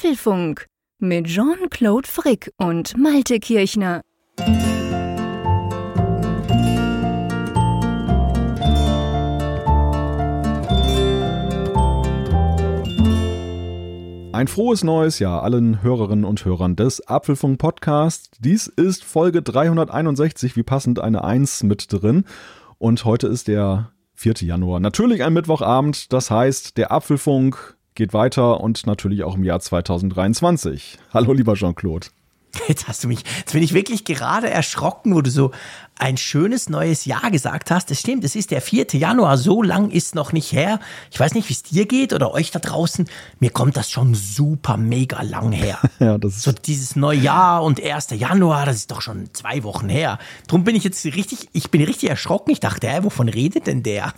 Apfelfunk mit Jean-Claude Frick und Malte Kirchner. Ein frohes neues Jahr allen Hörerinnen und Hörern des Apfelfunk Podcasts. Dies ist Folge 361, wie passend eine Eins mit drin. Und heute ist der 4. Januar. Natürlich ein Mittwochabend, das heißt, der Apfelfunk geht weiter und natürlich auch im Jahr 2023. Hallo, lieber Jean-Claude. Jetzt hast du mich, jetzt bin ich wirklich gerade erschrocken, wo du so ein schönes neues Jahr gesagt hast. Das stimmt, es ist der 4. Januar, so lang ist noch nicht her. Ich weiß nicht, wie es dir geht oder euch da draußen. Mir kommt das schon super mega lang her. ja, das ist so dieses Neujahr und 1. Januar, das ist doch schon zwei Wochen her. Drum bin ich jetzt richtig, ich bin richtig erschrocken. Ich dachte, hä, wovon redet denn der?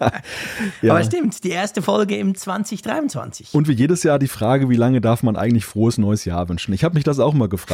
ja. Aber stimmt, die erste Folge im 2023. Und wie jedes Jahr die Frage, wie lange darf man eigentlich frohes neues Jahr wünschen? Ich habe mich das auch mal gefragt.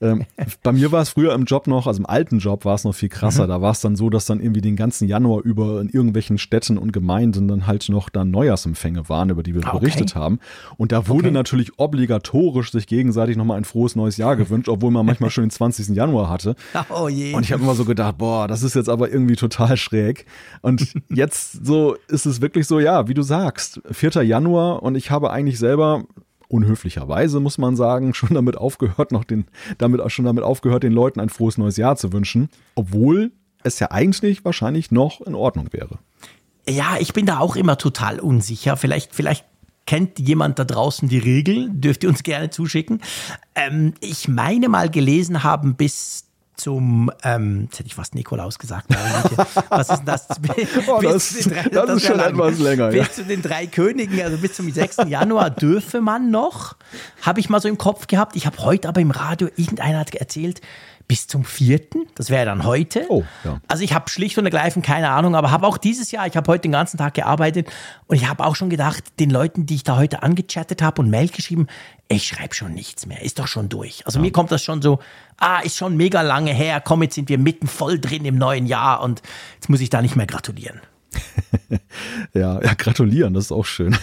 Ähm, bei mir war es früher im Job noch, also im alten Job war es noch viel krasser. Mhm. Da war es dann so, dass dann irgendwie den ganzen Januar über in irgendwelchen Städten und Gemeinden dann halt noch dann Neujahrsempfänge waren, über die wir ah, okay. berichtet haben. Und da wurde okay. natürlich obligatorisch sich gegenseitig nochmal ein frohes neues Jahr gewünscht, obwohl man manchmal schon den 20. Januar hatte. Oh je. Und ich habe immer so gedacht, boah, das ist jetzt aber irgendwie total schräg. Und jetzt so ist es wirklich so, ja, wie du sagst, 4. Januar und ich habe eigentlich selber unhöflicherweise, muss man sagen, schon damit aufgehört, noch den, damit schon damit aufgehört, den Leuten ein frohes neues Jahr zu wünschen, obwohl es ja eigentlich wahrscheinlich noch in Ordnung wäre. Ja, ich bin da auch immer total unsicher. Vielleicht, vielleicht kennt jemand da draußen die Regel, dürft ihr uns gerne zuschicken. Ähm, ich meine mal gelesen haben, bis zum, ähm, jetzt hätte ich fast Nikolaus gesagt. Was ist denn das? oh, das, drei, das, das, ist schon etwas länger. Bis ja. zu den drei Königen, also bis zum 6. Januar dürfe man noch, habe ich mal so im Kopf gehabt. Ich habe heute aber im Radio, irgendeiner hat erzählt, bis zum vierten. Das wäre dann heute. Oh, ja. Also ich habe schlicht und ergreifend keine Ahnung, aber habe auch dieses Jahr, ich habe heute den ganzen Tag gearbeitet und ich habe auch schon gedacht, den Leuten, die ich da heute angechattet habe und Mail geschrieben, ich schreibe schon nichts mehr, ist doch schon durch. Also ja. mir kommt das schon so, ah, ist schon mega lange her, komm, jetzt sind wir mitten voll drin im neuen Jahr und jetzt muss ich da nicht mehr gratulieren. ja, ja, gratulieren, das ist auch schön.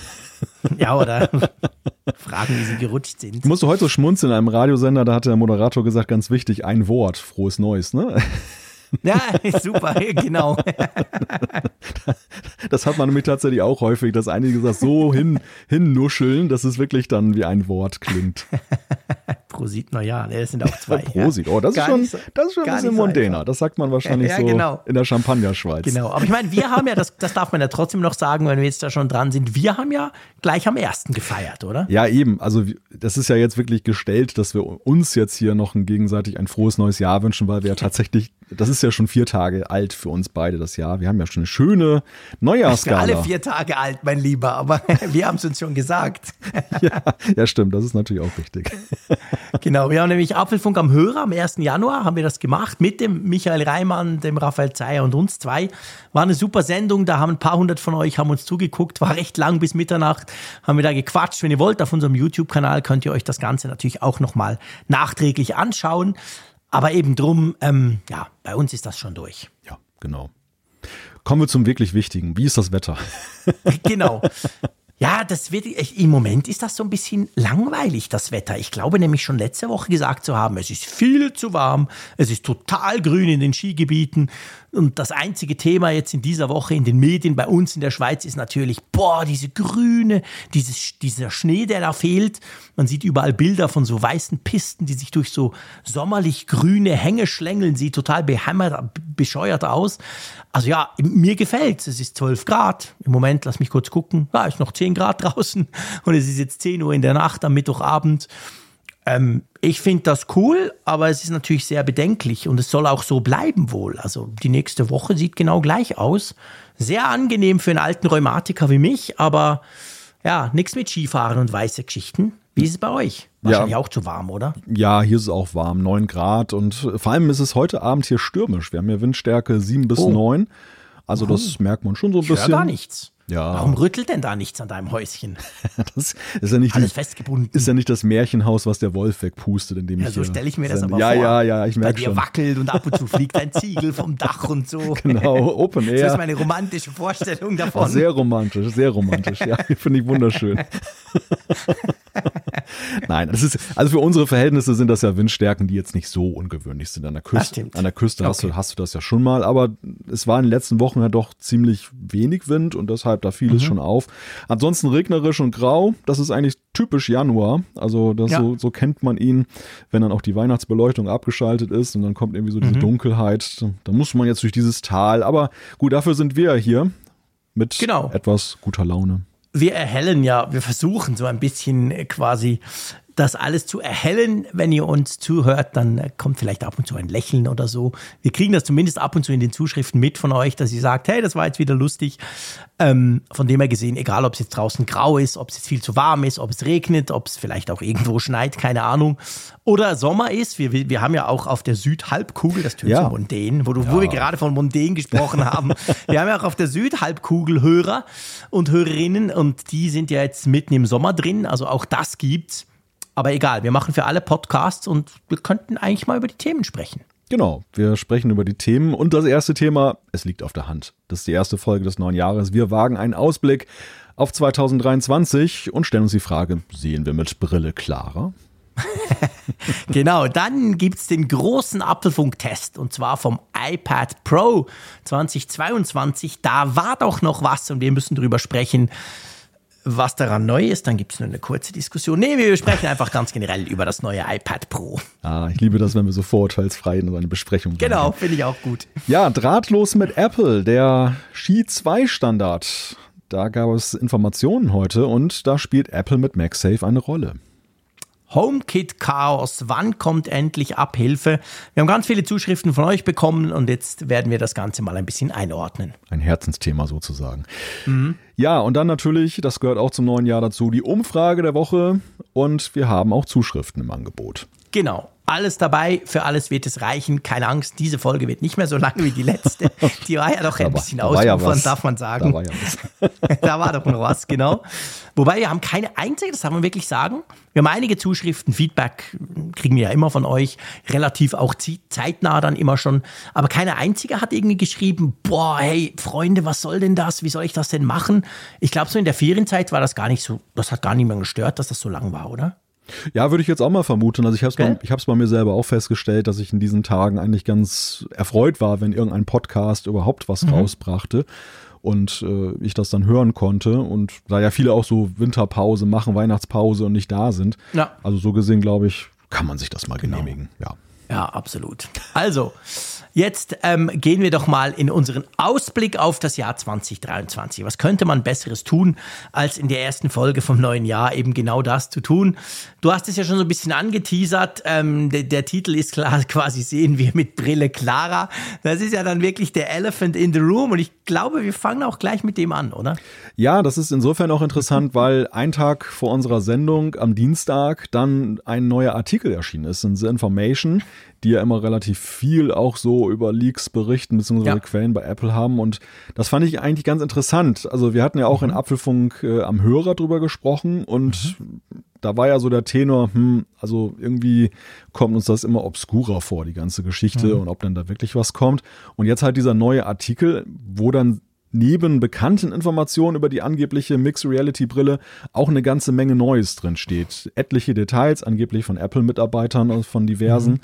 Ja, oder Fragen, wie sie gerutscht sind. Ich musste heute so schmunzeln in einem Radiosender, da hat der Moderator gesagt, ganz wichtig, ein Wort, frohes Neues, ne? Ja, super, genau. Das hat man nämlich tatsächlich auch häufig, dass einige das so hin, hinnuscheln, dass es wirklich dann wie ein Wort klingt. Prosit, naja, das sind auch zwei. Prosit, oh, das ist schon, das ist schon ein bisschen mondäner. So das sagt man wahrscheinlich ja, so genau. in der Champagnerschweiz. Genau, aber ich meine, wir haben ja, das, das darf man ja trotzdem noch sagen, wenn wir jetzt da schon dran sind, wir haben ja gleich am ersten gefeiert, oder? Ja, eben. Also das ist ja jetzt wirklich gestellt, dass wir uns jetzt hier noch ein gegenseitig ein frohes neues Jahr wünschen, weil wir ja tatsächlich, das ist ja schon vier Tage alt für uns beide das Jahr. Wir haben ja schon eine schöne Neujahrsskala. Alle vier Tage alt, mein Lieber, aber wir haben es uns schon gesagt. ja, ja, stimmt, das ist natürlich auch wichtig. Genau, wir haben nämlich Apfelfunk am Hörer am 1. Januar haben wir das gemacht mit dem Michael Reimann, dem Raphael Zeyer und uns zwei. War eine super Sendung, da haben ein paar hundert von euch haben uns zugeguckt, war recht lang bis Mitternacht, haben wir da gequatscht. Wenn ihr wollt, auf unserem YouTube-Kanal könnt ihr euch das Ganze natürlich auch nochmal nachträglich anschauen. Aber eben drum, ähm, ja, bei uns ist das schon durch. Ja, genau. Kommen wir zum wirklich Wichtigen. Wie ist das Wetter? genau. Ja, das wird, im Moment ist das so ein bisschen langweilig, das Wetter. Ich glaube nämlich schon letzte Woche gesagt zu haben, es ist viel zu warm, es ist total grün in den Skigebieten. Und das einzige Thema jetzt in dieser Woche in den Medien bei uns in der Schweiz ist natürlich, boah, diese Grüne, dieses, dieser Schnee, der da fehlt. Man sieht überall Bilder von so weißen Pisten, die sich durch so sommerlich grüne Hänge schlängeln, sieht total behämmert, bescheuert aus. Also ja, mir gefällt's. Es ist 12 Grad. Im Moment, lass mich kurz gucken, da ist noch 10 Grad draußen und es ist jetzt 10 Uhr in der Nacht am Mittwochabend. Ähm, ich finde das cool, aber es ist natürlich sehr bedenklich und es soll auch so bleiben wohl. Also die nächste Woche sieht genau gleich aus. Sehr angenehm für einen alten Rheumatiker wie mich, aber ja, nichts mit Skifahren und weiße Geschichten. Wie ist es bei euch? Wahrscheinlich ja. auch zu warm, oder? Ja, hier ist es auch warm, 9 Grad und vor allem ist es heute Abend hier stürmisch. Wir haben hier Windstärke 7 bis oh. 9. Also das merkt man schon so ein ich bisschen. gar nichts. Ja. Warum rüttelt denn da nichts an deinem Häuschen? das ist ja nicht Alles die, festgebunden. Ist ja nicht das Märchenhaus, was der Wolf wegpustet, in dem ja, ich so stelle ich mir das aber ja, vor. Ja, ja, ich merke schon. Bei dir wackelt und ab und zu fliegt ein Ziegel vom Dach und so. Genau, Open Air. Das ist meine romantische Vorstellung davon. sehr romantisch, sehr romantisch. Ja, finde ich wunderschön. Nein, das ist, also für unsere Verhältnisse sind das ja Windstärken, die jetzt nicht so ungewöhnlich sind. An der Küste, an der Küste hast, du, hast du das ja schon mal, aber es war in den letzten Wochen ja doch ziemlich wenig Wind und deshalb da fiel mhm. es schon auf. Ansonsten regnerisch und grau, das ist eigentlich typisch Januar. Also das ja. so, so kennt man ihn, wenn dann auch die Weihnachtsbeleuchtung abgeschaltet ist und dann kommt irgendwie so diese mhm. Dunkelheit. Da muss man jetzt durch dieses Tal. Aber gut, dafür sind wir ja hier mit genau. etwas guter Laune wir erhellen ja, wir versuchen so ein bisschen quasi das alles zu erhellen. Wenn ihr uns zuhört, dann kommt vielleicht ab und zu ein Lächeln oder so. Wir kriegen das zumindest ab und zu in den Zuschriften mit von euch, dass ihr sagt, hey, das war jetzt wieder lustig. Ähm, von dem her gesehen, egal ob es jetzt draußen grau ist, ob es jetzt viel zu warm ist, ob es regnet, ob es vielleicht auch irgendwo schneit, keine Ahnung. Oder Sommer ist. Wir, wir haben ja auch auf der Südhalbkugel, das tönt ja. so mondän, wo, du, ja. wo wir gerade von mondän gesprochen haben. wir haben ja auch auf der Südhalbkugel Hörer und Hörerinnen und die sind ja jetzt mitten im Sommer drin. Also auch das gibt's. Aber egal, wir machen für alle Podcasts und wir könnten eigentlich mal über die Themen sprechen. Genau, wir sprechen über die Themen und das erste Thema, es liegt auf der Hand. Das ist die erste Folge des neuen Jahres. Wir wagen einen Ausblick auf 2023 und stellen uns die Frage, sehen wir mit Brille klarer? genau, dann gibt es den großen Apfelfunk-Test und zwar vom iPad Pro 2022. Da war doch noch was und wir müssen drüber sprechen was daran neu ist. Dann gibt es nur eine kurze Diskussion. Nee, wir sprechen einfach ganz generell über das neue iPad Pro. Ah, ich liebe das, wenn wir so vorurteilsfrei in so eine Besprechung gehen. Genau, finde ich auch gut. Ja, drahtlos mit Apple, der Qi 2 Standard. Da gab es Informationen heute und da spielt Apple mit MagSafe eine Rolle. HomeKit-Chaos, wann kommt endlich Abhilfe? Wir haben ganz viele Zuschriften von euch bekommen und jetzt werden wir das Ganze mal ein bisschen einordnen. Ein Herzensthema sozusagen. Mhm. Ja, und dann natürlich, das gehört auch zum neuen Jahr dazu, die Umfrage der Woche und wir haben auch Zuschriften im Angebot. Genau. Alles dabei, für alles wird es reichen. Keine Angst, diese Folge wird nicht mehr so lang wie die letzte. Die war ja doch ein bisschen ausufern, ja darf man sagen. Da war, ja was. da war doch noch was, genau. Wobei wir haben keine einzige, das darf man wirklich sagen. Wir haben einige Zuschriften, Feedback kriegen wir ja immer von euch, relativ auch zeitnah dann immer schon. Aber keine einzige hat irgendwie geschrieben, boah, hey, Freunde, was soll denn das? Wie soll ich das denn machen? Ich glaube, so in der Ferienzeit war das gar nicht so, das hat gar niemand gestört, dass das so lang war, oder? Ja, würde ich jetzt auch mal vermuten. Also ich habe es okay. bei, bei mir selber auch festgestellt, dass ich in diesen Tagen eigentlich ganz erfreut war, wenn irgendein Podcast überhaupt was mhm. rausbrachte und äh, ich das dann hören konnte. Und da ja viele auch so Winterpause machen, Weihnachtspause und nicht da sind. Ja. Also so gesehen, glaube ich, kann man sich das mal genau. genehmigen. Ja. Ja, absolut. Also, Jetzt ähm, gehen wir doch mal in unseren Ausblick auf das Jahr 2023. Was könnte man Besseres tun, als in der ersten Folge vom neuen Jahr eben genau das zu tun? Du hast es ja schon so ein bisschen angeteasert. Ähm, der, der, Titel ist klar, quasi sehen wir mit Brille klarer. Das ist ja dann wirklich der Elephant in the Room und ich glaube, wir fangen auch gleich mit dem an, oder? Ja, das ist insofern auch interessant, weil ein Tag vor unserer Sendung am Dienstag dann ein neuer Artikel erschienen ist in The Information, die ja immer relativ viel auch so über Leaks berichten, beziehungsweise ja. Quellen bei Apple haben. Und das fand ich eigentlich ganz interessant. Also wir hatten ja auch mhm. in Apfelfunk äh, am Hörer drüber gesprochen und mhm. da war ja so der Tenor, hm, also irgendwie kommt uns das immer obskurer vor, die ganze Geschichte mhm. und ob denn da wirklich was kommt. Und jetzt halt dieser neue Artikel, wo dann neben bekannten Informationen über die angebliche Mixed Reality Brille auch eine ganze Menge Neues drin steht. Etliche Details, angeblich von Apple-Mitarbeitern, von diversen. Mhm.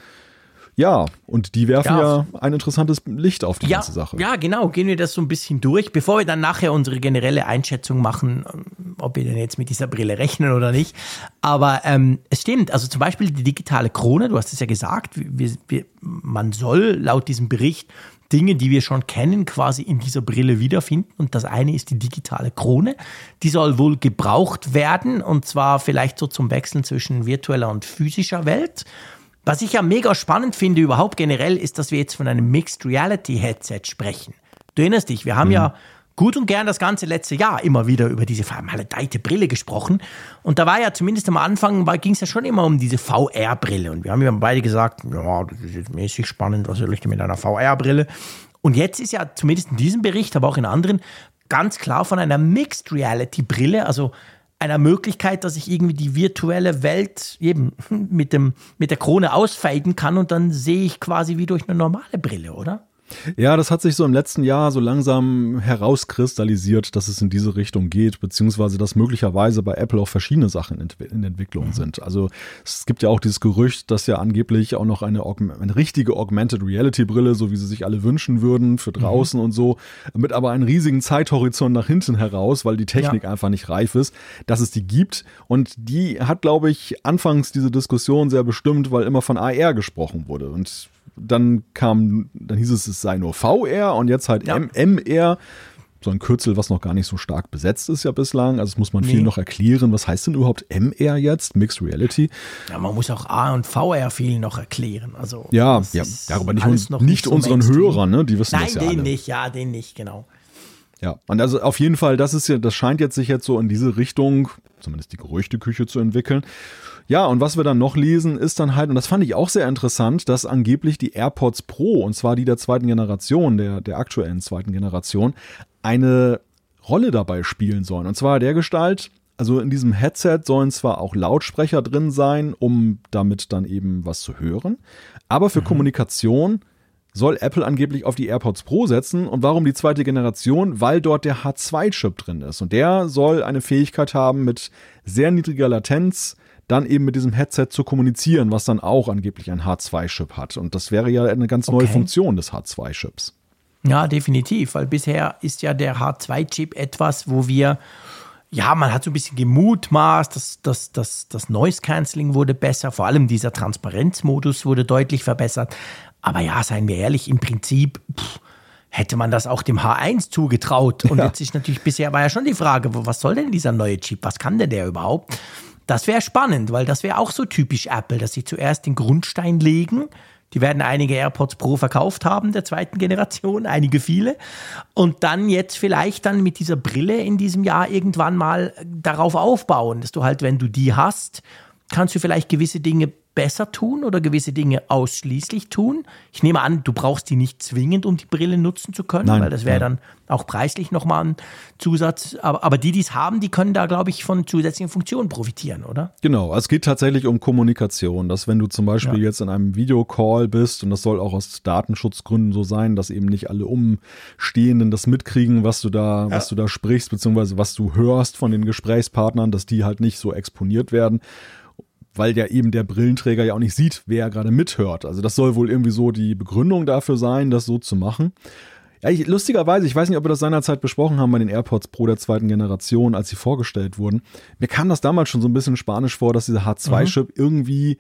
Ja, und die werfen ja, ja ein interessantes Licht auf die ja, ganze Sache. Ja, genau. Gehen wir das so ein bisschen durch, bevor wir dann nachher unsere generelle Einschätzung machen, ob wir denn jetzt mit dieser Brille rechnen oder nicht. Aber ähm, es stimmt. Also zum Beispiel die digitale Krone, du hast es ja gesagt, wir, wir, man soll laut diesem Bericht Dinge, die wir schon kennen, quasi in dieser Brille wiederfinden. Und das eine ist die digitale Krone. Die soll wohl gebraucht werden und zwar vielleicht so zum Wechseln zwischen virtueller und physischer Welt. Was ich ja mega spannend finde überhaupt generell, ist, dass wir jetzt von einem Mixed Reality Headset sprechen. Du erinnerst dich, wir haben mhm. ja gut und gern das ganze letzte Jahr immer wieder über diese vermaledeite Brille gesprochen. Und da war ja zumindest am Anfang, ging es ja schon immer um diese VR-Brille. Und wir haben ja beide gesagt, ja, das ist jetzt mäßig spannend, was soll ich denn mit einer VR-Brille? Und jetzt ist ja zumindest in diesem Bericht, aber auch in anderen, ganz klar von einer Mixed Reality Brille, also einer Möglichkeit, dass ich irgendwie die virtuelle Welt eben mit, dem, mit der Krone ausfaden kann und dann sehe ich quasi wie durch eine normale Brille, oder? Ja, das hat sich so im letzten Jahr so langsam herauskristallisiert, dass es in diese Richtung geht, beziehungsweise dass möglicherweise bei Apple auch verschiedene Sachen in, in Entwicklung mhm. sind. Also es gibt ja auch dieses Gerücht, dass ja angeblich auch noch eine, eine richtige Augmented Reality Brille, so wie sie sich alle wünschen würden, für mhm. draußen mhm. und so, mit aber einem riesigen Zeithorizont nach hinten heraus, weil die Technik ja. einfach nicht reif ist, dass es die gibt. Und die hat, glaube ich, anfangs diese Diskussion sehr bestimmt, weil immer von AR gesprochen wurde. Und dann kam, dann hieß es, es sei nur VR und jetzt halt ja. MR. So ein Kürzel, was noch gar nicht so stark besetzt ist ja bislang. Also das muss man nee. viel noch erklären. Was heißt denn überhaupt MR jetzt? Mixed Reality? Ja, man muss auch A und VR viel noch erklären. Also ja, ja, darüber nicht, uns, nicht, nicht so unseren Hörern, ne? Die wissen Nein, das ja den alle. nicht, ja, den nicht, genau. Ja, und also auf jeden Fall, das ist ja, das scheint jetzt sich jetzt so in diese Richtung, zumindest die Gerüchteküche zu entwickeln. Ja, und was wir dann noch lesen, ist dann halt, und das fand ich auch sehr interessant, dass angeblich die AirPods Pro, und zwar die der zweiten Generation, der, der aktuellen zweiten Generation, eine Rolle dabei spielen sollen. Und zwar der Gestalt, also in diesem Headset sollen zwar auch Lautsprecher drin sein, um damit dann eben was zu hören, aber für mhm. Kommunikation soll Apple angeblich auf die AirPods Pro setzen. Und warum die zweite Generation? Weil dort der H2-Chip drin ist. Und der soll eine Fähigkeit haben, mit sehr niedriger Latenz dann eben mit diesem Headset zu kommunizieren, was dann auch angeblich ein H2-Chip hat. Und das wäre ja eine ganz neue okay. Funktion des H2-Chips. Ja, definitiv, weil bisher ist ja der H2-Chip etwas, wo wir, ja, man hat so ein bisschen gemutmaßt, das, das, das Noise Cancelling wurde besser, vor allem dieser Transparenzmodus wurde deutlich verbessert. Aber ja, seien wir ehrlich, im Prinzip pff, hätte man das auch dem H1 zugetraut. Und ja. jetzt ist natürlich bisher war ja schon die Frage, was soll denn dieser neue Chip? Was kann denn der überhaupt? Das wäre spannend, weil das wäre auch so typisch Apple, dass sie zuerst den Grundstein legen. Die werden einige AirPods Pro verkauft haben, der zweiten Generation, einige viele. Und dann jetzt vielleicht dann mit dieser Brille in diesem Jahr irgendwann mal darauf aufbauen, dass du halt, wenn du die hast, kannst du vielleicht gewisse Dinge besser tun oder gewisse Dinge ausschließlich tun. Ich nehme an, du brauchst die nicht zwingend, um die Brille nutzen zu können, Nein, weil das wäre ja. dann auch preislich nochmal ein Zusatz. Aber, aber die, die es haben, die können da, glaube ich, von zusätzlichen Funktionen profitieren, oder? Genau, es geht tatsächlich um Kommunikation, dass wenn du zum Beispiel ja. jetzt in einem Videocall bist, und das soll auch aus Datenschutzgründen so sein, dass eben nicht alle Umstehenden das mitkriegen, was du da, ja. was du da sprichst, beziehungsweise was du hörst von den Gesprächspartnern, dass die halt nicht so exponiert werden weil ja eben der Brillenträger ja auch nicht sieht, wer gerade mithört. Also das soll wohl irgendwie so die Begründung dafür sein, das so zu machen. Ja, ich, lustigerweise, ich weiß nicht, ob wir das seinerzeit besprochen haben bei den AirPods Pro der zweiten Generation, als sie vorgestellt wurden. Mir kam das damals schon so ein bisschen spanisch vor, dass dieser H2-Chip mhm. irgendwie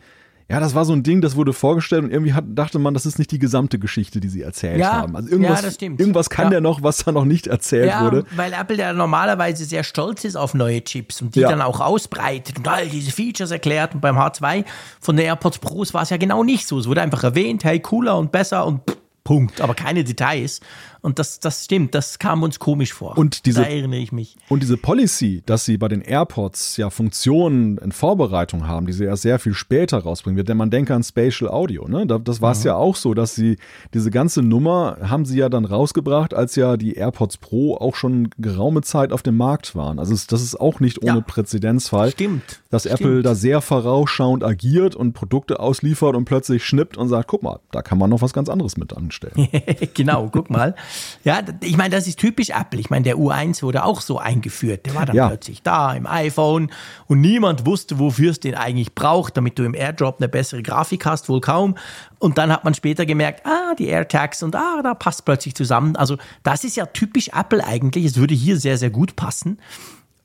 ja, das war so ein Ding, das wurde vorgestellt und irgendwie hat, dachte man, das ist nicht die gesamte Geschichte, die sie erzählt ja, haben. Also irgendwas, ja, das stimmt. irgendwas kann ja. der noch, was da noch nicht erzählt ja, wurde. Weil Apple ja normalerweise sehr stolz ist auf neue Chips und die dann auch ausbreitet und all diese Features erklärt. Und beim H2 von der AirPods Pros war es ja genau nicht so. Es wurde einfach erwähnt, hey, cooler und besser und pff, Punkt, aber keine Details. Und das, das stimmt, das kam uns komisch vor. Und diese, da erinnere ich mich. Und diese Policy, dass sie bei den AirPods ja Funktionen in Vorbereitung haben, die sie erst sehr viel später rausbringen wird, denn man denke an Spatial Audio, ne? Das war es mhm. ja auch so, dass sie diese ganze Nummer haben sie ja dann rausgebracht, als ja die AirPods Pro auch schon geraume Zeit auf dem Markt waren. Also das ist auch nicht ohne ja. Präzedenzfall. Stimmt. Dass Stimmt. Apple da sehr vorausschauend agiert und Produkte ausliefert und plötzlich schnippt und sagt, guck mal, da kann man noch was ganz anderes mit anstellen. genau, guck mal. Ja, ich meine, das ist typisch Apple. Ich meine, der U1 wurde auch so eingeführt. Der war dann ja. plötzlich da im iPhone und niemand wusste, wofür es den eigentlich braucht, damit du im AirDrop eine bessere Grafik hast, wohl kaum. Und dann hat man später gemerkt, ah, die AirTags und ah, da passt plötzlich zusammen. Also das ist ja typisch Apple eigentlich. Es würde hier sehr, sehr gut passen.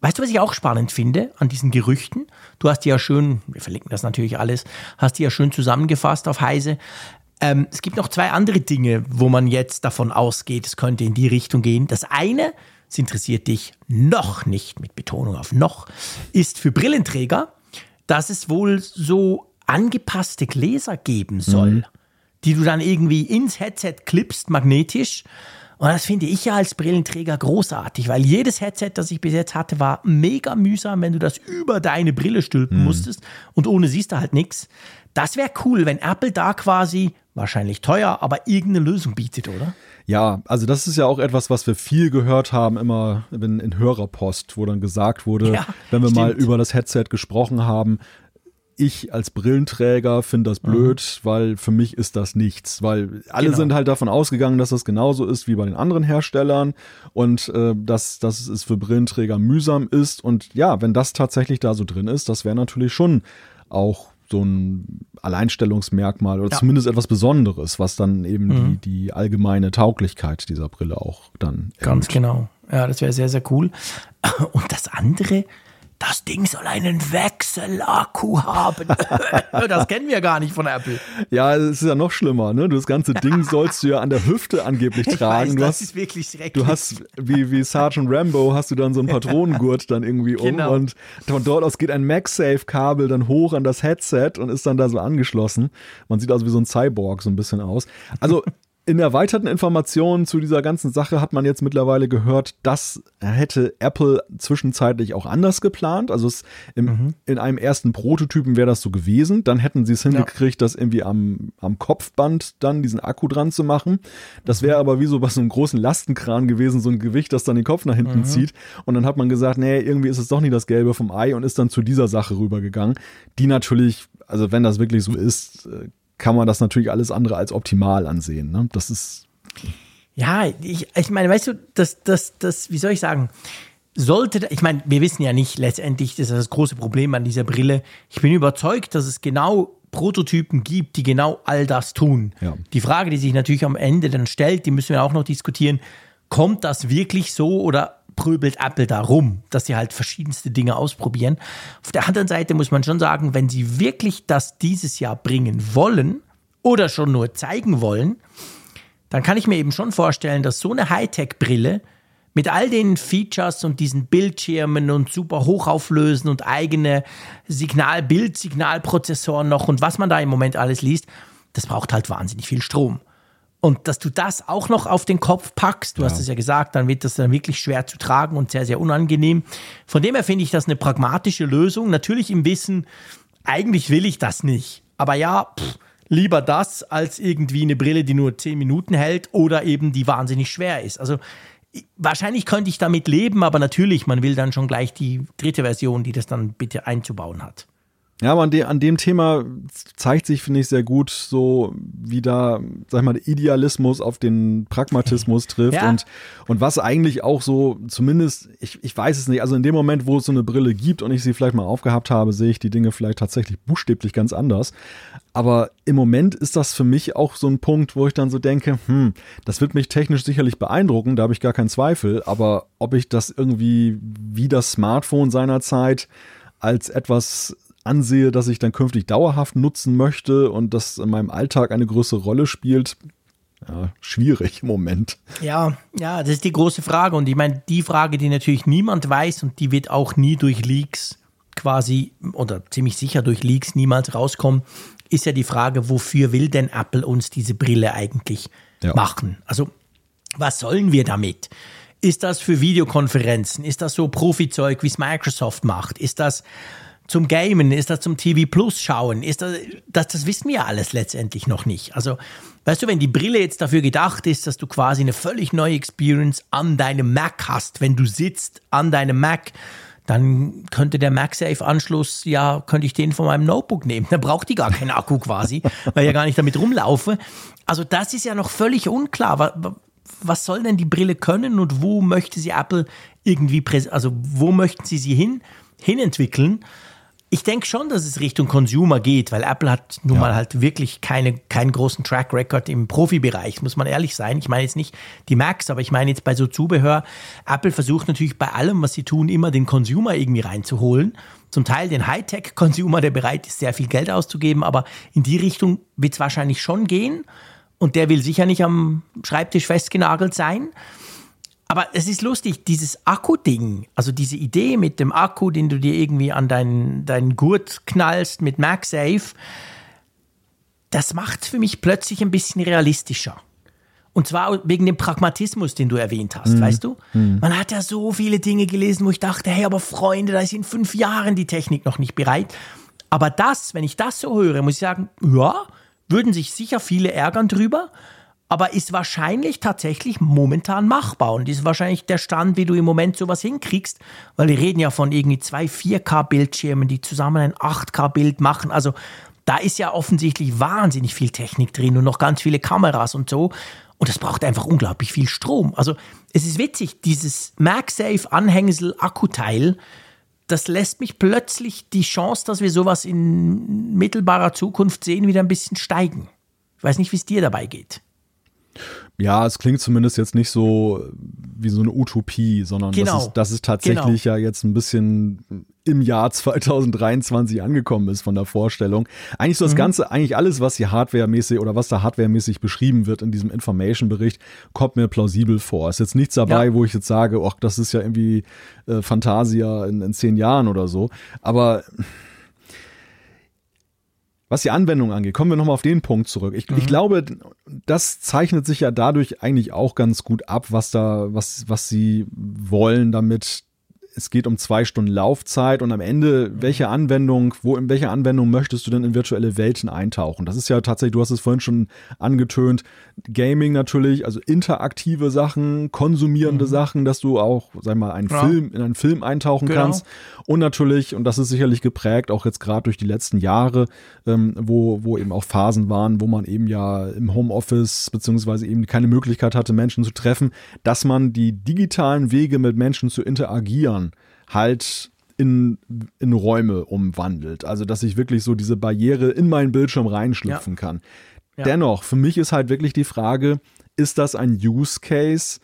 Weißt du, was ich auch spannend finde an diesen Gerüchten? Du hast die ja schön, wir verlinken das natürlich alles, hast die ja schön zusammengefasst auf Heise. Ähm, es gibt noch zwei andere Dinge, wo man jetzt davon ausgeht, es könnte in die Richtung gehen. Das eine, es interessiert dich noch nicht, mit Betonung auf noch, ist für Brillenträger, dass es wohl so angepasste Gläser geben soll, mhm. die du dann irgendwie ins Headset klippst, magnetisch. Und das finde ich ja als Brillenträger großartig, weil jedes Headset, das ich bis jetzt hatte, war mega mühsam, wenn du das über deine Brille stülpen mhm. musstest und ohne siehst du halt nichts. Das wäre cool, wenn Apple da quasi wahrscheinlich teuer, aber irgendeine Lösung bietet, oder? Ja, also das ist ja auch etwas, was wir viel gehört haben, immer in, in Hörerpost, wo dann gesagt wurde, ja, wenn wir stimmt. mal über das Headset gesprochen haben, ich als Brillenträger finde das blöd, mhm. weil für mich ist das nichts, weil alle genau. sind halt davon ausgegangen, dass das genauso ist wie bei den anderen Herstellern und äh, dass, dass es für Brillenträger mühsam ist und ja, wenn das tatsächlich da so drin ist, das wäre natürlich schon auch so ein Alleinstellungsmerkmal oder ja. zumindest etwas Besonderes, was dann eben mhm. die, die allgemeine Tauglichkeit dieser Brille auch dann. Ganz genau. Ja, das wäre sehr, sehr cool. Und das andere, das Ding soll einen Wechselakku haben. das kennen wir gar nicht von Apple. Ja, es ist ja noch schlimmer. Ne? Das ganze Ding sollst du ja an der Hüfte angeblich tragen. Weiß, du das hast, ist wirklich schrecklich. Du hast, wie, wie Sergeant Rambo, hast du dann so einen Patronengurt dann irgendwie genau. um und von dort aus geht ein MagSafe-Kabel dann hoch an das Headset und ist dann da so angeschlossen. Man sieht also wie so ein Cyborg so ein bisschen aus. Also in erweiterten Informationen zu dieser ganzen Sache hat man jetzt mittlerweile gehört, das hätte Apple zwischenzeitlich auch anders geplant. Also es im, mhm. in einem ersten Prototypen wäre das so gewesen. Dann hätten sie es hingekriegt, ja. das irgendwie am, am Kopfband dann diesen Akku dran zu machen. Das wäre aber wie so bei so einem großen Lastenkran gewesen, so ein Gewicht, das dann den Kopf nach hinten mhm. zieht. Und dann hat man gesagt, nee, irgendwie ist es doch nicht das Gelbe vom Ei und ist dann zu dieser Sache rübergegangen, die natürlich, also wenn das wirklich so ist, äh, kann man das natürlich alles andere als optimal ansehen. Ne? Das ist. Ja, ich, ich meine, weißt du, das, das, das, wie soll ich sagen, sollte, ich meine, wir wissen ja nicht letztendlich, das ist das große Problem an dieser Brille. Ich bin überzeugt, dass es genau Prototypen gibt, die genau all das tun. Ja. Die Frage, die sich natürlich am Ende dann stellt, die müssen wir auch noch diskutieren, kommt das wirklich so oder pröbelt Apple da rum, dass sie halt verschiedenste Dinge ausprobieren. Auf der anderen Seite muss man schon sagen, wenn sie wirklich das dieses Jahr bringen wollen oder schon nur zeigen wollen, dann kann ich mir eben schon vorstellen, dass so eine Hightech-Brille mit all den Features und diesen Bildschirmen und super hochauflösen und eigene Signal, Bild-Signalprozessoren noch und was man da im Moment alles liest, das braucht halt wahnsinnig viel Strom. Und dass du das auch noch auf den Kopf packst, du ja. hast es ja gesagt, dann wird das dann wirklich schwer zu tragen und sehr, sehr unangenehm. Von dem her finde ich das eine pragmatische Lösung. Natürlich im Wissen, eigentlich will ich das nicht. Aber ja, pff, lieber das als irgendwie eine Brille, die nur 10 Minuten hält oder eben die wahnsinnig schwer ist. Also wahrscheinlich könnte ich damit leben, aber natürlich, man will dann schon gleich die dritte Version, die das dann bitte einzubauen hat. Ja, aber an, de, an dem Thema zeigt sich, finde ich, sehr gut, so wie da, sag ich mal, der Idealismus auf den Pragmatismus trifft ja. und, und was eigentlich auch so, zumindest, ich, ich weiß es nicht, also in dem Moment, wo es so eine Brille gibt und ich sie vielleicht mal aufgehabt habe, sehe ich die Dinge vielleicht tatsächlich buchstäblich ganz anders. Aber im Moment ist das für mich auch so ein Punkt, wo ich dann so denke, hm, das wird mich technisch sicherlich beeindrucken, da habe ich gar keinen Zweifel, aber ob ich das irgendwie wie das Smartphone seinerzeit als etwas ansehe, dass ich dann künftig dauerhaft nutzen möchte und das in meinem Alltag eine größere Rolle spielt, ja, schwierig im Moment. Ja, ja, das ist die große Frage. Und ich meine, die Frage, die natürlich niemand weiß und die wird auch nie durch Leaks quasi oder ziemlich sicher durch Leaks niemals rauskommen, ist ja die Frage, wofür will denn Apple uns diese Brille eigentlich ja. machen? Also, was sollen wir damit? Ist das für Videokonferenzen? Ist das so Profizeug, wie es Microsoft macht? Ist das zum Gamen? Ist das zum TV Plus schauen? Ist das, das, das wissen wir alles letztendlich noch nicht. Also, weißt du, wenn die Brille jetzt dafür gedacht ist, dass du quasi eine völlig neue Experience an deinem Mac hast, wenn du sitzt an deinem Mac, dann könnte der MagSafe-Anschluss, ja, könnte ich den von meinem Notebook nehmen. Da braucht die gar keinen Akku quasi, weil ich ja gar nicht damit rumlaufe. Also das ist ja noch völlig unklar. Was soll denn die Brille können und wo möchte sie Apple irgendwie, also wo möchten sie sie hin, hinentwickeln? Ich denke schon, dass es Richtung Consumer geht, weil Apple hat nun ja. mal halt wirklich keine, keinen großen Track Record im Profibereich, muss man ehrlich sein. Ich meine jetzt nicht die Macs, aber ich meine jetzt bei so Zubehör. Apple versucht natürlich bei allem, was sie tun, immer den Consumer irgendwie reinzuholen. Zum Teil den Hightech-Consumer, der bereit ist, sehr viel Geld auszugeben, aber in die Richtung wird es wahrscheinlich schon gehen. Und der will sicher nicht am Schreibtisch festgenagelt sein. Aber es ist lustig, dieses Akku-Ding, also diese Idee mit dem Akku, den du dir irgendwie an deinen, deinen Gurt knallst mit MagSafe, das macht für mich plötzlich ein bisschen realistischer. Und zwar wegen dem Pragmatismus, den du erwähnt hast, mhm. weißt du? Mhm. Man hat ja so viele Dinge gelesen, wo ich dachte, hey, aber Freunde, da ist in fünf Jahren die Technik noch nicht bereit. Aber das, wenn ich das so höre, muss ich sagen, ja, würden sich sicher viele ärgern drüber. Aber ist wahrscheinlich tatsächlich momentan machbar und ist wahrscheinlich der Stand, wie du im Moment sowas hinkriegst, weil wir reden ja von irgendwie zwei 4K-Bildschirmen, die zusammen ein 8K-Bild machen. Also da ist ja offensichtlich wahnsinnig viel Technik drin und noch ganz viele Kameras und so. Und das braucht einfach unglaublich viel Strom. Also es ist witzig, dieses MagSafe Anhängsel Akkuteil, das lässt mich plötzlich die Chance, dass wir sowas in mittelbarer Zukunft sehen, wieder ein bisschen steigen. Ich weiß nicht, wie es dir dabei geht. Ja, es klingt zumindest jetzt nicht so wie so eine Utopie, sondern genau. das, ist, das ist tatsächlich genau. ja jetzt ein bisschen im Jahr 2023 angekommen ist von der Vorstellung. Eigentlich so das mhm. Ganze, eigentlich alles, was hier hardwaremäßig oder was da hardwaremäßig beschrieben wird in diesem Information-Bericht, kommt mir plausibel vor. Ist jetzt nichts dabei, ja. wo ich jetzt sage, ach, das ist ja irgendwie äh, Fantasia in, in zehn Jahren oder so. Aber was die Anwendung angeht, kommen wir nochmal auf den Punkt zurück. Ich, mhm. ich, glaube, das zeichnet sich ja dadurch eigentlich auch ganz gut ab, was da, was, was sie wollen damit es geht um zwei Stunden Laufzeit und am Ende, welche Anwendung, wo in welcher Anwendung möchtest du denn in virtuelle Welten eintauchen? Das ist ja tatsächlich, du hast es vorhin schon angetönt, Gaming natürlich, also interaktive Sachen, konsumierende mhm. Sachen, dass du auch, sag mal, einen ja. Film, in einen Film eintauchen genau. kannst. Und natürlich, und das ist sicherlich geprägt, auch jetzt gerade durch die letzten Jahre, ähm, wo, wo eben auch Phasen waren, wo man eben ja im Homeoffice beziehungsweise eben keine Möglichkeit hatte, Menschen zu treffen, dass man die digitalen Wege mit Menschen zu interagieren, halt in, in Räume umwandelt. Also, dass ich wirklich so diese Barriere in meinen Bildschirm reinschlüpfen ja. kann. Ja. Dennoch, für mich ist halt wirklich die Frage, ist das ein Use Case,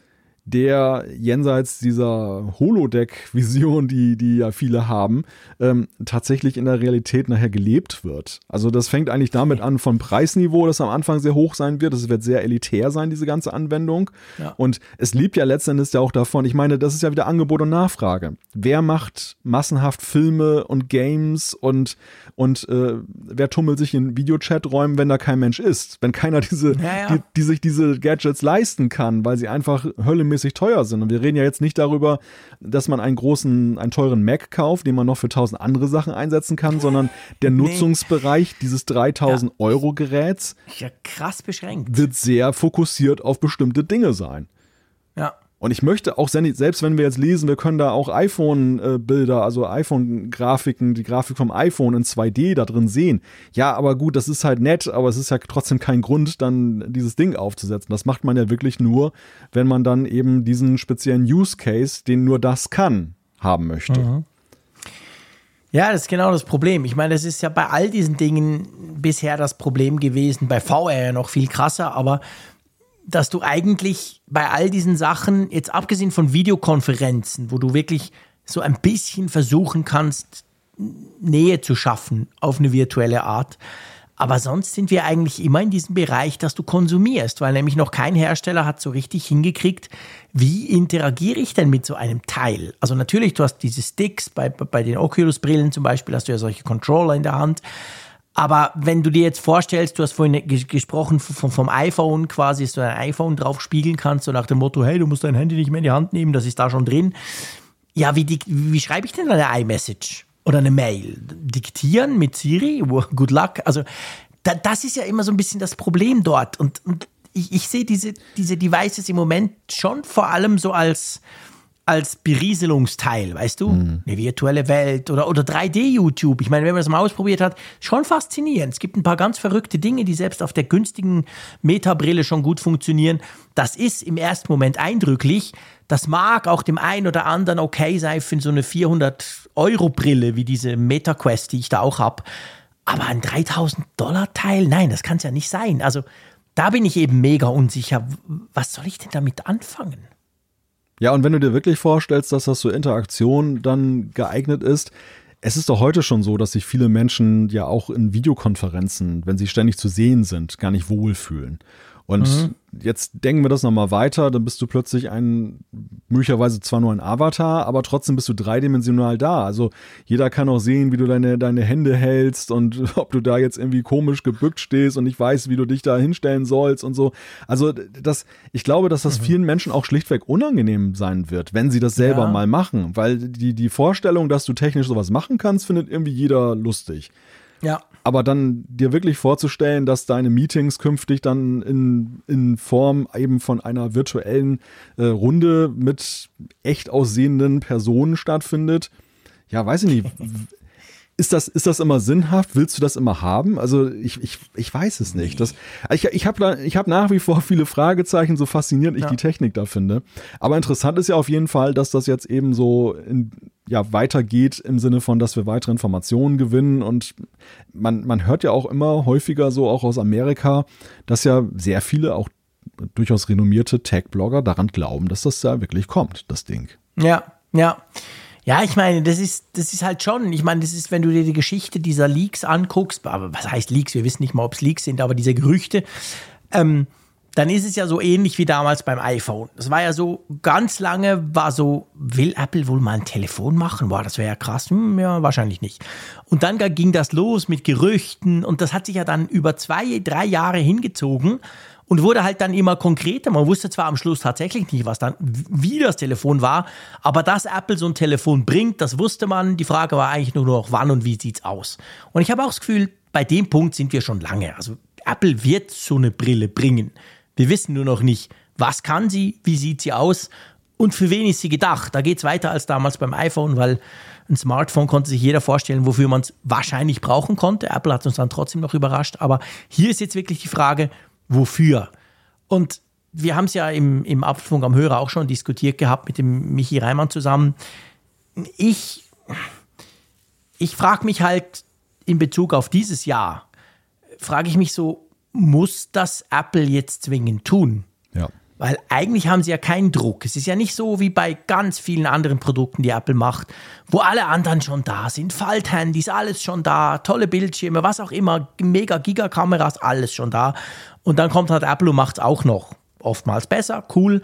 der jenseits dieser Holodeck-Vision, die, die ja viele haben, ähm, tatsächlich in der Realität nachher gelebt wird. Also das fängt eigentlich damit an vom Preisniveau, das am Anfang sehr hoch sein wird. Es wird sehr elitär sein, diese ganze Anwendung. Ja. Und es lebt ja letztendlich ja auch davon, ich meine, das ist ja wieder Angebot und Nachfrage. Wer macht massenhaft Filme und Games und, und äh, wer tummelt sich in Videochat-Räumen, wenn da kein Mensch ist? Wenn keiner diese, ja, ja. Die, die sich diese Gadgets leisten kann, weil sie einfach Hölle verhältnismäßig teuer sind. Und wir reden ja jetzt nicht darüber, dass man einen großen, einen teuren Mac kauft, den man noch für tausend andere Sachen einsetzen kann, sondern der nee. Nutzungsbereich dieses 3000 ja. Euro Geräts ja krass beschränkt. wird sehr fokussiert auf bestimmte Dinge sein. Und ich möchte auch, selbst wenn wir jetzt lesen, wir können da auch iPhone-Bilder, also iPhone-Grafiken, die Grafik vom iPhone in 2D da drin sehen. Ja, aber gut, das ist halt nett, aber es ist ja trotzdem kein Grund, dann dieses Ding aufzusetzen. Das macht man ja wirklich nur, wenn man dann eben diesen speziellen Use Case, den nur das kann, haben möchte. Mhm. Ja, das ist genau das Problem. Ich meine, das ist ja bei all diesen Dingen bisher das Problem gewesen, bei VR ja noch viel krasser, aber dass du eigentlich bei all diesen Sachen, jetzt abgesehen von Videokonferenzen, wo du wirklich so ein bisschen versuchen kannst, Nähe zu schaffen auf eine virtuelle Art. Aber sonst sind wir eigentlich immer in diesem Bereich, dass du konsumierst, weil nämlich noch kein Hersteller hat so richtig hingekriegt, wie interagiere ich denn mit so einem Teil? Also natürlich, du hast diese Sticks, bei, bei den Oculus-Brillen zum Beispiel hast du ja solche Controller in der Hand. Aber wenn du dir jetzt vorstellst, du hast vorhin gesprochen vom, vom iPhone quasi, dass du dein iPhone drauf spiegeln kannst, so nach dem Motto, hey, du musst dein Handy nicht mehr in die Hand nehmen, das ist da schon drin. Ja, wie, wie schreibe ich denn eine iMessage oder eine Mail? Diktieren mit Siri? Good luck. Also, da, das ist ja immer so ein bisschen das Problem dort. Und, und ich, ich sehe diese, diese Devices im Moment schon vor allem so als, als Berieselungsteil, weißt du? Mhm. Eine virtuelle Welt oder, oder 3D-YouTube. Ich meine, wenn man das mal ausprobiert hat, schon faszinierend. Es gibt ein paar ganz verrückte Dinge, die selbst auf der günstigen Meta-Brille schon gut funktionieren. Das ist im ersten Moment eindrücklich. Das mag auch dem einen oder anderen okay sein für so eine 400-Euro-Brille wie diese Meta-Quest, die ich da auch habe. Aber ein 3000-Dollar-Teil? Nein, das kann es ja nicht sein. Also da bin ich eben mega unsicher. Was soll ich denn damit anfangen? Ja, und wenn du dir wirklich vorstellst, dass das zur Interaktion dann geeignet ist, es ist doch heute schon so, dass sich viele Menschen ja auch in Videokonferenzen, wenn sie ständig zu sehen sind, gar nicht wohlfühlen. Und mhm. jetzt denken wir das nochmal weiter, dann bist du plötzlich ein, möglicherweise zwar nur ein Avatar, aber trotzdem bist du dreidimensional da. Also jeder kann auch sehen, wie du deine, deine Hände hältst und ob du da jetzt irgendwie komisch gebückt stehst und nicht weißt, wie du dich da hinstellen sollst und so. Also das, ich glaube, dass das mhm. vielen Menschen auch schlichtweg unangenehm sein wird, wenn sie das selber ja. mal machen, weil die, die Vorstellung, dass du technisch sowas machen kannst, findet irgendwie jeder lustig. Ja. Aber dann dir wirklich vorzustellen, dass deine Meetings künftig dann in, in Form eben von einer virtuellen äh, Runde mit echt aussehenden Personen stattfindet, ja, weiß ich nicht. Ist das, ist das immer sinnhaft? Willst du das immer haben? Also ich, ich, ich weiß es nicht. Das, ich ich habe ich hab nach wie vor viele Fragezeichen, so faszinierend ich ja. die Technik da finde. Aber interessant ist ja auf jeden Fall, dass das jetzt eben so in, ja, weitergeht im Sinne von, dass wir weitere Informationen gewinnen. Und man, man hört ja auch immer häufiger so auch aus Amerika, dass ja sehr viele auch durchaus renommierte Tech-Blogger daran glauben, dass das ja wirklich kommt, das Ding. Ja, ja. Ja, ich meine, das ist, das ist halt schon, ich meine, das ist, wenn du dir die Geschichte dieser Leaks anguckst, aber was heißt Leaks? Wir wissen nicht mal, ob es Leaks sind, aber diese Gerüchte, ähm, dann ist es ja so ähnlich wie damals beim iPhone. Das war ja so, ganz lange war so, will Apple wohl mal ein Telefon machen? Boah, das wäre ja krass. Hm, ja, wahrscheinlich nicht. Und dann ging das los mit Gerüchten und das hat sich ja dann über zwei, drei Jahre hingezogen und wurde halt dann immer konkreter. Man wusste zwar am Schluss tatsächlich nicht, was dann wie das Telefon war, aber dass Apple so ein Telefon bringt, das wusste man. Die Frage war eigentlich nur noch, wann und wie sieht's aus. Und ich habe auch das Gefühl, bei dem Punkt sind wir schon lange. Also Apple wird so eine Brille bringen. Wir wissen nur noch nicht, was kann sie, wie sieht sie aus und für wen ist sie gedacht. Da geht es weiter als damals beim iPhone, weil ein Smartphone konnte sich jeder vorstellen, wofür man es wahrscheinlich brauchen konnte. Apple hat uns dann trotzdem noch überrascht. Aber hier ist jetzt wirklich die Frage, wofür. Und wir haben es ja im, im Apfelfunk am Hörer auch schon diskutiert gehabt mit dem Michi Reimann zusammen. Ich, ich frage mich halt in Bezug auf dieses Jahr, frage ich mich so, muss das Apple jetzt zwingend tun? Ja. Weil eigentlich haben sie ja keinen Druck. Es ist ja nicht so wie bei ganz vielen anderen Produkten, die Apple macht, wo alle anderen schon da sind. Falthandys, alles schon da, tolle Bildschirme, was auch immer, mega Gigakameras, alles schon da. Und dann kommt halt Apple und macht es auch noch. Oftmals besser, cool.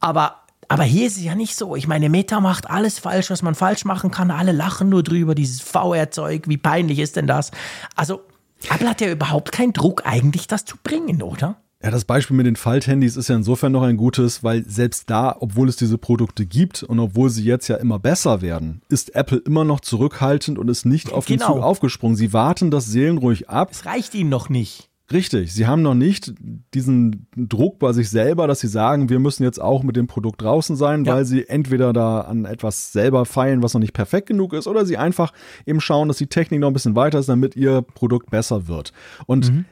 Aber, aber hier ist es ja nicht so. Ich meine, Meta macht alles falsch, was man falsch machen kann. Alle lachen nur drüber, dieses VR-Zeug. Wie peinlich ist denn das? Also, Apple hat ja überhaupt keinen Druck, eigentlich das zu bringen, oder? Ja, das Beispiel mit den Falthandys ist ja insofern noch ein gutes, weil selbst da, obwohl es diese Produkte gibt und obwohl sie jetzt ja immer besser werden, ist Apple immer noch zurückhaltend und ist nicht auf genau. den Zug aufgesprungen. Sie warten das seelenruhig ab. Es reicht ihnen noch nicht. Richtig, sie haben noch nicht diesen Druck bei sich selber, dass sie sagen, wir müssen jetzt auch mit dem Produkt draußen sein, ja. weil sie entweder da an etwas selber feilen, was noch nicht perfekt genug ist, oder sie einfach eben schauen, dass die Technik noch ein bisschen weiter ist, damit ihr Produkt besser wird. Und mhm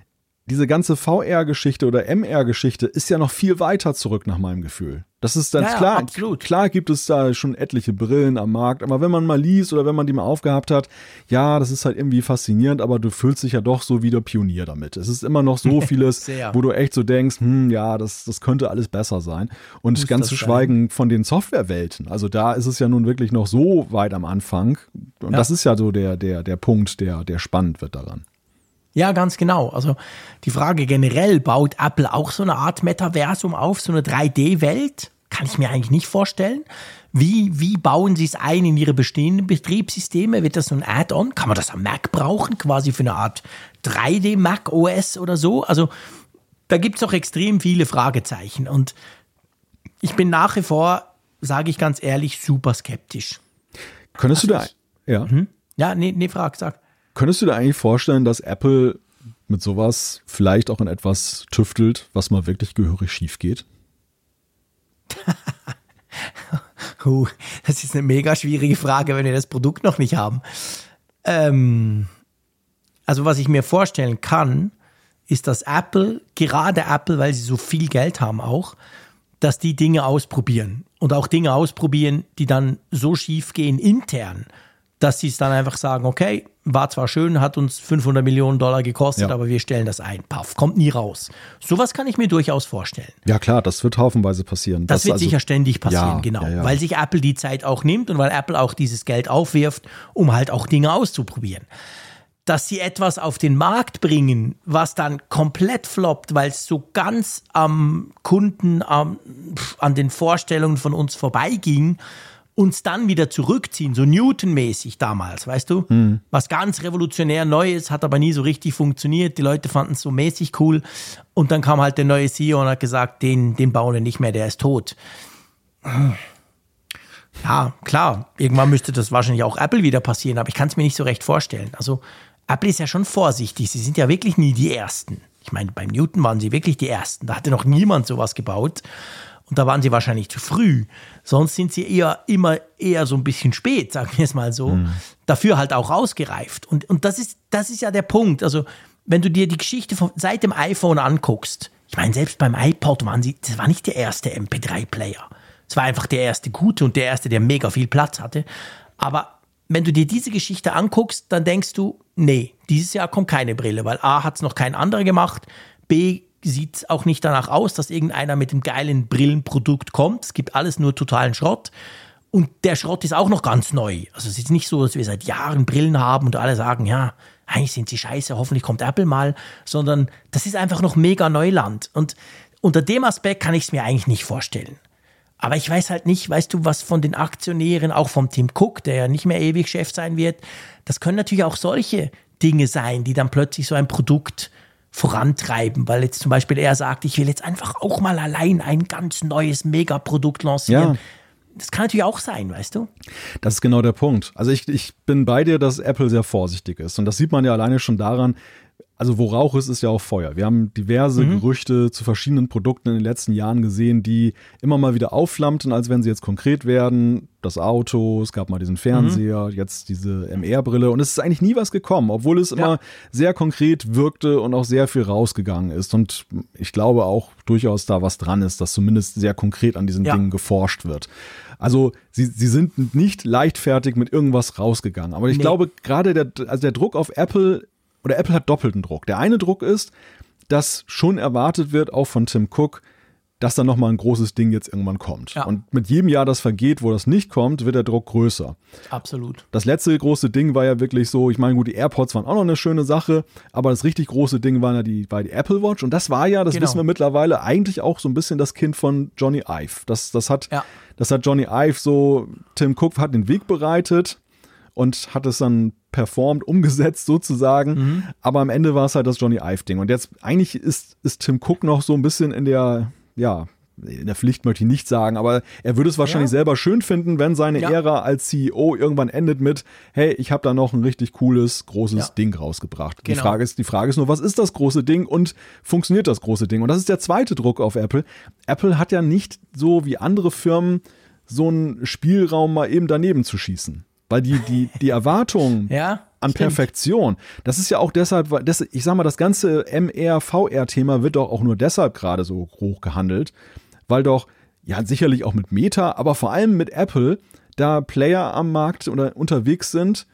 diese ganze VR-Geschichte oder MR-Geschichte ist ja noch viel weiter zurück nach meinem Gefühl. Das ist dann ja, klar. Absolut. Klar gibt es da schon etliche Brillen am Markt, aber wenn man mal liest oder wenn man die mal aufgehabt hat, ja, das ist halt irgendwie faszinierend, aber du fühlst dich ja doch so wie der Pionier damit. Es ist immer noch so vieles, wo du echt so denkst, hm, ja, das, das könnte alles besser sein. Und Muss ganz zu schweigen von den Softwarewelten. Also da ist es ja nun wirklich noch so weit am Anfang. Und ja. das ist ja so der, der, der Punkt, der, der spannend wird daran. Ja, ganz genau. Also die Frage generell, baut Apple auch so eine Art Metaversum auf, so eine 3D-Welt? Kann ich mir eigentlich nicht vorstellen. Wie, wie bauen sie es ein in ihre bestehenden Betriebssysteme? Wird das so ein Add-on? Kann man das am Mac brauchen, quasi für eine Art 3D-Mac OS oder so? Also da gibt es doch extrem viele Fragezeichen. Und ich bin nach wie vor, sage ich ganz ehrlich, super skeptisch. Könntest du da. Ja. Hm? Ja, nee, nee, frag, sag. Könntest du dir eigentlich vorstellen, dass Apple mit sowas vielleicht auch in etwas tüftelt, was mal wirklich gehörig schief geht? uh, das ist eine mega schwierige Frage, wenn wir das Produkt noch nicht haben. Ähm, also was ich mir vorstellen kann, ist, dass Apple, gerade Apple, weil sie so viel Geld haben auch, dass die Dinge ausprobieren und auch Dinge ausprobieren, die dann so schief gehen intern, dass sie es dann einfach sagen, okay, war zwar schön, hat uns 500 Millionen Dollar gekostet, ja. aber wir stellen das ein. Paff, kommt nie raus. Sowas kann ich mir durchaus vorstellen. Ja klar, das wird haufenweise passieren. Das, das wird also, sicher ständig passieren, ja, genau. Ja, weil sich Apple die Zeit auch nimmt und weil Apple auch dieses Geld aufwirft, um halt auch Dinge auszuprobieren. Dass sie etwas auf den Markt bringen, was dann komplett floppt, weil es so ganz am Kunden, am, an den Vorstellungen von uns vorbeiging, uns dann wieder zurückziehen, so Newton-mäßig damals, weißt du? Mhm. Was ganz revolutionär Neues, hat aber nie so richtig funktioniert. Die Leute fanden es so mäßig cool. Und dann kam halt der neue CEO und hat gesagt, den, den bauen wir nicht mehr, der ist tot. Ja, klar, irgendwann müsste das wahrscheinlich auch Apple wieder passieren, aber ich kann es mir nicht so recht vorstellen. Also Apple ist ja schon vorsichtig. Sie sind ja wirklich nie die Ersten. Ich meine, beim Newton waren sie wirklich die Ersten. Da hatte noch niemand sowas gebaut. Und da waren sie wahrscheinlich zu früh. Sonst sind sie eher immer eher so ein bisschen spät, sagen wir es mal so. Mhm. Dafür halt auch ausgereift. Und, und das, ist, das ist ja der Punkt. Also, wenn du dir die Geschichte von, seit dem iPhone anguckst, ich meine, selbst beim iPod waren sie, das war nicht der erste MP3-Player. Es war einfach der erste gute und der erste, der mega viel Platz hatte. Aber wenn du dir diese Geschichte anguckst, dann denkst du, nee, dieses Jahr kommt keine Brille, weil A hat es noch kein anderer gemacht, B sieht auch nicht danach aus, dass irgendeiner mit dem geilen Brillenprodukt kommt. Es gibt alles nur totalen Schrott. Und der Schrott ist auch noch ganz neu. Also es ist nicht so, dass wir seit Jahren Brillen haben und alle sagen, ja, eigentlich sind sie scheiße, hoffentlich kommt Apple mal, sondern das ist einfach noch mega Neuland. Und unter dem Aspekt kann ich es mir eigentlich nicht vorstellen. Aber ich weiß halt nicht, weißt du, was von den Aktionären, auch vom Tim Cook, der ja nicht mehr ewig Chef sein wird, das können natürlich auch solche Dinge sein, die dann plötzlich so ein Produkt vorantreiben, weil jetzt zum Beispiel er sagt, ich will jetzt einfach auch mal allein ein ganz neues Megaprodukt lancieren. Ja. Das kann natürlich auch sein, weißt du? Das ist genau der Punkt. Also ich, ich bin bei dir, dass Apple sehr vorsichtig ist. Und das sieht man ja alleine schon daran, also wo Rauch ist, ist ja auch Feuer. Wir haben diverse mhm. Gerüchte zu verschiedenen Produkten in den letzten Jahren gesehen, die immer mal wieder aufflammten, als wenn sie jetzt konkret werden. Das Auto, es gab mal diesen Fernseher, mhm. jetzt diese MR-Brille und es ist eigentlich nie was gekommen, obwohl es immer sehr konkret wirkte und auch sehr viel rausgegangen ist. Und ich glaube auch durchaus da was dran ist, dass zumindest sehr konkret an diesen ja. Dingen geforscht wird. Also sie, sie sind nicht leichtfertig mit irgendwas rausgegangen. Aber ich nee. glaube, gerade der, also der Druck auf Apple oder Apple hat doppelten Druck. Der eine Druck ist, dass schon erwartet wird, auch von Tim Cook, dass da nochmal ein großes Ding jetzt irgendwann kommt. Ja. Und mit jedem Jahr, das vergeht, wo das nicht kommt, wird der Druck größer. Absolut. Das letzte große Ding war ja wirklich so, ich meine, gut, die AirPods waren auch noch eine schöne Sache, aber das richtig große Ding war ja die, war die Apple Watch und das war ja, das genau. wissen wir mittlerweile, eigentlich auch so ein bisschen das Kind von Johnny Ive. Das, das, hat, ja. das hat Johnny Ive so, Tim Cook hat den Weg bereitet und hat es dann performt, umgesetzt sozusagen. Mhm. Aber am Ende war es halt das Johnny Ive-Ding. Und jetzt eigentlich ist, ist Tim Cook noch so ein bisschen in der, ja, in der Pflicht möchte ich nicht sagen, aber er würde es wahrscheinlich ja. selber schön finden, wenn seine ja. Ära als CEO irgendwann endet mit, hey, ich habe da noch ein richtig cooles, großes ja. Ding rausgebracht. Genau. Die, Frage ist, die Frage ist nur, was ist das große Ding und funktioniert das große Ding? Und das ist der zweite Druck auf Apple. Apple hat ja nicht so wie andere Firmen so einen Spielraum mal eben daneben zu schießen. Weil die, die, die Erwartung ja, an stimmt. Perfektion, das ist ja auch deshalb, weil das, ich sag mal, das ganze MR, VR-Thema wird doch auch nur deshalb gerade so hoch gehandelt, weil doch, ja, sicherlich auch mit Meta, aber vor allem mit Apple, da Player am Markt oder unterwegs sind,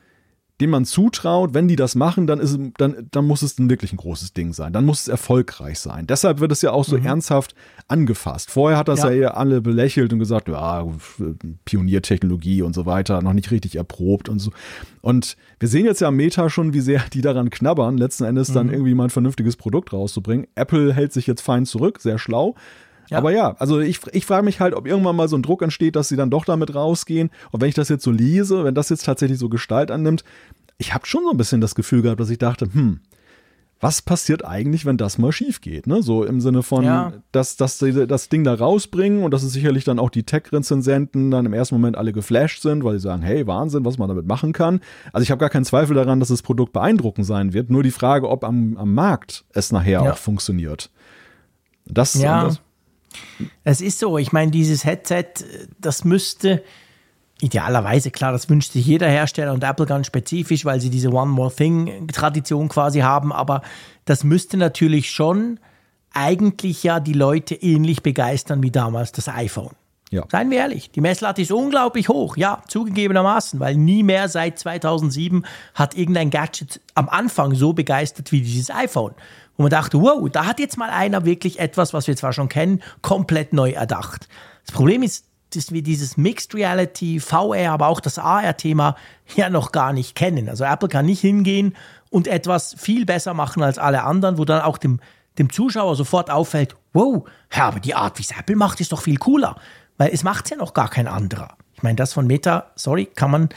dem man zutraut, wenn die das machen, dann, ist, dann, dann muss es ein wirklich ein großes Ding sein. Dann muss es erfolgreich sein. Deshalb wird es ja auch so mhm. ernsthaft angefasst. Vorher hat das ja. ja eher alle belächelt und gesagt, ja, Pioniertechnologie und so weiter, noch nicht richtig erprobt und so. Und wir sehen jetzt ja am Meta schon, wie sehr die daran knabbern, letzten Endes mhm. dann irgendwie mal ein vernünftiges Produkt rauszubringen. Apple hält sich jetzt fein zurück, sehr schlau. Ja. Aber ja, also ich, ich frage mich halt, ob irgendwann mal so ein Druck entsteht, dass sie dann doch damit rausgehen. Und wenn ich das jetzt so lese, wenn das jetzt tatsächlich so Gestalt annimmt, ich habe schon so ein bisschen das Gefühl gehabt, dass ich dachte, hm, was passiert eigentlich, wenn das mal schief geht? Ne? So im Sinne von, ja. dass, dass sie das Ding da rausbringen und dass es sicherlich dann auch die Tech-Rezensenten dann im ersten Moment alle geflasht sind, weil sie sagen, hey, Wahnsinn, was man damit machen kann. Also ich habe gar keinen Zweifel daran, dass das Produkt beeindruckend sein wird. Nur die Frage, ob am, am Markt es nachher ja. auch funktioniert. Das, ja. Das, es ist so, ich meine, dieses Headset, das müsste idealerweise, klar, das wünscht sich jeder Hersteller und Apple ganz spezifisch, weil sie diese One More Thing-Tradition quasi haben, aber das müsste natürlich schon eigentlich ja die Leute ähnlich begeistern wie damals das iPhone. Ja. Seien wir ehrlich, die Messlatte ist unglaublich hoch, ja, zugegebenermaßen, weil nie mehr seit 2007 hat irgendein Gadget am Anfang so begeistert wie dieses iPhone. Wo man dachte, wow, da hat jetzt mal einer wirklich etwas, was wir zwar schon kennen, komplett neu erdacht. Das Problem ist, dass wir dieses Mixed Reality, VR, aber auch das AR-Thema ja noch gar nicht kennen. Also Apple kann nicht hingehen und etwas viel besser machen als alle anderen, wo dann auch dem, dem Zuschauer sofort auffällt, wow, ja, aber die Art, wie es Apple macht, ist doch viel cooler. Weil es macht ja noch gar kein anderer. Ich meine, das von Meta, sorry, kann man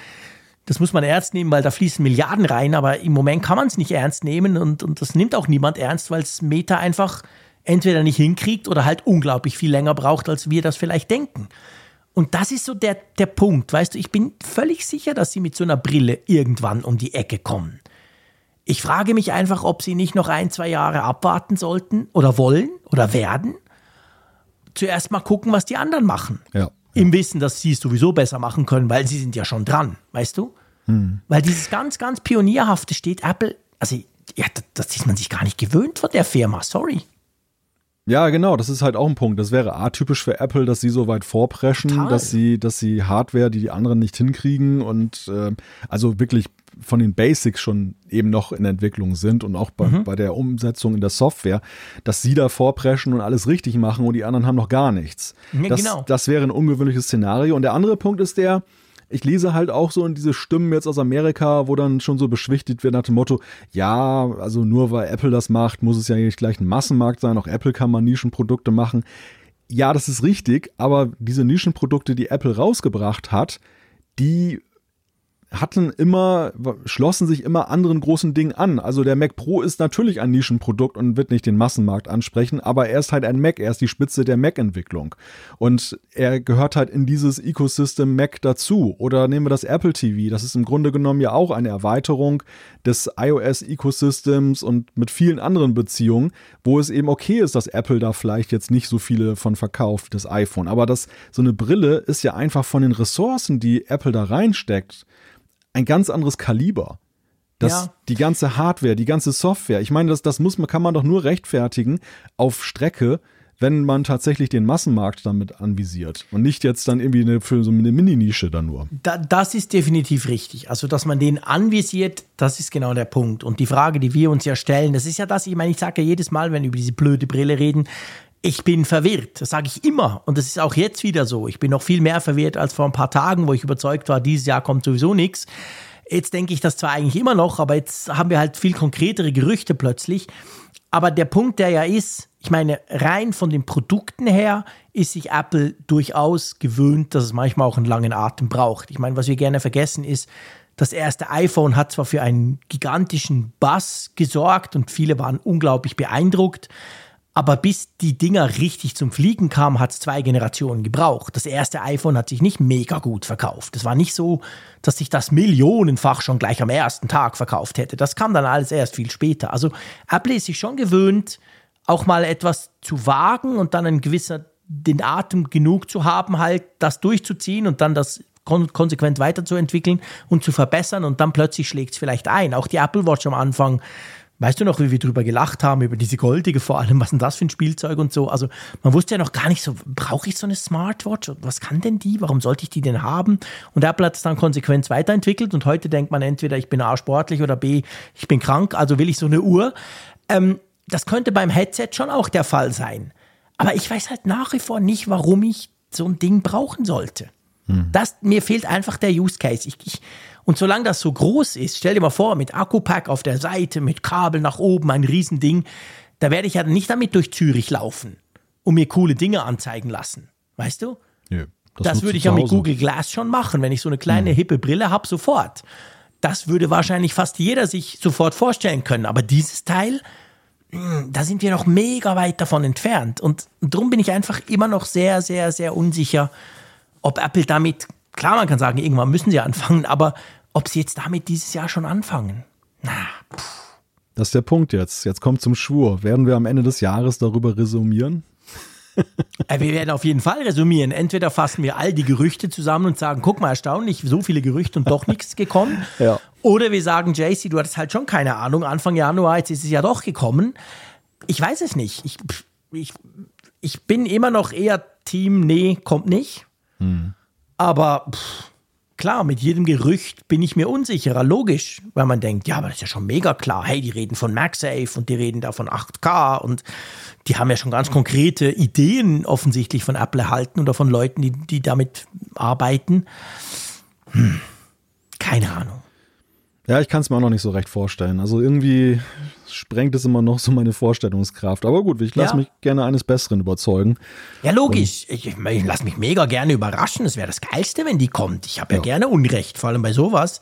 das muss man ernst nehmen, weil da fließen Milliarden rein, aber im Moment kann man es nicht ernst nehmen und, und das nimmt auch niemand ernst, weil es Meta einfach entweder nicht hinkriegt oder halt unglaublich viel länger braucht, als wir das vielleicht denken. Und das ist so der, der Punkt, weißt du, ich bin völlig sicher, dass sie mit so einer Brille irgendwann um die Ecke kommen. Ich frage mich einfach, ob sie nicht noch ein, zwei Jahre abwarten sollten oder wollen oder werden. Zuerst mal gucken, was die anderen machen. Ja. Im Wissen, dass sie es sowieso besser machen können, weil sie sind ja schon dran, weißt du? Weil dieses ganz, ganz Pionierhafte steht Apple, also ja, das, das ist man sich gar nicht gewöhnt von der Firma, sorry. Ja, genau, das ist halt auch ein Punkt. Das wäre atypisch für Apple, dass sie so weit vorpreschen, Total. dass sie, dass sie Hardware, die die anderen nicht hinkriegen und äh, also wirklich von den Basics schon eben noch in Entwicklung sind und auch bei, bei der Umsetzung in der Software, dass sie da vorpreschen und alles richtig machen und die anderen haben noch gar nichts. Ja, das, genau. das wäre ein ungewöhnliches Szenario. Und der andere Punkt ist der, ich lese halt auch so in diese Stimmen jetzt aus Amerika, wo dann schon so beschwichtigt wird nach dem Motto, ja, also nur weil Apple das macht, muss es ja nicht gleich ein Massenmarkt sein, auch Apple kann mal Nischenprodukte machen. Ja, das ist richtig, aber diese Nischenprodukte, die Apple rausgebracht hat, die hatten immer, schlossen sich immer anderen großen Dingen an. Also der Mac Pro ist natürlich ein Nischenprodukt und wird nicht den Massenmarkt ansprechen, aber er ist halt ein Mac, er ist die Spitze der Mac-Entwicklung. Und er gehört halt in dieses Ecosystem Mac dazu. Oder nehmen wir das Apple TV, das ist im Grunde genommen ja auch eine Erweiterung des iOS-Ecosystems und mit vielen anderen Beziehungen, wo es eben okay ist, dass Apple da vielleicht jetzt nicht so viele von verkauft, das iPhone. Aber das, so eine Brille ist ja einfach von den Ressourcen, die Apple da reinsteckt, ein ganz anderes Kaliber. Das, Ja. Die ganze Hardware, die ganze Software. Ich meine, das, das muss man, kann man doch nur rechtfertigen auf Strecke, wenn man tatsächlich den Massenmarkt damit anvisiert und nicht jetzt dann irgendwie eine, für so eine Mini-Nische dann nur. Da, das ist definitiv richtig. Also, dass man den anvisiert, das ist genau der Punkt. Und die Frage, die wir uns ja stellen, das ist ja das, ich meine, ich sage ja jedes Mal, wenn wir über diese blöde Brille reden, ich bin verwirrt. Das sage ich immer. Und das ist auch jetzt wieder so. Ich bin noch viel mehr verwirrt als vor ein paar Tagen, wo ich überzeugt war, dieses Jahr kommt sowieso nichts. Jetzt denke ich das zwar eigentlich immer noch, aber jetzt haben wir halt viel konkretere Gerüchte plötzlich. Aber der Punkt, der ja ist, ich meine, rein von den Produkten her ist sich Apple durchaus gewöhnt, dass es manchmal auch einen langen Atem braucht. Ich meine, was wir gerne vergessen ist, das erste iPhone hat zwar für einen gigantischen Bass gesorgt und viele waren unglaublich beeindruckt, aber bis die Dinger richtig zum Fliegen kamen, hat es zwei Generationen gebraucht. Das erste iPhone hat sich nicht mega gut verkauft. Es war nicht so, dass sich das millionenfach schon gleich am ersten Tag verkauft hätte. Das kam dann alles erst viel später. Also Apple ist sich schon gewöhnt, auch mal etwas zu wagen und dann ein gewisser, den Atem genug zu haben, halt das durchzuziehen und dann das kon konsequent weiterzuentwickeln und zu verbessern und dann plötzlich schlägt es vielleicht ein. Auch die Apple Watch am Anfang Weißt du noch, wie wir drüber gelacht haben, über diese goldige vor allem, was ist denn das für ein Spielzeug und so? Also man wusste ja noch gar nicht so, brauche ich so eine Smartwatch? Was kann denn die? Warum sollte ich die denn haben? Und Apple hat es dann konsequent weiterentwickelt und heute denkt man entweder, ich bin A sportlich oder B, ich bin krank, also will ich so eine Uhr. Ähm, das könnte beim Headset schon auch der Fall sein. Aber ich weiß halt nach wie vor nicht, warum ich so ein Ding brauchen sollte. Das, mir fehlt einfach der Use Case. Ich, ich, und solange das so groß ist, stell dir mal vor, mit Akkupack auf der Seite, mit Kabel nach oben, ein Riesending, da werde ich ja nicht damit durch Zürich laufen und mir coole Dinge anzeigen lassen. Weißt du? Nö, Das, nutzt würde ich ja mit. Google Glass schon machen, wenn ich so eine kleine hippe Brille habe, sofort. Das würde wahrscheinlich fast jeder sich sofort vorstellen können. Aber dieses Teil, mh, da sind wir noch mega weit davon entfernt. Und darum bin ich einfach immer noch sehr, sehr, sehr unsicher, ob Apple damit, klar, man kann sagen, irgendwann müssen sie anfangen, aber ob sie jetzt damit dieses Jahr schon anfangen. Na, Das ist der Punkt jetzt. Jetzt kommt zum Schwur. Werden wir am Ende des Jahres darüber resümieren? Äh, Wir werden auf jeden Fall resümieren. Entweder fassen wir all die Gerüchte zusammen und sagen, guck mal, erstaunlich, so viele Gerüchte und doch nichts gekommen. Ja. Oder wir sagen, JC, du hattest halt schon keine Ahnung, Anfang Januar, jetzt ist es ja doch gekommen. Ich weiß es nicht. Ich, pff, ich, ich bin immer noch eher Team, nee, kommt nicht. Aber pff, klar, mit jedem Gerücht bin ich mir unsicherer, logisch, weil man denkt, ja, aber das ist ja schon mega klar. Hey, die reden von MagSafe und die reden da von 8K und die haben ja schon ganz konkrete Ideen offensichtlich von Apple erhalten oder von Leuten, die, die damit arbeiten. Hm, keine Ahnung. Ja, ich kann es mir auch noch nicht so recht vorstellen. Also irgendwie sprengt es immer noch so meine Vorstellungskraft. Aber gut, ich lasse Ja. mich gerne eines Besseren überzeugen. Ja, logisch. Ich, ich, ich lasse mich mega gerne überraschen. Es wäre das Geilste, wenn die kommt. Ich habe ja. gerne Unrecht, vor allem bei sowas.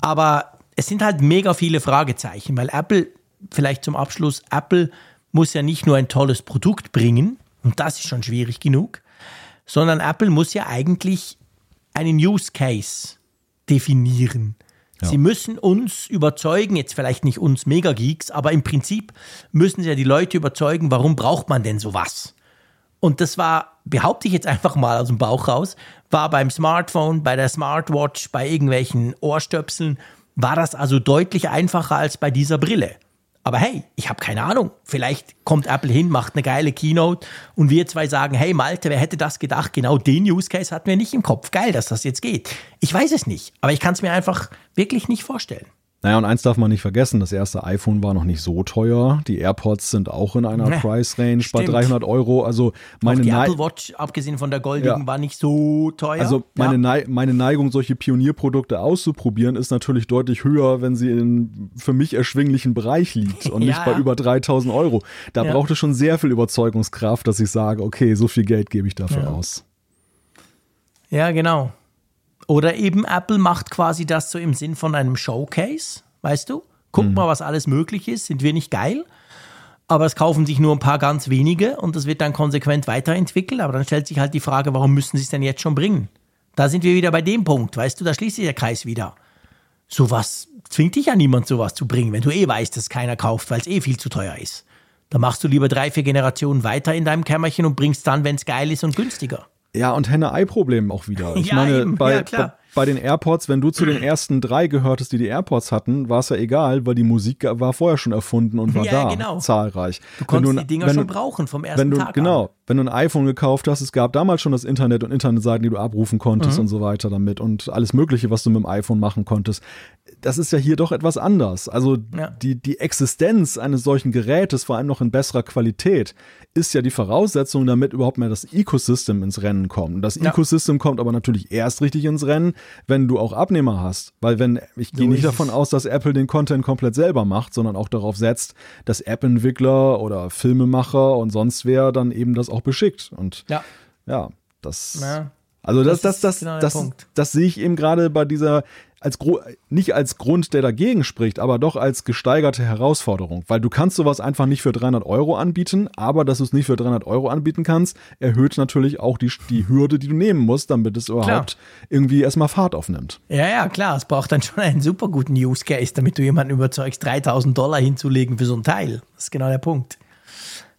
Aber es sind halt mega viele Fragezeichen, weil Apple, vielleicht zum Abschluss, Apple muss ja nicht nur ein tolles Produkt bringen, und das ist schon schwierig genug, sondern Apple muss ja eigentlich einen Use Case definieren. Sie müssen uns überzeugen, jetzt vielleicht nicht uns Mega-Geeks, aber im Prinzip müssen sie ja die Leute überzeugen, warum braucht man denn sowas? Und das war, behaupte ich jetzt einfach mal aus dem Bauch raus, war beim Smartphone, bei der Smartwatch, bei irgendwelchen Ohrstöpseln, war das also deutlich einfacher als bei dieser Brille. Aber hey, ich habe keine Ahnung. Vielleicht kommt Apple hin, macht eine geile Keynote und wir zwei sagen, hey Malte, wer hätte das gedacht? Genau den Use Case hatten wir nicht im Kopf. Geil, dass das jetzt geht. Ich weiß es nicht, aber ich kann es mir einfach wirklich nicht vorstellen. Naja, und eins darf man nicht vergessen, das erste iPhone war noch nicht so teuer. Die AirPods sind auch in einer ja, Price Range bei 300 Euro. Also meine auch die Apple Watch, abgesehen von der goldigen, ja. war nicht so teuer. Also meine, ja. Meine Neigung, solche Pionierprodukte auszuprobieren, ist natürlich deutlich höher, wenn sie in für mich erschwinglichen Bereich liegt und nicht bei über 3000 Euro. Da braucht es schon sehr viel Überzeugungskraft, dass ich sage, okay, so viel Geld gebe ich dafür aus. Ja, genau. Oder eben Apple macht quasi das so im Sinn von einem Showcase, weißt du? Guck mhm. mal, was alles möglich ist, sind wir nicht geil? Aber es kaufen sich nur ein paar ganz wenige und das wird dann konsequent weiterentwickelt. Aber dann stellt sich halt die Frage, warum müssen sie es denn jetzt schon bringen? Da sind wir wieder bei dem Punkt, weißt du, da schließt sich der Kreis wieder. Sowas zwingt dich ja niemand, sowas zu bringen, wenn du eh weißt, dass keiner kauft, weil es eh viel zu teuer ist. Da machst du lieber drei, vier Generationen weiter in deinem Kämmerchen und bringst dann, wenn es geil ist und günstiger. Ja, und Henne-Ei-Problem auch wieder. Ich ja, meine, eben. bei, ja, bei den AirPods, wenn du zu den ersten drei gehörtest, die die AirPods hatten, war es ja egal, weil die Musik war vorher schon erfunden und war ja, da, genau. zahlreich. Du konntest du, die Dinger schon brauchen vom ersten wenn du, Tag Genau, an. Wenn du ein iPhone gekauft hast, es gab damals schon das Internet und Internetseiten, die du abrufen konntest mhm. und so weiter damit und alles mögliche, was du mit dem iPhone machen konntest. Das ist ja hier doch etwas anders. Also ja. die, die Existenz eines solchen Gerätes, vor allem noch in besserer Qualität, ist ja die Voraussetzung, damit überhaupt mehr das Ecosystem ins Rennen kommt. Das ja. Ecosystem kommt aber natürlich erst richtig ins Rennen, wenn du auch Abnehmer hast. Weil wenn, ich gehe nicht davon aus, dass Apple den Content komplett selber macht, sondern auch darauf setzt, dass App-Entwickler oder Filmemacher und sonst wer dann eben das auch beschickt. Und ja, ja das. Ja. Also das, das, das, das, genau das, das, sehe ich eben gerade bei dieser als nicht als Grund, der dagegen spricht, aber doch als gesteigerte Herausforderung, weil du kannst sowas einfach nicht für 300 Euro anbieten, aber dass du es nicht für 300 Euro anbieten kannst, erhöht natürlich auch die, die Hürde, die du nehmen musst, damit es überhaupt klar. irgendwie erstmal Fahrt aufnimmt. Ja, ja, klar, es braucht dann schon einen super guten Use Case, damit du jemanden überzeugst, 3000 Dollar hinzulegen für so ein Teil. Das ist genau der Punkt.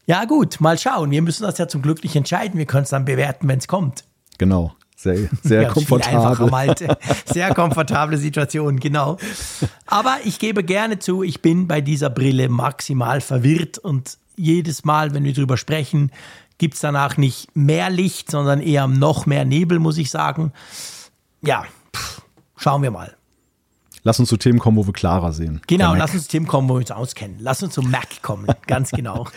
Ja, gut, mal schauen. Wir müssen das ja zum Glück nicht entscheiden. Wir können es dann bewerten, wenn es kommt. Genau. Sehr, sehr ja, komfortabel. Malte. Sehr komfortable Situation, genau. Aber ich gebe gerne zu, ich bin bei dieser Brille maximal verwirrt und jedes Mal, wenn wir drüber sprechen, gibt es danach nicht mehr Licht, sondern eher noch mehr Nebel, muss ich sagen. Ja, pff, schauen wir mal. Lass uns zu Themen kommen, wo wir klarer sehen. Genau, lass uns zu Themen kommen, wo wir uns auskennen. Lass uns zum Mac kommen, ganz genau.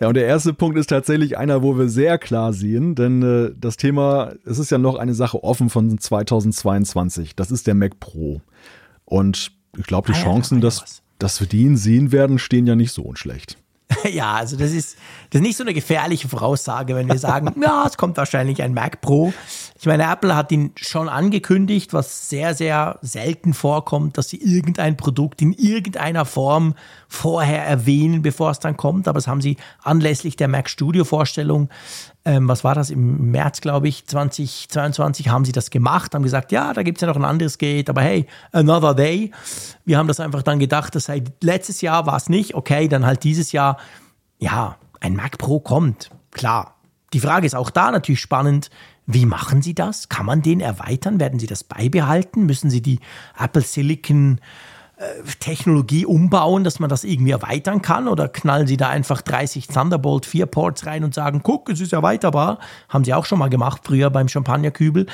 ja, und der erste Punkt ist tatsächlich einer, wo wir sehr klar sehen, denn äh, das Thema, es ist ja noch eine Sache offen von 2022. Das ist der Mac Pro. Und ich glaube, die ah, Chancen, ja, dass, dass wir den sehen werden, stehen ja nicht so unschlecht. Ja, also das ist, das ist nicht so eine gefährliche Voraussage, wenn wir sagen, ja, es kommt wahrscheinlich ein Mac Pro. Ich meine, Apple hat ihn schon angekündigt, was sehr, sehr selten vorkommt, dass sie irgendein Produkt in irgendeiner Form vorher erwähnen, bevor es dann kommt. Aber das haben sie anlässlich der Mac Studio Vorstellung ähm, was war das, im März, glaube ich, 2022 haben sie das gemacht, haben gesagt, ja, da gibt es ja noch ein anderes Gate, aber hey, another day. Wir haben das einfach dann gedacht, das sei letztes Jahr war es nicht, okay, dann halt dieses Jahr, ja, ein Mac Pro kommt, klar. Die Frage ist auch da natürlich spannend, wie machen Sie das? Kann man den erweitern? Werden Sie das beibehalten? Müssen Sie die Apple Silicon Technologie umbauen, dass man das irgendwie erweitern kann? Oder knallen Sie da einfach 30 Thunderbolt 4 Ports rein und sagen, guck, es ist erweiterbar? Haben Sie auch schon mal gemacht, früher beim Champagnerkübel.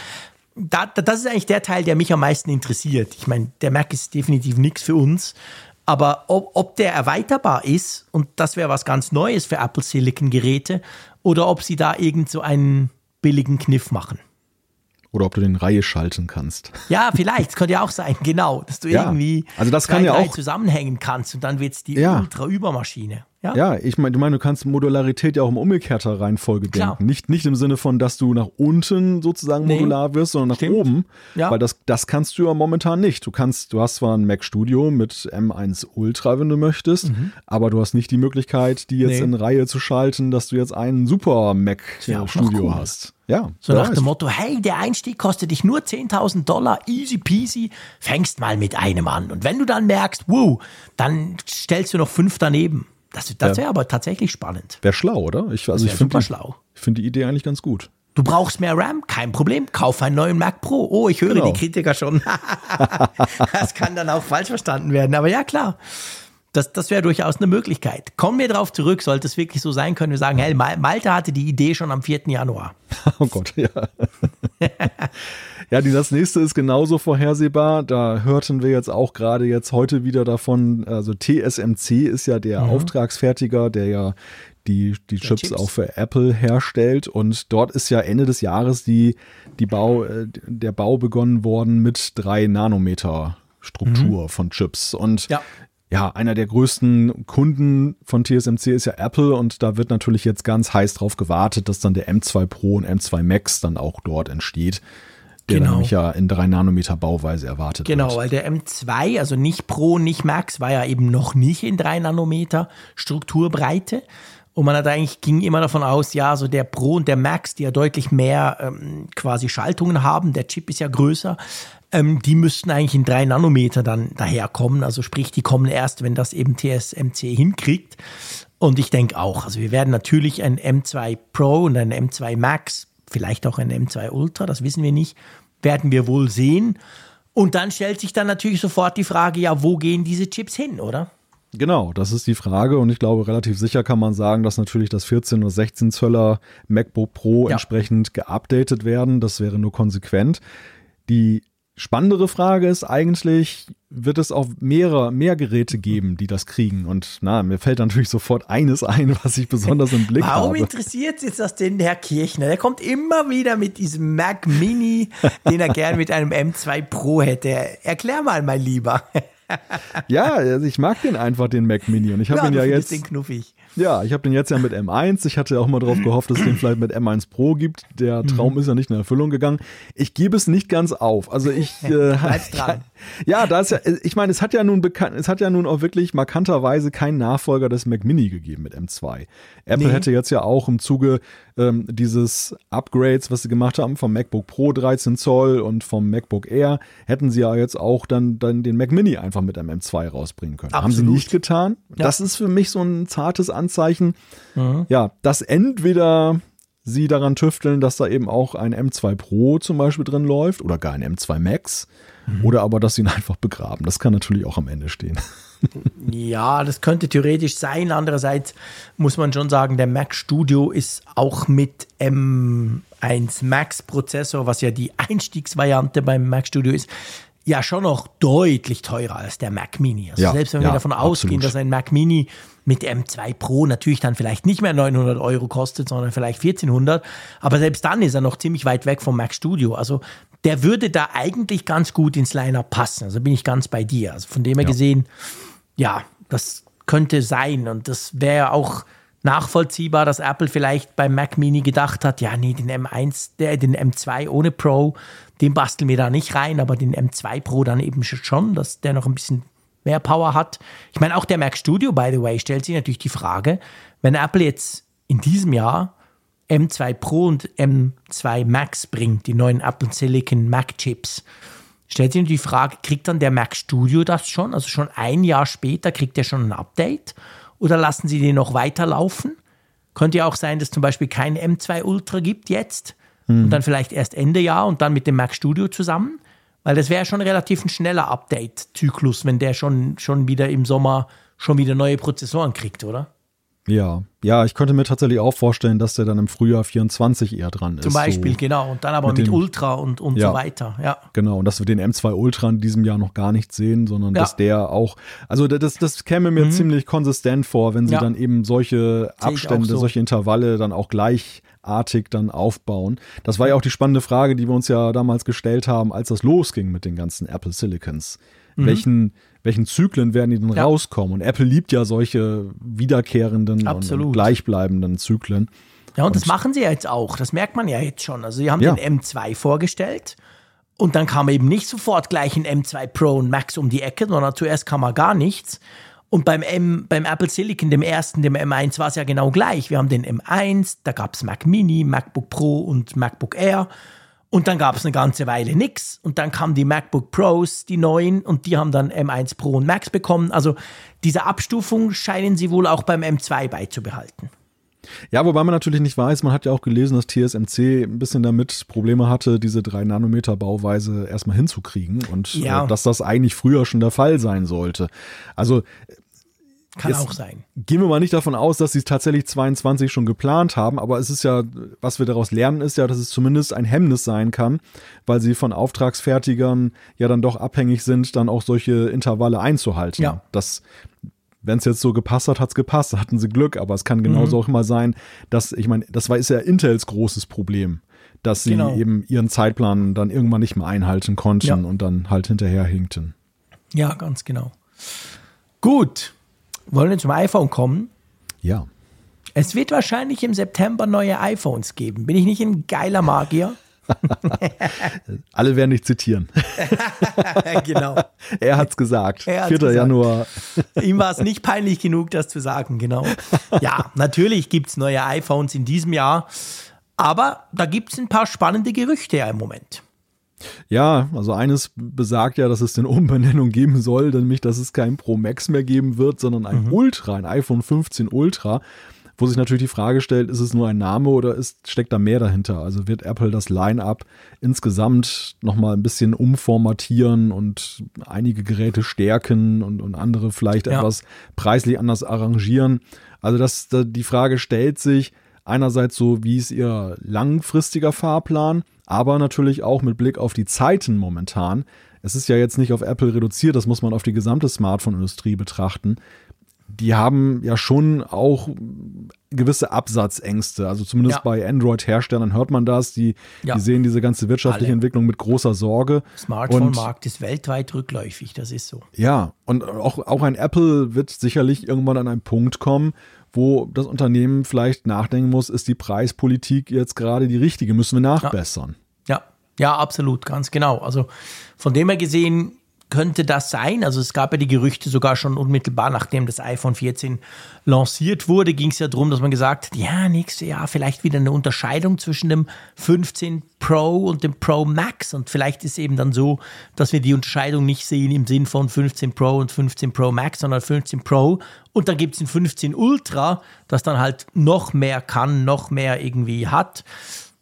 Da, das ist eigentlich der Teil, der mich am meisten interessiert. Ich meine, der Mac ist definitiv nichts für uns. Aber ob, ob der erweiterbar ist, und das wäre was ganz Neues für Apple Silicon Geräte, oder ob sie da irgend so einen billigen Kniff machen. Oder ob du den Reihe schalten kannst. Ja, vielleicht. Das könnte ja auch sein, genau. Dass du ja. irgendwie also das kann ja auch zusammenhängen kannst und dann wird es die ja. Ultra-Übermaschine. Ja, Ja, ich meine, du meine, du kannst Modularität ja auch im umgekehrter Reihenfolge Klar. denken. Nicht, nicht im Sinne von, dass du nach unten sozusagen Nee. modular wirst, sondern nach Stimmt. oben. Ja. Weil das, das kannst du ja momentan nicht. Du kannst, du hast zwar ein Mac Studio mit M1 Ultra, wenn du möchtest, aber du hast nicht die Möglichkeit, die jetzt Mhm. Nee. in Reihe zu schalten, dass du jetzt einen Super Mac ja äh, Studio cool. hast. Ja. So nach dem Motto, hey, der Einstieg kostet dich nur 10.000 Dollar, easy peasy, fängst mal mit einem an. Und wenn du dann merkst, wow, dann stellst du noch fünf daneben. Das, das wäre aber tatsächlich spannend. Wäre schlau, oder? Ich, also ich finde ich find die Idee eigentlich ganz gut. Du brauchst mehr RAM, kein Problem, kauf einen neuen Mac Pro. Oh, ich höre Genau. die Kritiker schon. das kann dann auch falsch verstanden werden. Aber ja, klar. Das, das wäre durchaus eine Möglichkeit. Kommen wir darauf zurück, sollte es wirklich so sein, können wir sagen, hey, Mal- Malte hatte die Idee schon am 4. Januar. Oh Gott, ja. ja, das nächste ist genauso vorhersehbar. Da hörten wir jetzt auch gerade jetzt heute wieder davon. Also TSMC ist ja der Auftragsfertiger, der ja die, die Chips, Chips. auch für Apple herstellt. Und dort ist ja Ende des Jahres die, die Bau, äh, der Bau begonnen worden mit drei Nanometer Struktur von Chips. Und Ja. Ja, einer der größten Kunden von TSMC ist ja Apple und da wird natürlich jetzt ganz heiß drauf gewartet, dass dann der M2 Pro und M2 Max dann auch dort entsteht. Der Genau. nämlich ja in 3 Nanometer Bauweise erwartet Genau, wird. weil der M2, also nicht Pro, nicht Max, war ja eben noch nicht in 3 Nanometer Strukturbreite. Und man hat eigentlich, ging immer davon aus, ja, so der Pro und der Max, die ja deutlich mehr ähm, quasi Schaltungen haben, der Chip ist ja größer, ähm, die müssten eigentlich in 3 Nanometer dann daherkommen. Also sprich, die kommen erst, wenn das eben TSMC hinkriegt. Und ich denke auch, also wir werden natürlich ein M2 Pro und ein M2 Max, vielleicht auch ein M2 Ultra, das wissen wir nicht, werden wir wohl sehen. Und dann stellt sich dann natürlich sofort die Frage, ja, wo gehen diese Chips hin, oder? Genau, das ist die Frage und ich glaube, relativ sicher kann man sagen, dass natürlich das 14 oder 16 Zöller MacBook Pro Ja. entsprechend geupdatet werden. Das wäre nur konsequent. Die spannendere Frage ist eigentlich, wird es auch mehrere, mehr Geräte geben, die das kriegen? Und na, mir fällt natürlich sofort eines ein, was ich besonders im Blick Warum habe. interessiert jetzt das den Herr Kirchner? Der kommt immer wieder mit diesem Mac Mini, den er gern mit einem M2 Pro hätte. Erklär mal, mein Lieber. Ja, also ich mag den einfach, den Mac Mini. Und ich habe Ja, ihn ja jetzt. den knuffig. Ja, ich habe den jetzt ja mit M1. Ich hatte auch mal darauf gehofft, dass es den vielleicht mit M1 Pro gibt. Der Traum ist ja nicht in Erfüllung gegangen. Ich gebe es nicht ganz auf. Also ich, äh, dran. ja, da ist ja, ich meine, es hat ja nun bekannt, es hat ja nun auch wirklich markanterweise keinen Nachfolger des Mac Mini gegeben mit M2. Apple Nee. hätte jetzt ja auch im Zuge ähm, dieses Upgrades, was sie gemacht haben vom MacBook Pro 13 Zoll und vom MacBook Air, hätten sie ja jetzt auch dann, dann den Mac Mini einfach mit einem M2 rausbringen können. Haben sie Absolut. nicht getan. Ja. Das ist für mich so ein zartes Anzeichen, Mhm. ja, dass entweder sie daran tüfteln, dass da eben auch ein M2 Pro zum Beispiel drin läuft oder gar ein M2 Max Mhm. oder aber, dass sie ihn einfach begraben. Das kann natürlich auch am Ende stehen. Ja, das könnte theoretisch sein. Andererseits muss man schon sagen, der Mac Studio ist auch mit M1 Max Prozessor, was ja die Einstiegsvariante beim Mac Studio ist, ja schon noch deutlich teurer als der Mac Mini. Also Ja, selbst wenn wir ja, davon ausgehen, absolut. dass ein Mac Mini mit M2 Pro natürlich dann vielleicht nicht mehr 900 Euro kostet, sondern vielleicht 1400. Aber selbst dann ist er noch ziemlich weit weg vom Mac Studio. Also der würde da eigentlich ganz gut ins Line-Up passen. Also bin ich ganz bei dir. Also von dem her gesehen, ja, das könnte sein. Und das wäre auch nachvollziehbar, dass Apple vielleicht beim Mac Mini gedacht hat, ja, nee, den M1, der, den M2 ohne Pro, den basteln wir da nicht rein, aber den M2 Pro dann eben schon, dass der noch ein bisschen mehr Power hat. Ich meine, auch der Mac Studio, by the way, stellt sich natürlich die Frage, wenn Apple jetzt in diesem Jahr M2 Pro und M2 Max bringt, die neuen Apple Silicon Mac Chips, stellt sich die Frage, kriegt dann der Mac Studio das schon? Also schon ein Jahr später kriegt er schon ein Update? Oder lassen sie den noch weiterlaufen? Könnte ja auch sein, dass zum Beispiel kein M2 Ultra gibt jetzt und dann vielleicht erst Ende Jahr und dann mit dem Mac Studio zusammen. Weil das wäre schon relativ ein schneller Update-Zyklus, wenn der schon, schon wieder im Sommer schon wieder neue Prozessoren kriegt, oder? Ja, ja, ich könnte mir tatsächlich auch vorstellen, dass der dann im Frühjahr 24 eher dran ist. Zum Beispiel, so. genau. Und dann aber mit mit, dem- Ultra und, und Ja. so weiter. Ja. Genau, und dass wir den M2 Ultra in diesem Jahr noch gar nicht sehen, sondern Ja. dass der auch, also das, das käme mir ziemlich konsistent vor, wenn sie Ja. dann eben solche Sehe Abstände, so. solche Intervalle dann auch gleichartig dann aufbauen. Das war ja auch die spannende Frage, die wir uns ja damals gestellt haben, als das losging mit den ganzen Apple Silicons. Mhm. Welchen, welchen Zyklen werden die denn Ja. rauskommen? Und Apple liebt ja solche wiederkehrenden und, Absolut. und gleichbleibenden Zyklen. Ja, und, das machen sie ja jetzt auch. Das merkt man ja jetzt schon. Also, sie haben Ja. den M2 vorgestellt und dann kam eben nicht sofort gleich ein M2 Pro und Max um die Ecke, sondern zuerst kam mal gar nichts. Und beim, M, beim Apple Silicon, dem ersten, dem M1, war es ja genau gleich. Wir haben den M1, da gab es Mac Mini, MacBook Pro und MacBook Air. Und dann gab es eine ganze Weile nix. Und dann kamen die MacBook Pros, die neuen, und die haben dann M1 Pro und Max bekommen. Also diese Abstufung scheinen sie wohl auch beim M2 beizubehalten. Ja, wobei man natürlich nicht weiß, man hat ja auch gelesen, dass TSMC ein bisschen damit Probleme hatte, diese 3-Nanometer-Bauweise erstmal hinzukriegen und Ja. äh, dass das eigentlich früher schon der Fall sein sollte. Also Kann Jetzt- auch sein. gehen wir mal nicht davon aus, dass sie es tatsächlich 22 schon geplant haben, aber es ist ja, was wir daraus lernen, ist ja, dass es zumindest ein Hemmnis sein kann, weil sie von Auftragsfertigern ja dann doch abhängig sind, dann auch solche Intervalle einzuhalten. Ja. Das, wenn es jetzt so gepasst hat, hat's gepasst, da hatten sie Glück, aber es kann genauso Mhm. auch immer sein, dass, ich meine, das war ist ja Intels großes Problem, dass sie Genau. eben ihren Zeitplan dann irgendwann nicht mehr einhalten konnten Ja. und dann halt hinterher hinkten. Ja, ganz genau. Gut. Wollen wir zum iPhone kommen? Ja. Es wird wahrscheinlich im September neue iPhones geben. Bin ich nicht ein geiler Magier? Alle werden dich zitieren. genau. er hat's gesagt. Er hat's 4. gesagt. Januar. Ihm war es nicht peinlich genug, das zu sagen, genau. Ja, natürlich gibt es neue iPhones in diesem Jahr, aber da gibt es ein paar spannende Gerüchte ja im Moment. Ja, also eines besagt ja, dass es den Umbenennung geben soll, nämlich, dass es kein Pro Max mehr geben wird, sondern ein Ultra, ein iPhone 15 Ultra, wo sich natürlich die Frage stellt, ist es nur ein Name oder ist, steckt da mehr dahinter? Also wird Apple das Line-up insgesamt nochmal ein bisschen umformatieren und einige Geräte stärken und, und andere vielleicht Ja. etwas preislich anders arrangieren? Also das, da- die Frage stellt sich, einerseits so, wie ist ihr langfristiger Fahrplan, aber natürlich auch mit Blick auf die Zeiten momentan. Es ist ja jetzt nicht auf Apple reduziert, das muss man auf die gesamte Smartphone-Industrie betrachten. Die haben ja schon auch gewisse Absatzängste. Also zumindest Ja. bei Android-Herstellern hört man das. Die, Ja. die sehen diese ganze wirtschaftliche Alle. Entwicklung mit großer Sorge. Smartphone-Markt ist weltweit rückläufig, das ist so. ja, und auch, auch ein Apple wird sicherlich irgendwann an einen Punkt kommen, wo das Unternehmen vielleicht nachdenken muss, ist die Preispolitik jetzt gerade die richtige? Müssen wir nachbessern? Ja, ja, absolut, ganz genau. Also von dem her gesehen könnte das sein. Also es gab ja die Gerüchte sogar schon unmittelbar, nachdem das iPhone 14 lanciert wurde, ging es ja darum, dass man gesagt hat, ja, nächstes Jahr vielleicht wieder eine Unterscheidung zwischen dem 15 Pro und dem Pro Max. Und vielleicht ist eben dann so, dass wir die Unterscheidung nicht sehen im Sinn von 15 Pro und 15 Pro Max, sondern 15 Pro. Und dann gibt es ein 15 Ultra, das dann halt noch mehr kann, noch mehr irgendwie hat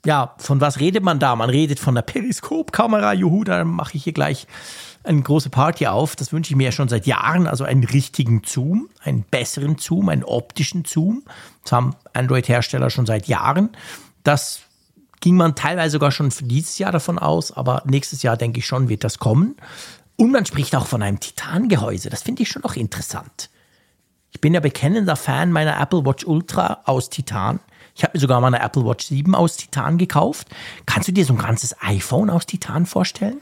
ja, von was redet man da? Man redet von der Periskopkamera. Juhu, da mache ich hier gleich eine große Party auf. Das wünsche ich mir ja schon seit Jahren. Also einen richtigen Zoom, einen besseren Zoom, einen optischen Zoom. Das haben Android-Hersteller schon seit Jahren. Das ging man teilweise sogar schon für dieses Jahr davon aus, aber nächstes Jahr denke ich schon, wird das kommen. Und man spricht auch von einem Titangehäuse. Das finde ich schon noch interessant. Ich bin ja bekennender Fan meiner Apple Watch Ultra aus Titan. Ich habe mir sogar mal eine Apple Watch 7 aus Titan gekauft. Kannst du dir so ein ganzes iPhone aus Titan vorstellen?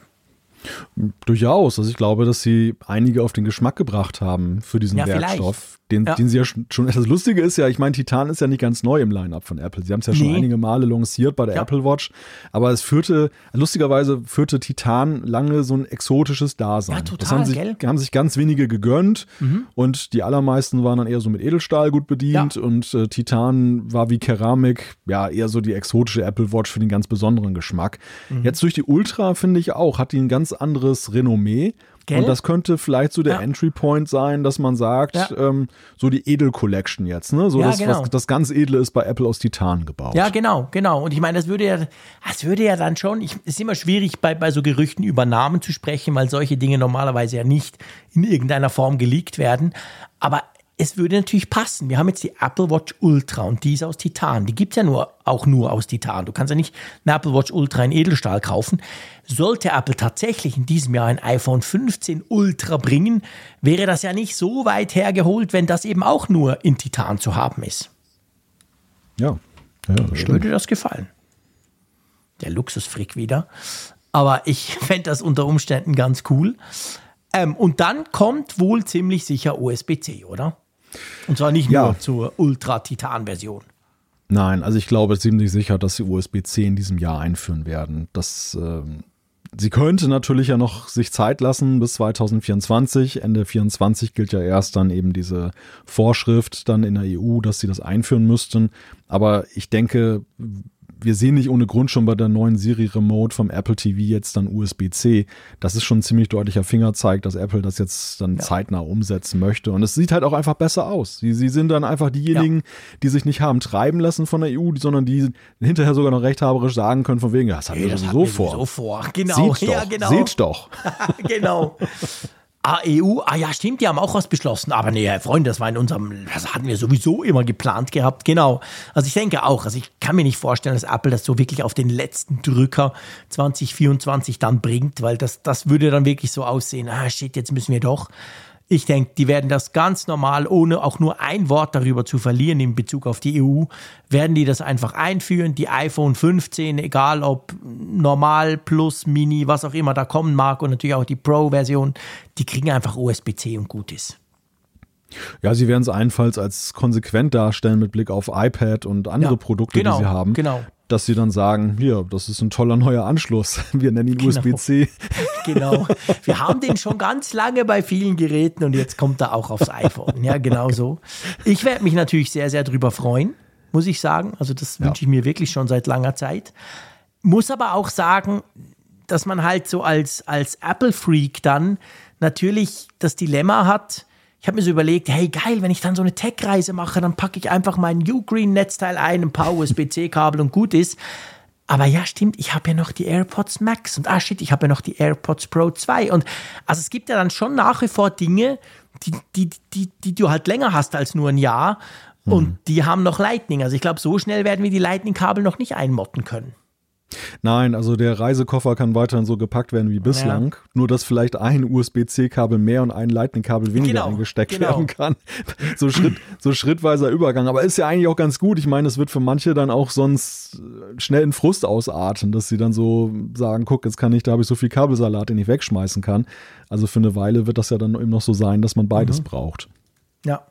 Durchaus. Also ich glaube, dass sie einige auf den Geschmack gebracht haben für diesen Ja. Werkstoff, den, Ja. den sie ja schon, schon. Das Lustige ist ja, ich meine, Titan ist ja nicht ganz neu im Line-Up von Apple. Sie haben es ja schon Nee. einige Male lanciert bei der Ja. Apple Watch, aber es führte, lustigerweise führte Titan lange so ein exotisches Dasein. Ja, das total, haben sich, gell? haben sich ganz wenige gegönnt und die allermeisten waren dann eher so mit Edelstahl gut bedient Ja. und äh, Titan war wie Keramik, ja, eher so die exotische Apple Watch für den ganz besonderen Geschmack. Mhm. Jetzt durch die Ultra, finde ich auch, hat die ein ganz anderes Renommee. Gell? Und das könnte vielleicht so der Ja. Entry Point sein, dass man sagt, Ja. ähm, so die Edel Collection jetzt, ne? So Ja, das, genau. was, das ganz Edle ist bei Apple aus Titan gebaut. Ja, genau, genau. Und ich meine, das würde ja, das würde ja dann schon, ich, es ist immer schwierig, bei, bei so Gerüchten über Namen zu sprechen, weil solche Dinge normalerweise ja nicht in irgendeiner Form geleakt werden. Aber es würde natürlich passen. Wir haben jetzt die Apple Watch Ultra und die ist aus Titan. Die gibt es ja nur, auch nur aus Titan. Du kannst ja nicht eine Apple Watch Ultra in Edelstahl kaufen. Sollte Apple tatsächlich in diesem Jahr ein iPhone 15 Ultra bringen, wäre das ja nicht so weit hergeholt, wenn das eben auch nur in Titan zu haben ist. ja. ja das Mir stimmt. würde das gefallen. Der Luxusfrick wieder. Aber ich fände das unter Umständen ganz cool. Ähm, und dann kommt wohl ziemlich sicher USB-C, oder? Und zwar nicht Ja. nur zur Ultra-Titan-Version. Nein, also ich glaube ziemlich sicher, dass sie USB-C in diesem Jahr einführen werden. Das, ähm, sie könnte natürlich ja noch sich Zeit lassen bis 2024. Ende 24 gilt ja erst dann eben diese Vorschrift dann in der EU, dass sie das einführen müssten. Aber ich denke, wir sehen nicht ohne Grund schon bei der neuen Siri Remote vom Apple TV jetzt dann USB-C. Das ist schon ein ziemlich deutlicher Fingerzeig, dass Apple das jetzt dann zeitnah umsetzen möchte. Und es sieht halt auch einfach besser aus. Sie, sie sind dann einfach diejenigen, die sich nicht haben treiben lassen von der EU, sondern die hinterher sogar noch rechthaberisch sagen können, von wegen, ja, das haben wir das sowieso hatten wir vor. sowieso vor. Genau, Seht's ja, doch, genau. seht's doch. genau. Ah, EU, ah ja, stimmt, die haben auch was beschlossen. Aber nee, Herr Freund, das war in unserem, das hatten wir sowieso immer geplant gehabt. Genau. Also ich denke auch, also ich kann mir nicht vorstellen, dass Apple das so wirklich auf den letzten Drücker 2024 dann bringt, weil das, das würde dann wirklich so aussehen, ah shit, jetzt müssen wir doch. Ich denke, die werden das ganz normal, ohne auch nur ein Wort darüber zu verlieren in Bezug auf die EU, werden die das einfach einführen. Die iPhone 15, egal ob normal, plus, mini, was auch immer da kommen mag und natürlich auch die Pro-Version, die kriegen einfach USB-C und gut ist. Ja, sie werden es allenfalls als konsequent darstellen mit Blick auf iPad und andere Ja, Produkte, genau, die sie haben. genau. Dass sie dann sagen, hier, das ist ein toller neuer Anschluss. Wir nennen ihn Genau. USB-C. Genau. Wir haben den schon ganz lange bei vielen Geräten und jetzt kommt er auch aufs iPhone. Ja, genau so. Ich werde mich natürlich sehr, sehr drüber freuen, muss ich sagen. Also das wünsche ich mir wirklich schon seit langer Zeit. Muss aber auch sagen, dass man halt so als, als Apple-Freak dann natürlich das Dilemma hat. Ich habe mir so überlegt, hey geil, wenn ich dann so eine Tech-Reise mache, dann packe ich einfach mein Ugreen-Netzteil ein, ein paar USB-C-Kabel und gut ist. Aber ja, stimmt, ich habe ja noch die AirPods Max und ah shit, ich habe ja noch die AirPods Pro 2. Und also es gibt ja dann schon nach wie vor Dinge, die, die, die, die du halt länger hast als nur ein Jahr. Und die haben noch Lightning. Also ich glaube, so schnell werden wir die Lightning-Kabel noch nicht einmotten können. Nein, also der Reisekoffer kann weiterhin so gepackt werden wie bislang. Nur, dass vielleicht ein USB-C-Kabel mehr und ein Lightning-Kabel weniger Genau, eingesteckt genau. werden kann. So, Schritt, so schrittweiser Übergang. Aber ist ja eigentlich auch ganz gut. Ich meine, es wird für manche dann auch sonst äh, schnell in Frust ausarten, dass sie dann so sagen, guck, jetzt kann ich, da habe ich so viel Kabelsalat, den ich wegschmeißen kann. Also für eine Weile wird das ja dann eben noch so sein, dass man Mhm. beides braucht. Ja.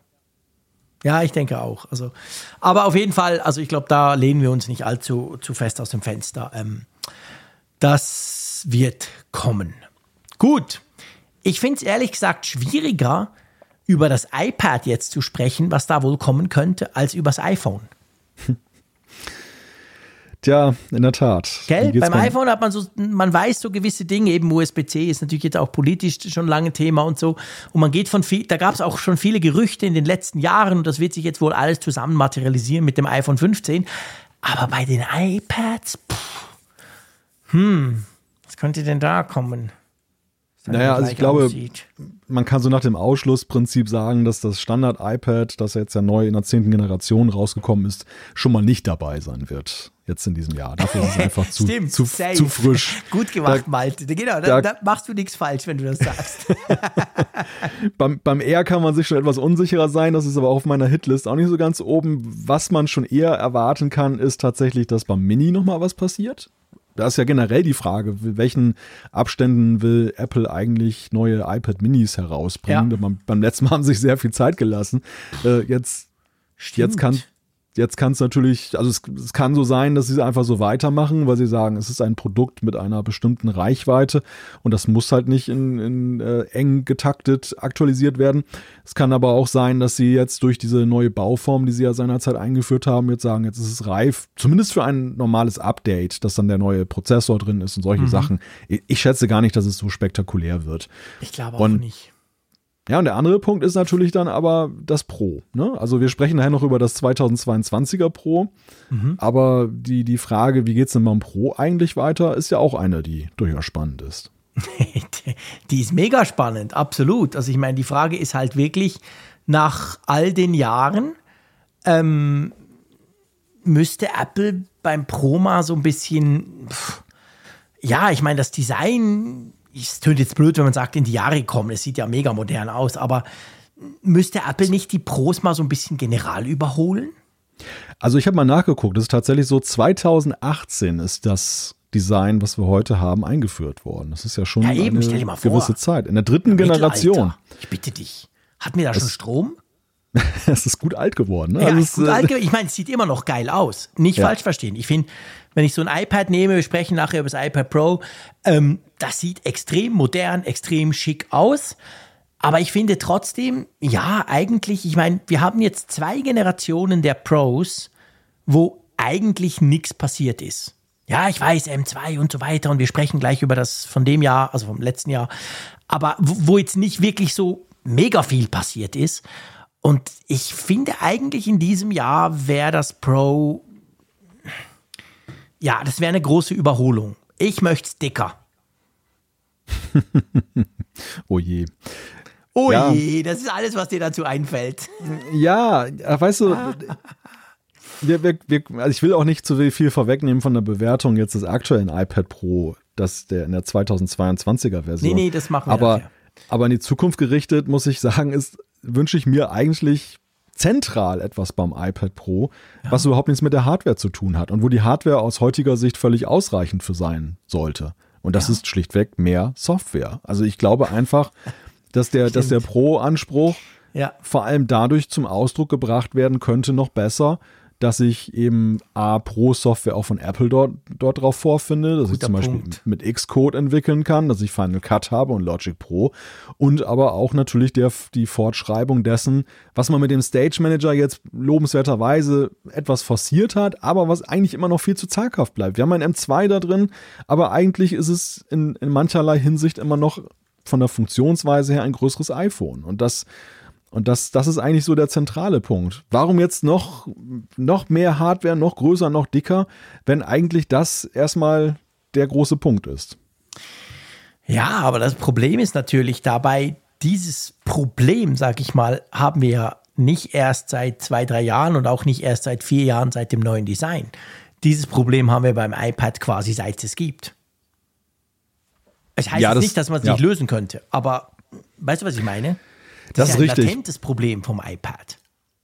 Ja, ich denke auch. Also, aber auf jeden Fall, also ich glaube, da lehnen wir uns nicht allzu zu fest aus dem Fenster. Ähm, das wird kommen. Gut. Ich finde es ehrlich gesagt schwieriger, über das iPad jetzt zu sprechen, was da wohl kommen könnte, als über das iPhone. Tja, in der Tat. Gell? Beim iPhone hat man so, man weiß so gewisse Dinge, eben USB-C ist natürlich jetzt auch politisch schon lange Thema und so. Und man geht von viel, da gab es auch schon viele Gerüchte in den letzten Jahren und das wird sich jetzt wohl alles zusammen materialisieren mit dem iPhone 15. Aber bei den iPads, pff, hm, was könnte denn da kommen? Naja, also ich glaube, aussieht. man kann so nach dem Ausschlussprinzip sagen, dass das Standard-iPad, das jetzt ja neu in der zehnten Generation rausgekommen ist, schon mal nicht dabei sein wird. Jetzt in diesem Jahr. Dafür ist es einfach zu, Stimmt, zu, zu frisch. Gut gemacht, Da- Malte. Genau, da, da- machst du nichts falsch, wenn du das sagst. Beim, beim R kann man sich schon etwas unsicherer sein. Das ist aber auch auf meiner Hitlist auch nicht so ganz oben. Was man schon eher erwarten kann, ist tatsächlich, dass beim Mini nochmal was passiert. Da ist ja generell die Frage, welchen Abständen will Apple eigentlich neue iPad Minis herausbringen? Ja. Beim, beim letzten Mal haben sie sich sehr viel Zeit gelassen. Äh, jetzt Jetzt kann jetzt kann es natürlich, also es, es kann so sein, dass sie es einfach so weitermachen, weil sie sagen, es ist ein Produkt mit einer bestimmten Reichweite und das muss halt nicht in, in äh, eng getaktet aktualisiert werden. Es kann aber auch sein, dass sie jetzt durch diese neue Bauform, die sie ja seinerzeit eingeführt haben, jetzt sagen, jetzt ist es reif, zumindest für ein normales Update, dass dann der neue Prozessor drin ist und solche Sachen. Ich, ich schätze gar nicht, dass es so spektakulär wird. Ich glaube auch Und- nicht. Ja, und der andere Punkt ist natürlich dann aber das Pro. Ne? Also wir sprechen nachher noch über das 2022er Pro, aber die, die Frage, wie geht's denn beim Pro eigentlich weiter, ist ja auch eine, die durchaus spannend ist. Die ist mega spannend, absolut. Also ich meine, die Frage ist halt wirklich, nach all den Jahren ähm, müsste Apple beim Pro mal so ein bisschen, pff, ja, ich meine, das Design, es tönt jetzt blöd, wenn man sagt, in die Jahre kommen, es sieht ja mega modern aus, aber müsste Apple nicht die Pros mal so ein bisschen general überholen? Also ich habe mal nachgeguckt, es ist tatsächlich so, 2018 ist das Design, was wir heute haben, eingeführt worden. Das ist ja schon Ja, eben, eine gewisse Zeit. In der dritten Generation. Mittelalter. Ich bitte dich. Hatten wir da schon Strom? Es ist gut alt geworden. Ne? Ja, Also ist es, gut äh, alt gewesen. ich meine, es sieht immer noch geil aus. Nicht Ja. falsch verstehen. Ich finde, wenn ich so ein iPad nehme, wir sprechen nachher über das iPad Pro, ähm, das sieht extrem modern, extrem schick aus. Aber ich finde trotzdem, ja, eigentlich, ich meine, wir haben jetzt zwei Generationen der Pros, wo eigentlich nichts passiert ist. Ja, ich weiß, M2 und so weiter und wir sprechen gleich über das von dem Jahr, also vom letzten Jahr, aber wo, jetzt nicht wirklich so mega viel passiert ist. Und ich finde eigentlich in diesem Jahr wäre das Pro, ja, das wäre eine große Überholung. Ich möchte es dicker. oh je. Oh Ja. je, das ist alles, was dir dazu einfällt. Ja, weißt du, wir, wir, wir, also ich will auch nicht zu viel vorwegnehmen von der Bewertung jetzt des aktuellen iPad Pro, das der in der 2022er Version. Nee, nee, das machen wir aber, aber in die Zukunft gerichtet, muss ich sagen, ist, wünsche ich mir eigentlich zentral etwas beim iPad Pro, was überhaupt nichts mit der Hardware zu tun hat und wo die Hardware aus heutiger Sicht völlig ausreichend für sein sollte. Und das ist schlichtweg mehr Software. Also ich glaube einfach, dass der, dass der Pro-Anspruch Ja. vor allem dadurch zum Ausdruck gebracht werden könnte, noch besser, dass ich eben A, Pro-Software auch von Apple dort, dort drauf vorfinde, dass ich Guter zum Beispiel Punkt. mit Xcode entwickeln kann, dass ich Final Cut habe und Logic Pro und aber auch natürlich der, die Fortschreibung dessen, was man mit dem Stage Manager jetzt lobenswerterweise etwas forciert hat, aber was eigentlich immer noch viel zu zaghaft bleibt. Wir haben ein M2 da drin, aber eigentlich ist es in, in mancherlei Hinsicht immer noch von der Funktionsweise her ein größeres iPhone und das und das, das ist eigentlich so der zentrale Punkt. Warum jetzt noch, noch mehr Hardware, noch größer, noch dicker, wenn eigentlich das erstmal der große Punkt ist? Ja, aber das Problem ist natürlich dabei, dieses Problem, sag ich mal, haben wir ja nicht erst seit zwei, drei Jahren und auch nicht erst seit vier Jahren seit dem neuen Design. Dieses Problem haben wir beim iPad quasi seit es gibt. Es heißt Ja, das- nicht, dass man es ja. nicht lösen könnte, aber weißt du, was ich meine? Das ist ist ja ein richtig. latentes Problem vom iPad.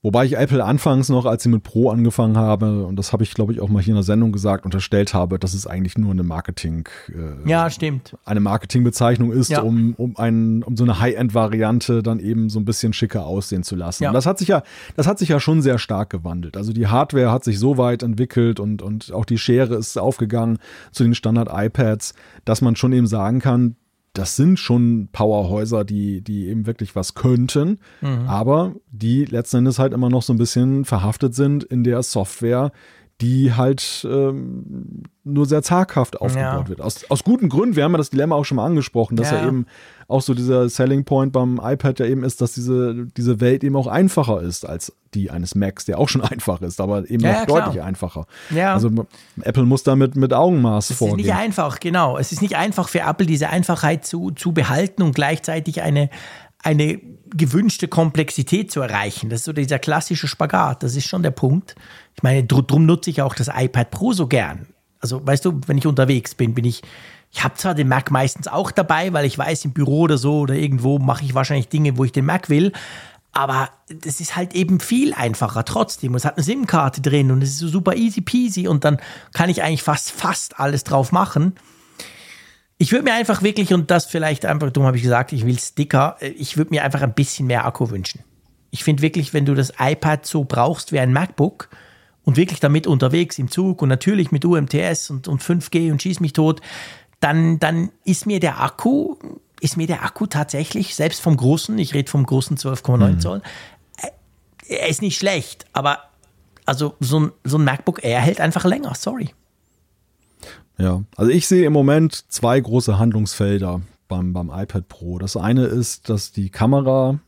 Wobei ich Apple anfangs noch, als sie mit Pro angefangen habe, und das habe ich, glaube ich, auch mal hier in der Sendung gesagt, unterstellt habe, dass es eigentlich nur eine Marketing, äh, Ja, stimmt. eine Marketingbezeichnung ist, Ja. um, um, ein, um so eine High-End-Variante dann eben so ein bisschen schicker aussehen zu lassen. Ja. Und das hat sich ja, das hat sich ja schon sehr stark gewandelt. Also die Hardware hat sich so weit entwickelt und, und auch die Schere ist aufgegangen zu den Standard-iPads, dass man schon eben sagen kann, das sind schon Powerhäuser, die, die eben wirklich was könnten, aber die letzten Endes halt immer noch so ein bisschen verhaftet sind in der Software, die halt ähm, nur sehr zaghaft aufgebaut Ja. wird. Aus, aus gutem Grund, wir haben ja das Dilemma auch schon mal angesprochen, dass ja. Ja. eben auch so dieser Selling Point beim iPad ja eben ist, dass diese, diese Welt eben auch einfacher ist als die eines Macs, der auch schon einfach ist, aber eben Ja, noch deutlich einfacher. Ja. Also Apple muss damit mit Augenmaß Es ist vorgehen. nicht einfach, genau. Es ist nicht einfach für Apple, diese Einfachheit zu, zu behalten und gleichzeitig eine, eine gewünschte Komplexität zu erreichen. Das ist so dieser klassische Spagat. Das ist schon der Punkt. Ich meine, dr drum nutze ich auch das iPad Pro so gern. Also, weißt du, wenn ich unterwegs bin, bin ich, ich habe zwar den Mac meistens auch dabei, weil ich weiß, im Büro oder so oder irgendwo mache ich wahrscheinlich Dinge, wo ich den Mac will. Aber das ist halt eben viel einfacher trotzdem. Es hat eine SIM-Karte drin und es ist so super easy peasy und dann kann ich eigentlich fast, fast alles drauf machen. Ich würde mir einfach wirklich, und das vielleicht einfach, darum habe ich gesagt, ich will Sticker, äh, ich würde mir einfach ein bisschen mehr Akku wünschen. Ich finde wirklich, wenn du das iPad so brauchst wie ein MacBook und wirklich damit unterwegs im Zug und natürlich mit UMTS und, und 5G und schieß mich tot, dann, dann ist mir der Akku, ist mir der Akku tatsächlich, selbst vom großen, ich rede vom großen 12,9 Zoll, äh, er ist nicht schlecht, aber also so ein, so ein MacBook Air hält einfach länger, sorry. Ja, also ich sehe im Moment zwei große Handlungsfelder beim, beim iPad Pro. Das eine ist, dass die Kamera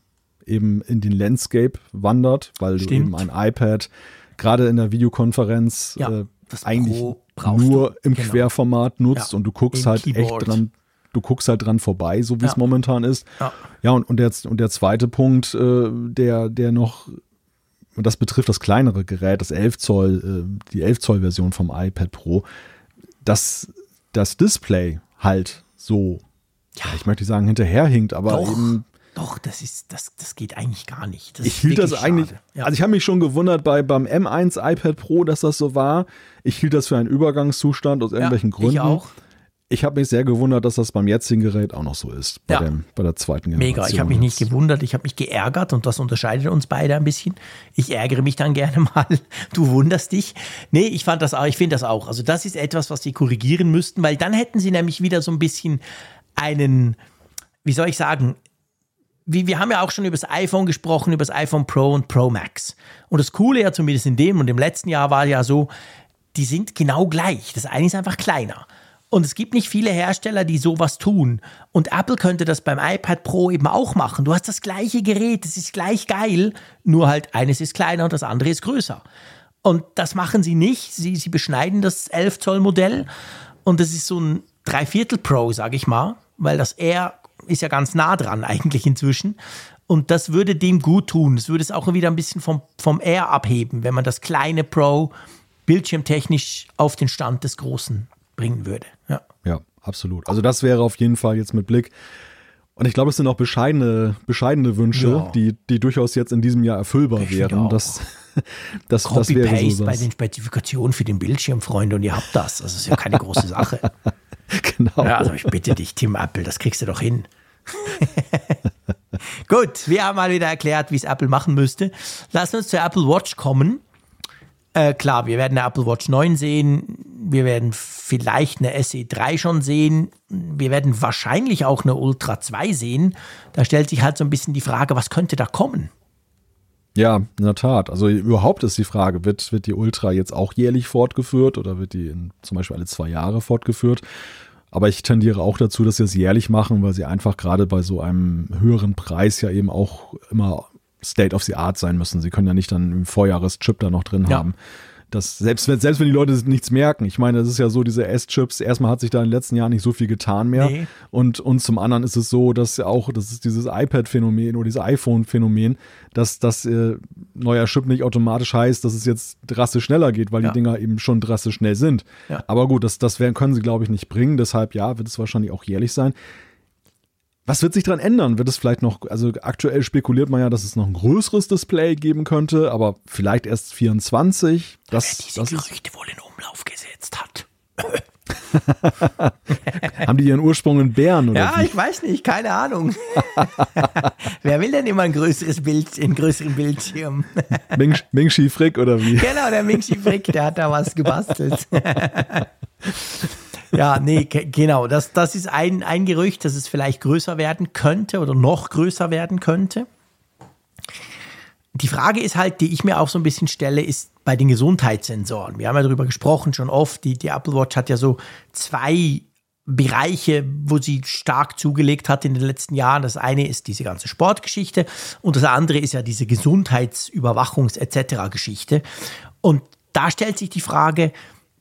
eben in den Landscape wandert, weil Stimmt. du eben ein iPad gerade in der Videokonferenz Ja, äh, eigentlich nur du, im genau. Querformat nutzt Ja, und du guckst halt Keyboard. echt dran, du guckst halt dran vorbei, so wie es Ja. momentan ist. Ja. Und, und, der, und der zweite Punkt, äh, der, der noch, und das betrifft das kleinere Gerät, das 11 Zoll, äh, die 11 Zoll Version vom iPad Pro, dass das Display halt so, ja. ich möchte nicht sagen hinterherhinkt, aber Doch. eben Doch, das ist, das, das geht eigentlich gar nicht. Das ich hielt das eigentlich, ja. also ich habe mich schon gewundert bei beim M1 iPad Pro, dass das so war. Ich hielt das für einen Übergangszustand aus irgendwelchen ja, Gründen. Ich auch. Ich habe mich sehr gewundert, dass das beim jetzigen Gerät auch noch so ist, bei, ja. dem, bei der zweiten Generation. Mega, ich habe mich nicht gewundert, ich habe mich geärgert und das unterscheidet uns beide ein bisschen. Ich ärgere mich dann gerne mal, du wunderst dich. Nee, ich fand das auch, ich finde das auch. Also das ist etwas, was sie korrigieren müssten, weil dann hätten sie nämlich wieder so ein bisschen einen, wie soll ich sagen, wie, wir haben ja auch schon über das iPhone gesprochen, über das iPhone Pro und Pro Max. Und das Coole ja zumindest in dem und im letzten Jahr war ja so, die sind genau gleich. Das eine ist einfach kleiner. Und es gibt nicht viele Hersteller, die sowas tun. Und Apple könnte das beim iPad Pro eben auch machen. Du hast das gleiche Gerät, es ist gleich geil, nur halt eines ist kleiner und das andere ist größer. Und das machen sie nicht. Sie, sie beschneiden das 11 Zoll Modell und das ist so ein Dreiviertel Pro, sage ich mal, weil das R ist ja ganz nah dran eigentlich inzwischen. Und das würde dem gut tun. Es würde es auch wieder ein bisschen vom, vom R abheben, wenn man das kleine Pro bildschirmtechnisch auf den Stand des großen bringen würde. Ja. ja, absolut. Also das wäre auf jeden Fall jetzt mit Blick. Und ich glaube, es sind auch bescheidene, bescheidene Wünsche, ja. die, die durchaus jetzt in diesem Jahr erfüllbar ich wären. Das, das, das wäre so bei den Spezifikationen für den Bildschirm, Freunde, und ihr habt das. Das ist ja keine große Sache. genau. Ja, also ich bitte dich, Tim Apple, das kriegst du doch hin. Gut, wir haben mal wieder erklärt, wie es Apple machen müsste. Lass uns zur Apple Watch kommen. Äh, klar, wir werden eine Apple Watch 9 sehen. Wir werden vielleicht eine SE 3 schon sehen. Wir werden wahrscheinlich auch eine Ultra 2 sehen. Da stellt sich halt so ein bisschen die Frage, was könnte da kommen? Ja, in der Tat. Also überhaupt ist die Frage, wird, wird die Ultra jetzt auch jährlich fortgeführt oder wird die in, zum Beispiel alle zwei Jahre fortgeführt? Aber ich tendiere auch dazu, dass sie es jährlich machen, weil sie einfach gerade bei so einem höheren Preis ja eben auch immer State of the Art sein müssen. Sie können ja nicht dann im Vorjahreschip da noch drin ja. haben. Das, selbst, wenn, selbst wenn die Leute nichts merken, ich meine, das ist ja so, diese S-Chips, erstmal hat sich da in den letzten Jahren nicht so viel getan mehr. Nee. Und, und zum anderen ist es so, dass auch, das ist dieses iPad-Phänomen oder dieses iPhone-Phänomen, dass das äh, neuer Chip nicht automatisch heißt, dass es jetzt drastisch schneller geht, weil ja. die Dinger eben schon drastisch schnell sind. Ja. Aber gut, das, das werden, können sie, glaube ich, nicht bringen. Deshalb, ja, wird es wahrscheinlich auch jährlich sein. Was wird sich daran ändern? Wird es vielleicht noch, also aktuell spekuliert man ja, dass es noch ein größeres Display geben könnte, aber vielleicht erst 24. Das, diese das Gerüchte wohl in Umlauf gesetzt hat. Haben die ihren Ursprung in Bern oder? Ja, wie? ich weiß nicht, keine Ahnung. Wer will denn immer ein größeres Bild, einen größeren Bildschirm? Ming, Ming Frick oder wie? Genau, der Ming Chi Frick, der hat da was gebastelt. ja, nee, genau. Das, das ist ein, ein Gerücht, dass es vielleicht größer werden könnte oder noch größer werden könnte. Die Frage ist halt, die ich mir auch so ein bisschen stelle, ist bei den Gesundheitssensoren. Wir haben ja darüber gesprochen schon oft. Die, die Apple Watch hat ja so zwei Bereiche, wo sie stark zugelegt hat in den letzten Jahren. Das eine ist diese ganze Sportgeschichte und das andere ist ja diese Gesundheitsüberwachungs- etc. Geschichte. Und da stellt sich die Frage,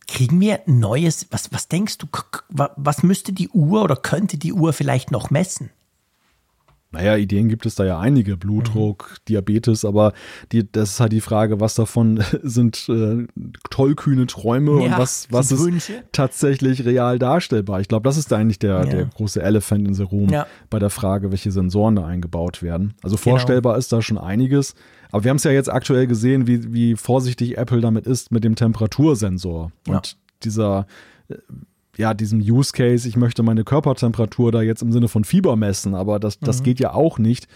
Kriegen wir neues, was, was denkst du, was müsste die Uhr oder könnte die Uhr vielleicht noch messen? Naja, Ideen gibt es da ja einige, Blutdruck, mhm. Diabetes, aber die, das ist halt die Frage, was davon sind äh, tollkühne Träume ja, und was, was ist Wünsche? tatsächlich real darstellbar. Ich glaube, das ist eigentlich der, ja. der große Elephant in the Room ja. bei der Frage, welche Sensoren da eingebaut werden. Also genau. vorstellbar ist da schon einiges. Aber wir haben es ja jetzt aktuell gesehen, wie, wie vorsichtig Apple damit ist mit dem Temperatursensor. Und dieser, äh, ja, diesem Use Case, ich möchte meine Körpertemperatur da jetzt im Sinne von Fieber messen, aber das, das mhm. geht ja auch nicht.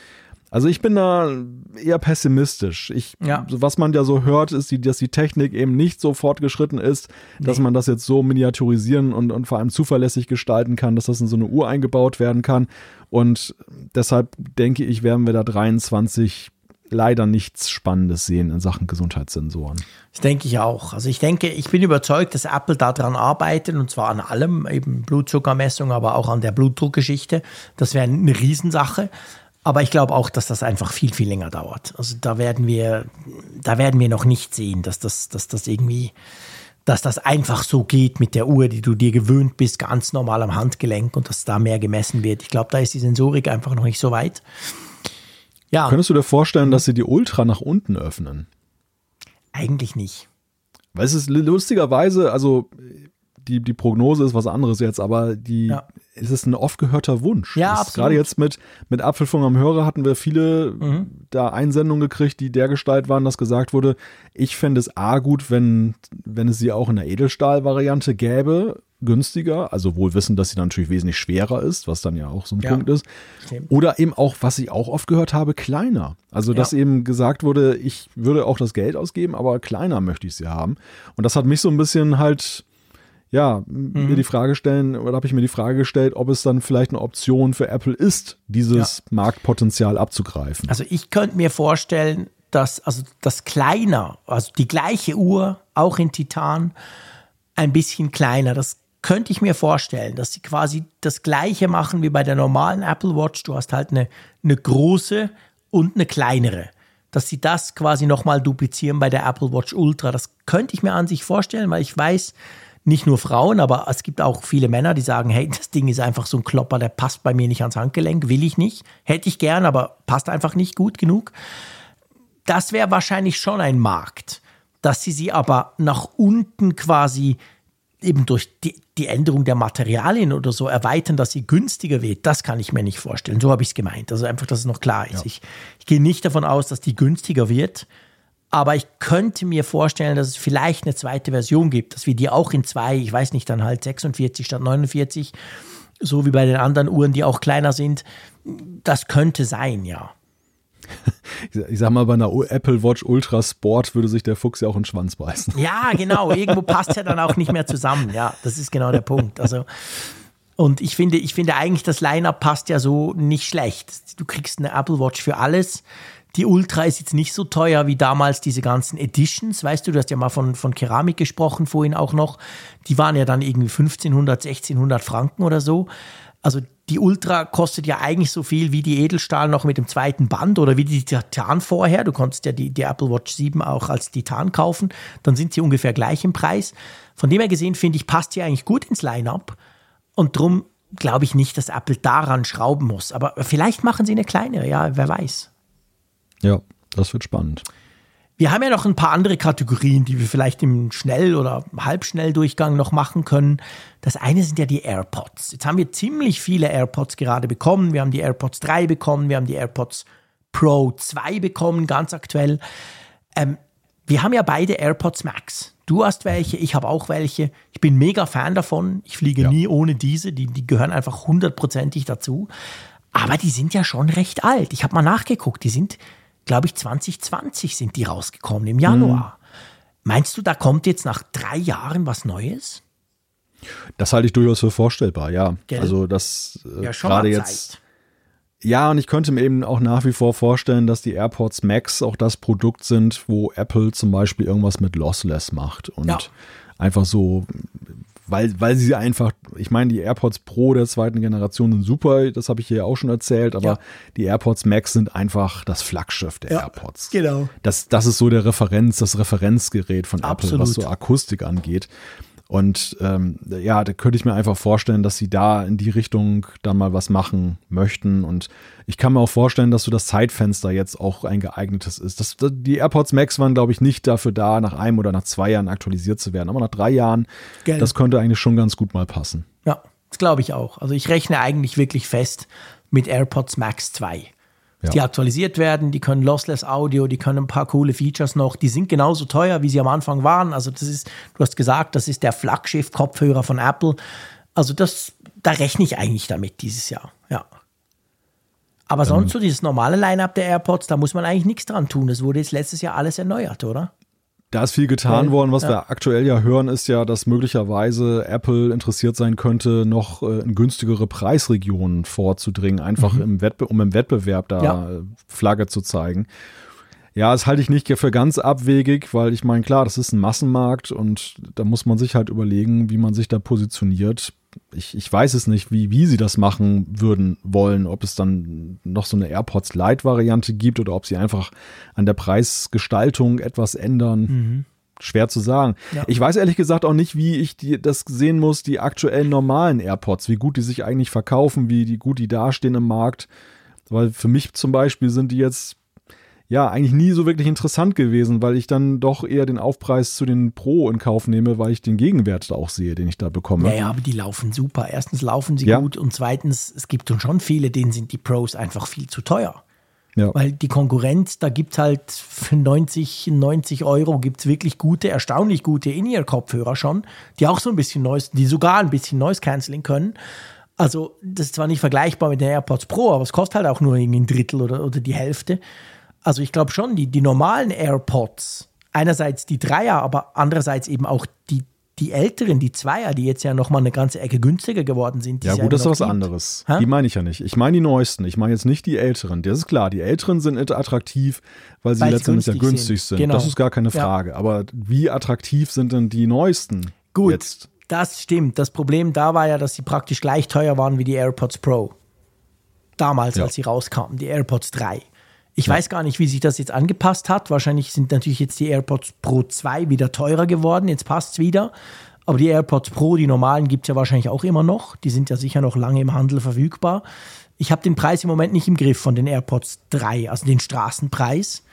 Also ich bin da eher pessimistisch. Ich, ja. Was man ja so hört, ist, die, dass die Technik eben nicht so fortgeschritten ist, nee. dass man das jetzt so miniaturisieren und, und vor allem zuverlässig gestalten kann, dass das in so eine Uhr eingebaut werden kann. Und deshalb denke ich, werden wir da 23 leider nichts Spannendes sehen in Sachen Gesundheitssensoren. Das denke ich auch. Also ich denke, ich bin überzeugt, dass Apple daran arbeitet und zwar an allem, eben Blutzuckermessung, aber auch an der Blutdruckgeschichte. Das wäre eine Riesensache. Aber ich glaube auch, dass das einfach viel, viel länger dauert. Also da werden wir, da werden wir noch nicht sehen, dass das, dass das irgendwie, dass das einfach so geht mit der Uhr, die du dir gewöhnt bist, ganz normal am Handgelenk und dass da mehr gemessen wird. Ich glaube, da ist die Sensorik einfach noch nicht so weit. Ja. Könntest du dir vorstellen, dass sie die Ultra nach unten öffnen? Eigentlich nicht. Weil es ist lustigerweise, also die, die Prognose ist was anderes jetzt, aber die, Ja. es ist ein oft gehörter Wunsch. Ja. Gerade jetzt mit, mit Apfelfunk am Hörer hatten wir viele Mhm. da Einsendungen gekriegt, die dergestalt waren, dass gesagt wurde, ich fände es A gut, wenn, wenn es sie auch in der Edelstahl-Variante gäbe, günstiger, also wohl wissen, dass sie dann natürlich wesentlich schwerer ist, was dann ja auch so ein Ja. Punkt ist. Stimmt. Oder eben auch, was ich auch oft gehört habe, kleiner. Also, dass Ja. eben gesagt wurde, ich würde auch das Geld ausgeben, aber kleiner möchte ich sie haben. Und das hat mich so ein bisschen halt, ja, Mhm. mir die Frage stellen, oder habe ich mir die Frage gestellt, ob es dann vielleicht eine Option für Apple ist, dieses Marktpotenzial abzugreifen. Also ich könnte mir vorstellen, dass also das kleiner, also die gleiche Uhr, auch in Titan, ein bisschen kleiner. Das könnte ich mir vorstellen, dass sie quasi das gleiche machen wie bei der normalen Apple Watch. Du hast halt eine, eine große und eine kleinere. Dass sie das quasi nochmal duplizieren bei der Apple Watch Ultra. Das könnte ich mir an sich vorstellen, weil ich weiß, nicht nur Frauen, aber es gibt auch viele Männer, die sagen, hey, das Ding ist einfach so ein Klopper, der passt bei mir nicht ans Handgelenk, will ich nicht, hätte ich gern, aber passt einfach nicht gut genug. Das wäre wahrscheinlich schon ein Markt, dass sie sie aber nach unten quasi eben durch die, die Änderung der Materialien oder so erweitern, dass sie günstiger wird, das kann ich mir nicht vorstellen. So habe ich es gemeint. Also einfach, dass es noch klar ist. Ich, ich gehe nicht davon aus, dass die günstiger wird, aber ich könnte mir vorstellen, dass es vielleicht eine zweite Version gibt, dass wir die auch in zwei, ich weiß nicht, dann halt 46 statt 49, so wie bei den anderen Uhren, die auch kleiner sind. Das könnte sein, ja. Ich, sag mal, bei einer Apple Watch Ultra Sport würde sich der Fuchs ja auch in den Schwanz beißen. Ja, genau. Irgendwo passt ja dann auch nicht mehr zusammen. Ja, das ist genau der Punkt. Also, und ich finde, ich finde eigentlich, das Line-Up passt ja so nicht schlecht. Du kriegst eine Apple Watch für alles. Die Ultra ist jetzt nicht so teuer wie damals diese ganzen Editions. Weißt du, du hast ja mal von, von Keramik gesprochen vorhin auch noch. Die waren ja dann irgendwie 1500, 1600 Franken oder so. Also die Ultra kostet ja eigentlich so viel wie die Edelstahl noch mit dem zweiten Band oder wie die Titan vorher. Du konntest ja die, die Apple Watch 7 auch als Titan kaufen. Dann sind sie ungefähr gleich im Preis. Von dem her gesehen, finde ich, passt die eigentlich gut ins Line-Up. Und drum glaube ich nicht, dass Apple daran schrauben muss. Aber vielleicht machen sie eine kleinere, ja, wer weiß. Ja, das wird spannend. Wir haben ja noch ein paar andere Kategorien, die wir vielleicht im Schnell- oder Halbschnelldurchgang noch machen können. Das eine sind ja die AirPods. Jetzt haben wir ziemlich viele AirPods gerade bekommen. Wir haben die AirPods 3 bekommen, wir haben die AirPods Pro 2 bekommen, ganz aktuell. Ähm, wir haben ja beide AirPods Max. Du hast welche, ich habe auch welche. Ich bin mega Fan davon. Ich fliege Ja. nie ohne diese. Die, die gehören einfach hundertprozentig dazu. Aber die sind ja schon recht alt. Ich habe mal nachgeguckt. Die sind, glaube ich, 2020 sind die rausgekommen im Januar. Meinst du, da kommt jetzt nach drei Jahren was Neues? Das halte ich durchaus für vorstellbar, ja. Gell? Also das äh, Ja, gerade jetzt. Ja, und ich könnte mir eben auch nach wie vor vorstellen, dass die AirPods Max auch das Produkt sind, wo Apple zum Beispiel irgendwas mit Lossless macht und Ja. einfach so, weil, weil sie einfach, ich meine, die AirPods Pro der zweiten Generation sind super, das habe ich hier auch schon erzählt, aber Ja. die AirPods Max sind einfach das Flaggschiff der Ja, AirPods. genau. Das, das ist so der Referenz, das Referenzgerät von Apple, Absolut. was so Akustik angeht. Und ähm, ja, da könnte ich mir einfach vorstellen, dass sie da in die Richtung dann mal was machen möchten. Und ich kann mir auch vorstellen, dass so das Zeitfenster jetzt auch ein geeignetes ist. Das, die AirPods Max waren, glaube ich, nicht dafür da, nach einem oder nach zwei Jahren aktualisiert zu werden. Aber nach drei Jahren, Gell. das könnte eigentlich schon ganz gut mal passen. Ja, das glaube ich auch. Also ich rechne eigentlich wirklich fest mit AirPods Max 2. Ja. Die aktualisiert werden, die können Lossless Audio, die können ein paar coole Features noch. Die sind genauso teuer, wie sie am Anfang waren. Also das ist, du hast gesagt, das ist der Flaggschiff-Kopfhörer von Apple. Also das, da rechne ich eigentlich damit dieses Jahr. Ja. Aber sonst so dieses normale Line-Up der AirPods, da muss man eigentlich nichts dran tun. Das wurde jetzt letztes Jahr alles erneuert, oder? Da ist viel getan Ja, worden. Was ja. wir aktuell ja hören, ist ja, dass möglicherweise Apple interessiert sein könnte, noch äh, in günstigere Preisregionen vorzudringen, einfach im Wettbe um im Wettbewerb da Mhm. Ja. Flagge zu zeigen. Ja, das halte ich nicht für ganz abwegig, weil ich meine, klar, das ist ein Massenmarkt und da muss man sich halt überlegen, wie man sich da positioniert. Ich, ich weiß es nicht, wie, wie sie das machen würden wollen, ob es dann noch so eine AirPods Lite-Variante gibt oder ob sie einfach an der Preisgestaltung etwas ändern. Schwer zu sagen. Ja. Ich weiß ehrlich gesagt auch nicht, wie ich die, das sehen muss, die aktuellen normalen AirPods, wie gut die sich eigentlich verkaufen, wie die, gut die dastehen im Markt. Weil für mich zum Beispiel sind die jetzt, ja, eigentlich nie so wirklich interessant gewesen, weil ich dann doch eher den Aufpreis zu den Pro in Kauf nehme, weil ich den Gegenwert da auch sehe, den ich da bekomme. Ja, ja, aber die laufen super. Erstens laufen sie Ja. gut und zweitens, es gibt schon viele, denen sind die Pros einfach viel zu teuer. Ja. Weil die Konkurrenz, da gibt es halt für 90, 90 Euro gibt es wirklich gute, erstaunlich gute In-Ear-Kopfhörer schon, die auch so ein bisschen Noise, die sogar ein bisschen Noise Cancelling können. Also, das ist zwar nicht vergleichbar mit den AirPods Pro, aber es kostet halt auch nur irgendwie ein Drittel oder, oder die Hälfte. Also, ich glaube schon, die, die normalen AirPods, einerseits die Dreier, aber andererseits eben auch die, die älteren, die Zweier, die jetzt ja nochmal eine ganze Ecke günstiger geworden sind. die Ja, gut, das ist was gibt. anderes. Hä? Die meine ich ja nicht. Ich meine die neuesten. Ich meine jetzt nicht die älteren. Das ist klar. Die älteren sind nicht attraktiv, weil sie letztendlich ja günstig sind. sind. Genau. Das ist gar keine Ja. Frage. Aber wie attraktiv sind denn die neuesten Gut, jetzt? das stimmt. Das Problem da war ja, dass sie praktisch gleich teuer waren wie die AirPods Pro. Damals, Ja. als sie rauskamen, die AirPods 3. Ich weiß gar nicht, wie sich das jetzt angepasst hat. Wahrscheinlich sind natürlich jetzt die AirPods Pro 2 wieder teurer geworden. Jetzt passt es wieder. Aber die AirPods Pro, die normalen, gibt es ja wahrscheinlich auch immer noch. Die sind ja sicher noch lange im Handel verfügbar. Ich habe den Preis im Moment nicht im Griff von den AirPods 3, also den Straßenpreis.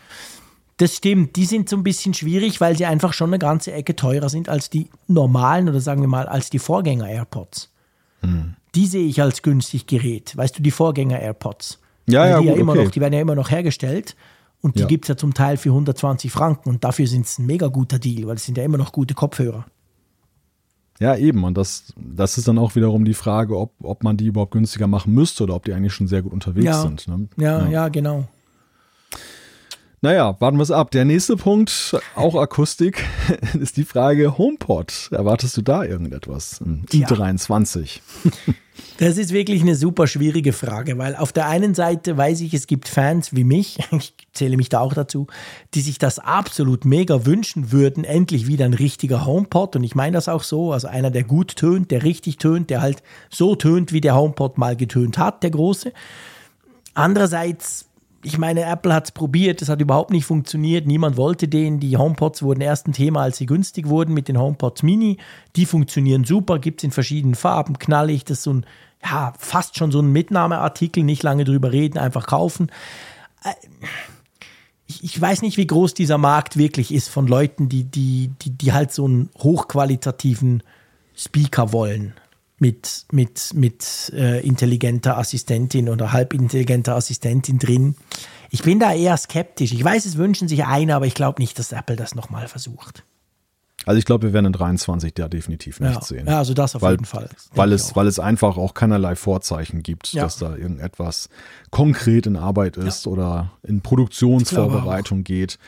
Das stimmt, die sind so ein bisschen schwierig, weil sie einfach schon eine ganze Ecke teurer sind als die normalen oder sagen wir mal als die Vorgänger AirPods. Die sehe ich als günstig Gerät. Weißt du, die Vorgänger AirPods. Ja, ja, die, gut, immer okay. noch, die werden ja immer noch hergestellt und die Ja. gibt es ja zum Teil für 120 Franken und dafür sind es ein mega guter Deal, weil es sind ja immer noch gute Kopfhörer. Ja, eben. Und das, das ist dann auch wiederum die Frage, ob, ob man die überhaupt günstiger machen müsste oder ob die eigentlich schon sehr gut unterwegs Ja. sind. Ne? Ja, ja, genau. Naja, warten wir es ab. Der nächste Punkt, auch Akustik, ist die Frage HomePod. Erwartest du da irgendetwas? Tja. i23. Das ist wirklich eine super schwierige Frage, weil auf der einen Seite weiß ich, es gibt Fans wie mich, ich zähle mich da auch dazu, die sich das absolut mega wünschen würden, endlich wieder ein richtiger HomePod. Und ich meine das auch so, also einer, der gut tönt, der richtig tönt, der halt so tönt, wie der HomePod mal getönt hat, der große. Andererseits, ich meine, Apple hat es probiert, es hat überhaupt nicht funktioniert, niemand wollte den. Die HomePods wurden erst ein Thema, als sie günstig wurden mit den HomePods Mini. Die funktionieren super, gibt es in verschiedenen Farben, knallig, das ist so ein, ja, fast schon so ein Mitnahmeartikel, nicht lange drüber reden, einfach kaufen. Äh, Ich, ich weiß nicht, wie groß dieser Markt wirklich ist von Leuten, die, die, die, die halt so einen hochqualitativen Speaker wollen mit, mit, mit äh, intelligenter Assistentin oder halbintelligenter Assistentin drin. Ich bin da eher skeptisch. Ich weiß, es wünschen sich eine, aber ich glaube nicht, dass Apple das nochmal versucht. Also ich glaube, wir werden in 23 da definitiv Ja, nichts sehen. ja, also das auf weil, jeden Fall. Weil es, weil es einfach auch keinerlei Vorzeichen gibt, Ja. dass da irgendetwas konkret in Arbeit ist oder in Produktionsvorbereitung geht.